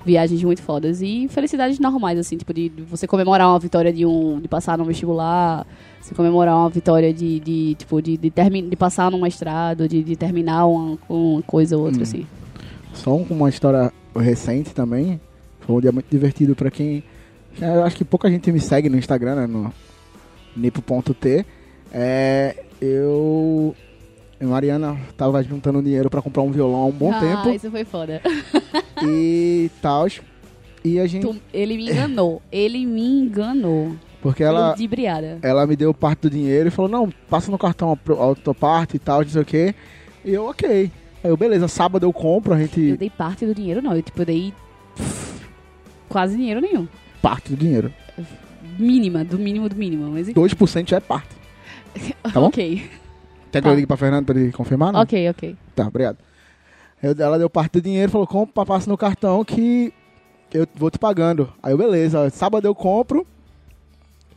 viagens muito fodas. E felicidades normais, assim, tipo, de você comemorar uma vitória de um. de passar no vestibular, você comemorar uma vitória de, de tipo, de, de, termi- de passar num mestrado, de, de terminar uma, uma coisa ou outra, Hum. assim. Só um- uma história recente também. Foi um dia muito divertido pra quem. Eu acho que pouca gente me segue no Instagram, né? No nipo.t. É, eu. Mariana tava juntando dinheiro pra comprar um violão há um bom ah, tempo. isso foi foda. (laughs) E tal. E a gente. Tu- ele me enganou. Ele me enganou. Porque ela. Ludibriada. Ela me deu parte do dinheiro e falou: Não, passa no cartão a pro- a outra parte e tal, não sei o quê. E eu, ok. Aí eu, beleza, sábado eu compro, a gente. Eu dei parte do dinheiro, não. Eu, tipo, eu dei pff, quase dinheiro nenhum. Parte do dinheiro. Mínima, do mínimo do mínimo. Mas enfim. 2% já é parte. (laughs) Tá bom? ok. Quer que Tá. eu ligue pra Fernando pra ele confirmar? Não? Ok, ok. Tá, obrigado. Eu- ela deu parte do dinheiro falou: compra, passa no cartão que eu vou te pagando. Aí eu, beleza, sábado eu compro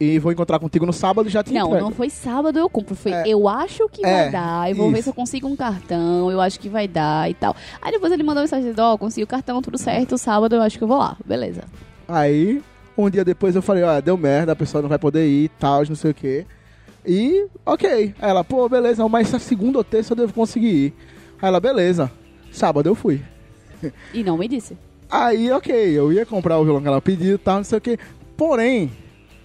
e vou encontrar contigo no sábado e já te Não, entrego. não foi sábado eu compro. Foi É. eu acho que É, vai dar. Eu vou ver isso. se eu consigo um cartão. Eu acho que vai dar e tal. Aí depois ele mandou mensagem dizendo: Ó, consegui o cartão, tudo certo. Sábado eu acho que eu vou lá. Beleza. Aí, um dia depois eu falei, ó, deu merda, a pessoa não vai poder ir, tal, não sei o quê. E, ok. Aí ela, pô, beleza, mas segunda ou terça eu devo conseguir ir. Aí ela, beleza. Sábado eu fui. E não me disse. Aí, ok, eu ia comprar o violão que ela pediu e tal, não sei o quê. Porém,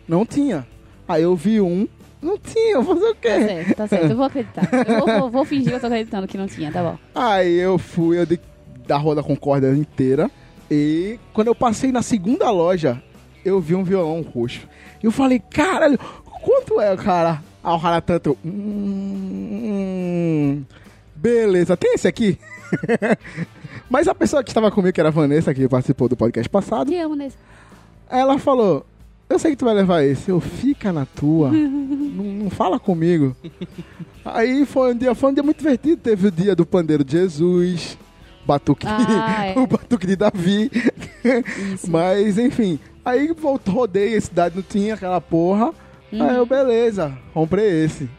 não tinha. Aí eu vi um, não tinha, eu vou fazer o quê? Tá certo, tá certo. Eu vou acreditar. Eu vou, vou- vou fingir que eu tô acreditando que não tinha, tá bom. Aí eu fui, eu dei da Rua da Concórdia inteira. E quando eu passei na segunda loja, eu vi um violão roxo. E eu falei, caralho, quanto é, cara? Aí o cara tanto. Hum, beleza, tem esse aqui? (laughs) Mas a pessoa que estava comigo, que era a Vanessa, que participou do podcast passado, Te amo nesse. ela falou: Eu sei que tu vai levar esse, eu fica na tua. (laughs) não, não fala comigo. Aí foi um dia, foi um dia muito divertido. Teve o dia do pandeiro de Jesus, batuque, Ah, é. (laughs) o batuque de Davi. Mas enfim, aí voltou, rodei, a cidade não tinha aquela porra. Uhum. Aí eu, beleza, comprei esse.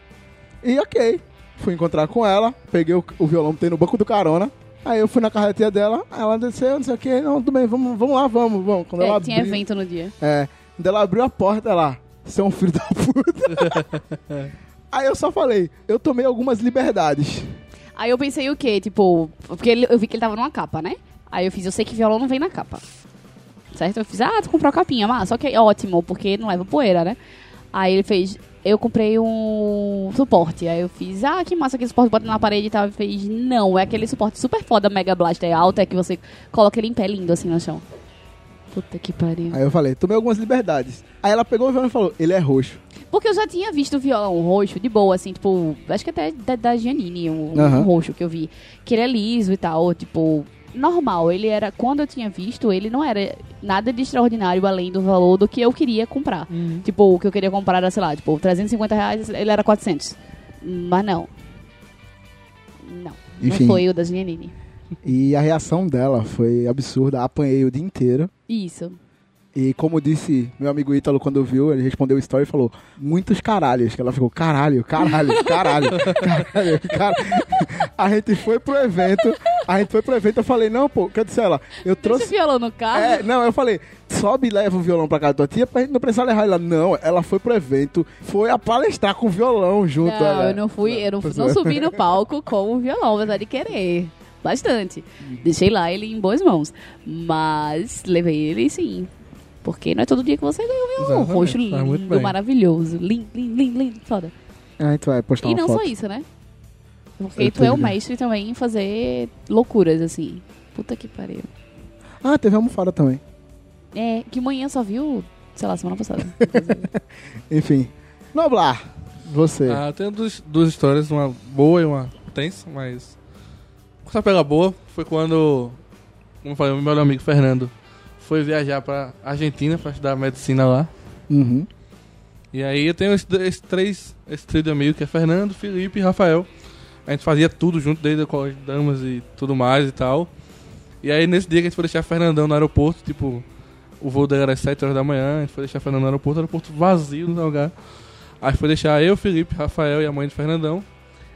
E ok, fui encontrar com ela, peguei o, o violão, botei no banco do carona. Aí eu fui na carretinha dela, aí ela desceu, não sei o que, não, tudo bem, vamos, vamos lá, vamos, vamos. Quando ela É, tinha abriu- evento no dia. é. Quando ela abriu a porta lá, você é um filho da puta. (laughs) Aí eu só falei, eu tomei algumas liberdades. Aí eu pensei o quê? Tipo, porque ele- eu vi que ele tava numa capa, né? Aí eu fiz, eu sei que violão não vem na capa. Certo? Eu fiz, ah, tu comprou a capinha, mas só que é ótimo, porque não leva poeira, né? Aí ele fez, eu comprei um suporte. Aí eu fiz, ah, que massa aquele suporte, bota na parede e tal. Ele fez, não, é aquele suporte super foda, Mega Blaster alto, é que você coloca ele em pé lindo assim no chão. Puta que pariu. Aí eu falei, tomei algumas liberdades. Aí ela pegou o violão e falou, ele é roxo. Porque eu já tinha visto o violão roxo de boa, assim, tipo, acho que até da, da Giannini, um, um roxo que eu vi. Que ele é liso e tal, tipo, normal. Ele era, quando eu tinha visto, ele não era nada de extraordinário além do valor do que eu queria comprar. Tipo, o que eu queria comprar era, sei lá, tipo, 350 reais, ele era 400. Mas não. Não. Enfim. Não foi o da Giannini. E a reação dela foi absurda, apanhei o dia inteiro. Isso. E como disse meu amigo Ítalo quando viu, ele respondeu o story e falou, muitos caralhos. Que ela ficou, caralho, caralho, caralho, (laughs) caralho, caralho. A gente foi pro evento, a gente foi pro evento, eu falei, não, pô, quer dizer, ela, eu Trouxe trouxe... violão no carro? É, não, eu falei, sobe e leva o violão pra casa da tua tia pra gente não precisar levar ela. Não, ela foi pro evento, foi a palestrar com o violão junto. Não, ela. eu não fui, eu não, não é. subi no palco com o violão, apesar de querer. Bastante. Deixei lá ele em boas mãos. Mas levei ele sim. Porque não é todo dia que você ganha um violão. Roxo lindo, maravilhoso. Lindo, lindo, lindo, lindo. Foda. A gente vai postar e não foto. só isso, né? Porque Eu tu é o mestre também em fazer loucuras, assim. Puta que pariu. Ah, teve almofada também. É, que manhã só viu, sei lá, semana passada. (laughs) Enfim. Noblar, você. Ah, tem duas, duas histórias, uma boa e uma tensa, mas. Essa pega boa foi quando, como eu falei, o meu melhor amigo Fernando foi viajar pra Argentina pra estudar medicina lá. Uhum. E aí eu tenho esses esses três, esse trio de amigos que é Fernando, Felipe e Rafael. A gente fazia tudo junto desde o colégio de damas e tudo mais e tal. E aí nesse dia que a gente foi deixar Fernandão no aeroporto, tipo, o voo dele era às 7 horas da manhã, a gente foi deixar Fernandão no aeroporto, aeroporto vazio no lugar. Aí foi deixar eu, Felipe, Rafael e a mãe de Fernandão.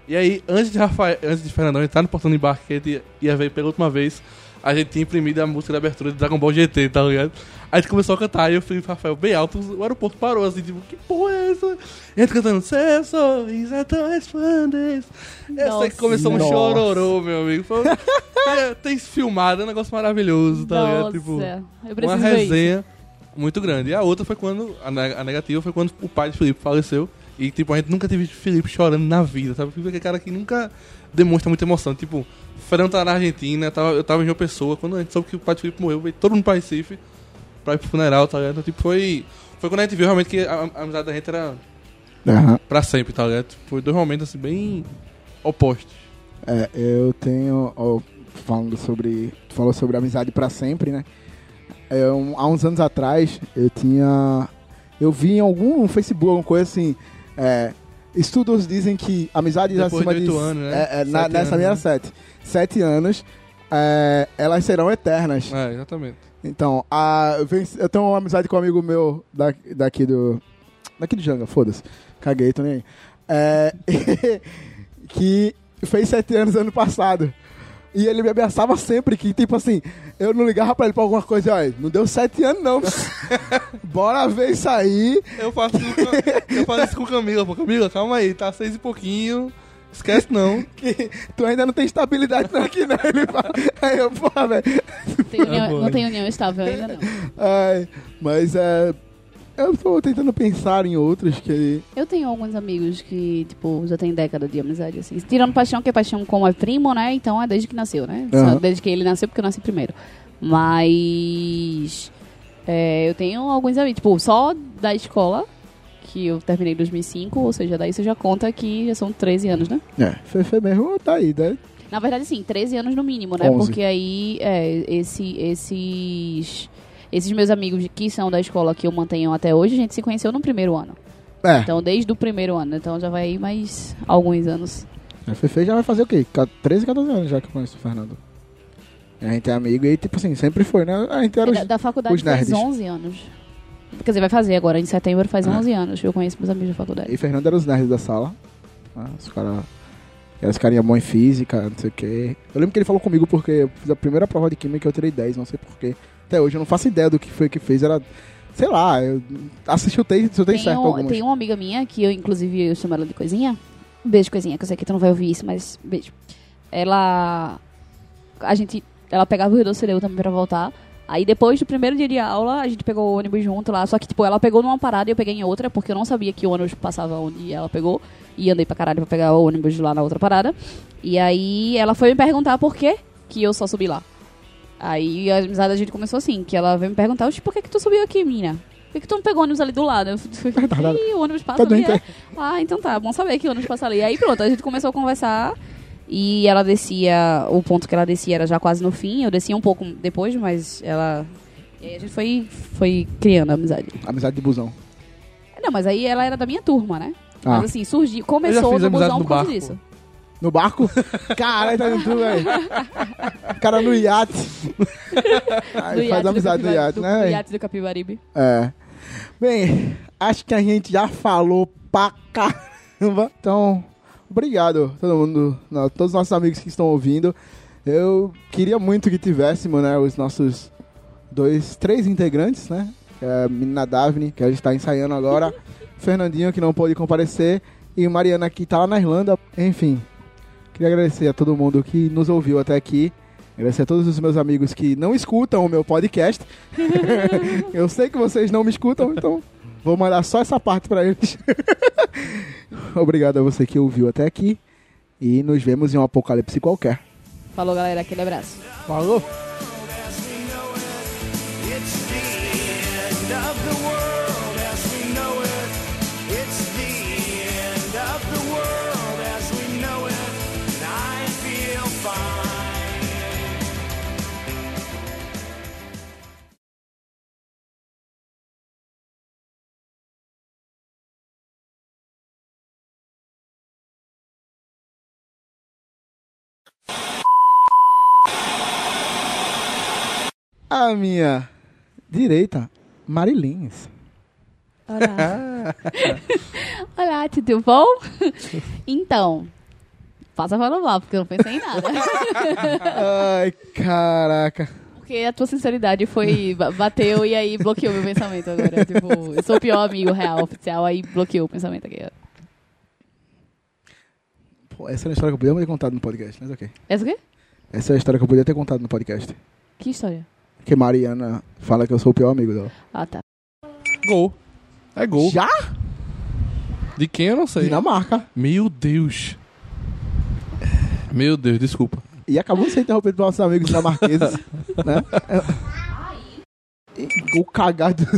E aí, antes de Rafael, antes de Fernandão entrar no portão de embarque que a gente ia ver pela última vez, a gente tinha imprimido a música da abertura de Dragon Ball GT, tá ligado? Aí a gente começou a cantar, e eu Felipe e Rafael bem alto, o aeroporto parou assim, tipo, que porra é essa? E a gente cantando, seu sorriso é tão resplandece. Essa aí começou um Nossa. chororô, meu amigo. Foi, tem, (laughs) tem filmado, é um negócio maravilhoso, tá ligado? Nossa, Tipo, eu uma resenha muito grande. E a outra foi quando, a negativa foi quando o pai de Felipe faleceu. E, tipo, a gente nunca teve Felipe chorando na vida, sabe? Felipe é aquele cara que nunca demonstra muita emoção. Tipo, Fernando tá na Argentina, eu tava, eu tava em João Pessoa. Quando a gente soube que o pai de Felipe morreu, veio todo mundo pra Recife pra ir pro funeral, tá ligado? Então, tipo, foi, foi quando a gente viu realmente que a, a amizade da gente era Aham. pra sempre, tá ligado? Foi dois momentos, assim, bem opostos. É, eu tenho, ó, falando sobre, tu falou sobre amizade pra sempre, né? É, um- há uns anos atrás, eu tinha, eu vi em algum um Facebook, alguma coisa assim, é, estudos dizem que amizades Depois acima de de... oito anos, né? É, é, na- nessa anos, minha né? sete. Sete anos, é, elas serão eternas. É, exatamente. Então, a, eu tenho uma amizade com um amigo meu da, daqui do. Daqui do Janga, foda-se. Caguei, tô nem aí. É, (laughs) que fez sete anos ano passado. E ele me ameaçava sempre que, tipo assim, eu não ligava pra ele pra alguma coisa, olha, não deu sete anos não. (laughs) Bora ver isso aí. Eu faço, isso com- eu faço isso com Camila, pô. Camila, calma aí, tá seis e pouquinho. Esquece não. (laughs) Que tu ainda não tem estabilidade não aqui, né? Ele fala, aí eu, porra, velho. Tem união- não tem união estável ainda, não. Ai, mas é. Eu tô tentando pensar em outros que. Eu tenho alguns amigos que, tipo, já tem década de amizade, assim. Tirando paixão, que é paixão como é primo, né? Então é desde que nasceu, né? Aham. desde que ele nasceu, porque eu nasci primeiro. Mas. é, eu tenho alguns amigos, tipo, só da escola, que eu terminei em 2005, ou seja, daí você já conta que já são 13 anos, né? É, Fefe mesmo tá aí, né? Na verdade, sim, 13 anos no mínimo, né? 11. Porque aí, é, esse, esses, esses meus amigos que são da escola que eu mantenho até hoje, a gente se conheceu no primeiro ano. É. Então, desde o primeiro ano. Então, já vai aí mais alguns anos. A Fefe já vai fazer o quê? Ca- 13, 14 anos já que eu conheço o Fernando. A gente é amigo e, tipo assim, sempre foi, né? A gente era os, da, da faculdade os faz nerds. 11 anos. Quer dizer, vai fazer agora, em setembro faz É. 11 anos. Eu conheço meus amigos da faculdade. E Fernando era os nerds da sala. Ah, os caras. Eram os carinha bom em física, não sei o quê. Eu lembro que ele falou comigo porque eu fiz a primeira prova de química e eu tirei 10, não sei porquê. Até hoje eu não faço ideia do que foi que fez. Era. Sei lá, eu assisti o texto, eu tenho certo um, algumas. tem uma amiga minha que eu, inclusive, eu chamo ela de coisinha. Beijo, coisinha, que eu sei que tu não vai ouvir isso, mas beijo. Ela. A gente. Ela pegava o Rio Doce eu também pra voltar. Aí depois do primeiro dia de aula, a gente pegou o ônibus junto lá. Só que, tipo, ela pegou numa parada e eu peguei em outra, porque eu não sabia que o ônibus passava onde ela pegou. E andei pra caralho pra pegar o ônibus lá na outra parada. E aí ela foi me perguntar por quê que eu só subi lá. Aí a amizade da gente começou assim, que ela veio me perguntar, "Oxe, por que, que tu subiu aqui, mina? Por que, que tu não pegou o ônibus ali do lado? Eu falei, (laughs) "Ih, o ônibus passa Tá ali, doente, é? Ah, então tá, bom saber que o ônibus passa ali. Aí pronto, a gente começou a conversar e ela descia, o ponto que ela descia era já quase no fim, eu descia um pouco depois, mas ela... E aí a gente foi, foi criando a amizade. Amizade de busão. Não, mas aí ela era da minha turma, né? Ah. Mas assim, surgiu, começou no amizade busão por causa disso. No barco? (laughs) Caralho, tá dentro, velho. O cara no iate. (laughs) Aí Do faz iate do amizade no Capivari- iate, do- né? Do velho? iate do Capibaribe. É. Bem, acho que a gente já falou pra caramba. Então, obrigado todo mundo, não, todos os nossos amigos que estão ouvindo. Eu queria muito que tivéssemos, né, os nossos dois, três integrantes, né? Que é a menina Daphne, que a gente está ensaiando agora. (laughs) Fernandinho, que não pôde comparecer. E Mariana, que tá lá na Irlanda. Enfim, queria agradecer a todo mundo que nos ouviu até aqui. Agradecer a todos os meus amigos que não escutam o meu podcast. (laughs) Eu sei que vocês não me escutam, então vou mandar só essa parte pra eles. (laughs) Obrigado a você que ouviu até aqui. E nos vemos em um apocalipse qualquer. Falou, galera. Aquele abraço. Falou! A minha direita, Marilins. Olá. (laughs) Olá, tudo bom? Então, passa para lá, porque eu não pensei em nada. Ai, caraca. Porque a tua sinceridade foi. ba- bateu e aí bloqueou meu pensamento agora. Tipo, eu sou o pior amigo real, oficial, aí bloqueou o pensamento aqui. Pô, essa é uma história que eu podia ter contado no podcast, mas ok. Essa o quê? Essa é a história que eu podia ter contado no podcast. Que história? Que Mariana fala que eu sou o pior amigo dela. Ah, tá. Gol. É gol. Já? De quem eu não sei. Dinamarca. Meu Deus. Meu Deus, desculpa. E acabou de ser interrompido pelos nossos amigos dinamarqueses, (laughs) né? Gol cagado. (laughs)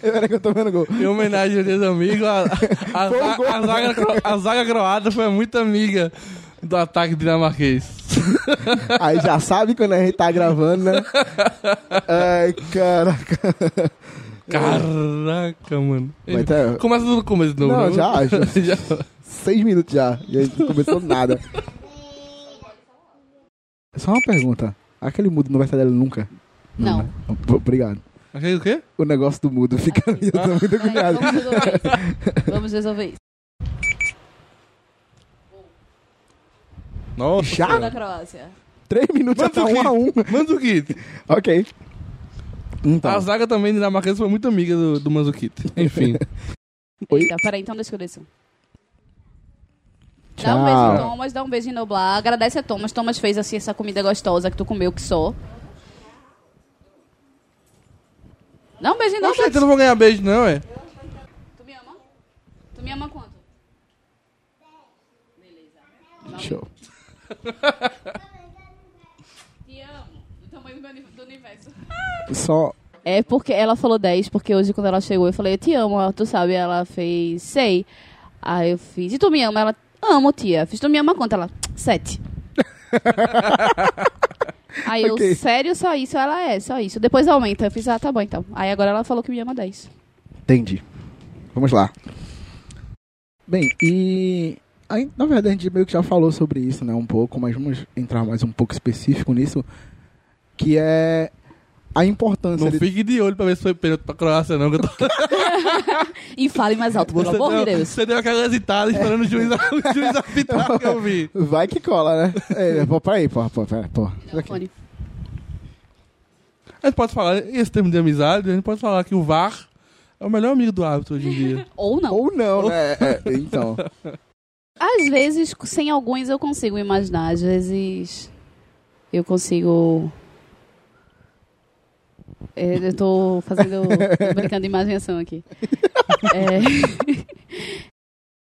Peraí que eu tô vendo gol. Em homenagem aos meus amigos, a, a, gol. a zaga, a zaga croata foi muito amiga do ataque dinamarquês. (laughs) Aí já sabe quando a gente tá gravando, né? Ai, caraca. Caraca, mano. Ter- Começa do começo de novo. Não, né? já, (laughs) já. Seis minutos já. E aí não começou nada. Só uma pergunta. Aquele mudo não vai sair dela nunca. Não. né? Obrigado. Aquele o quê? O negócio do mudo fica ali, eu tô muito agoniado. vamos resolver isso. Vamos resolver isso. Nossa. Já? Da Croácia. Três minutos já tá um a um. Manzukit. Ok. Então. A zaga também dinamarquesa foi muito amiga do, do Manzukit. Enfim. (laughs) Eita, peraí, então deixa eu descer. Dá um beijo em Thomas, dá um beijo em Noblar. Agradece a Thomas. Thomas fez assim essa comida gostosa que tu comeu que só. Dá um beijo em Não, Noblar. eu não vou ganhar beijo, não, é? Tu me ama? Tu me ama quanto? Show. Te amo. Do tamanho do uni- do universo. Só. É porque ela falou 10, porque hoje quando ela chegou eu falei, eu te amo, tu sabe, ela fez, sei. Aí eu fiz, e tu me ama? Ela, amo, tia. Fiz, tu me ama quanto? Ela, 7. (laughs) Aí eu, Ok. sério, só isso? Ela é, só isso. Depois aumenta. Eu fiz, ah, tá bom então. Aí agora ela falou que me ama 10. Entendi. Vamos lá. Bem, e. aí, na verdade, a gente meio que já falou sobre isso, né? Um pouco, mas vamos entrar mais um pouco específico nisso. Que é a importância Não de. fique de olho pra ver se foi pênalti pra Croácia, não. Que eu tô... (laughs) E fale mais alto, pelo Você amor de Deus. Você deu aquela hesitada esperando o juiz, o juiz arbitrar que eu vi. Vai que cola, né? É, pô, peraí, pô, pô, peraí, pô. Aqui. A gente pode falar, esse termo de amizade, a gente pode falar que o VAR é o melhor amigo do árbitro hoje em dia. (laughs) Ou não. Ou não, né? É, então. (laughs) Às vezes, sem alguns eu consigo imaginar. Às vezes eu consigo. É, Eu tô fazendo. tô brincando de imaginação aqui. (laughs) É,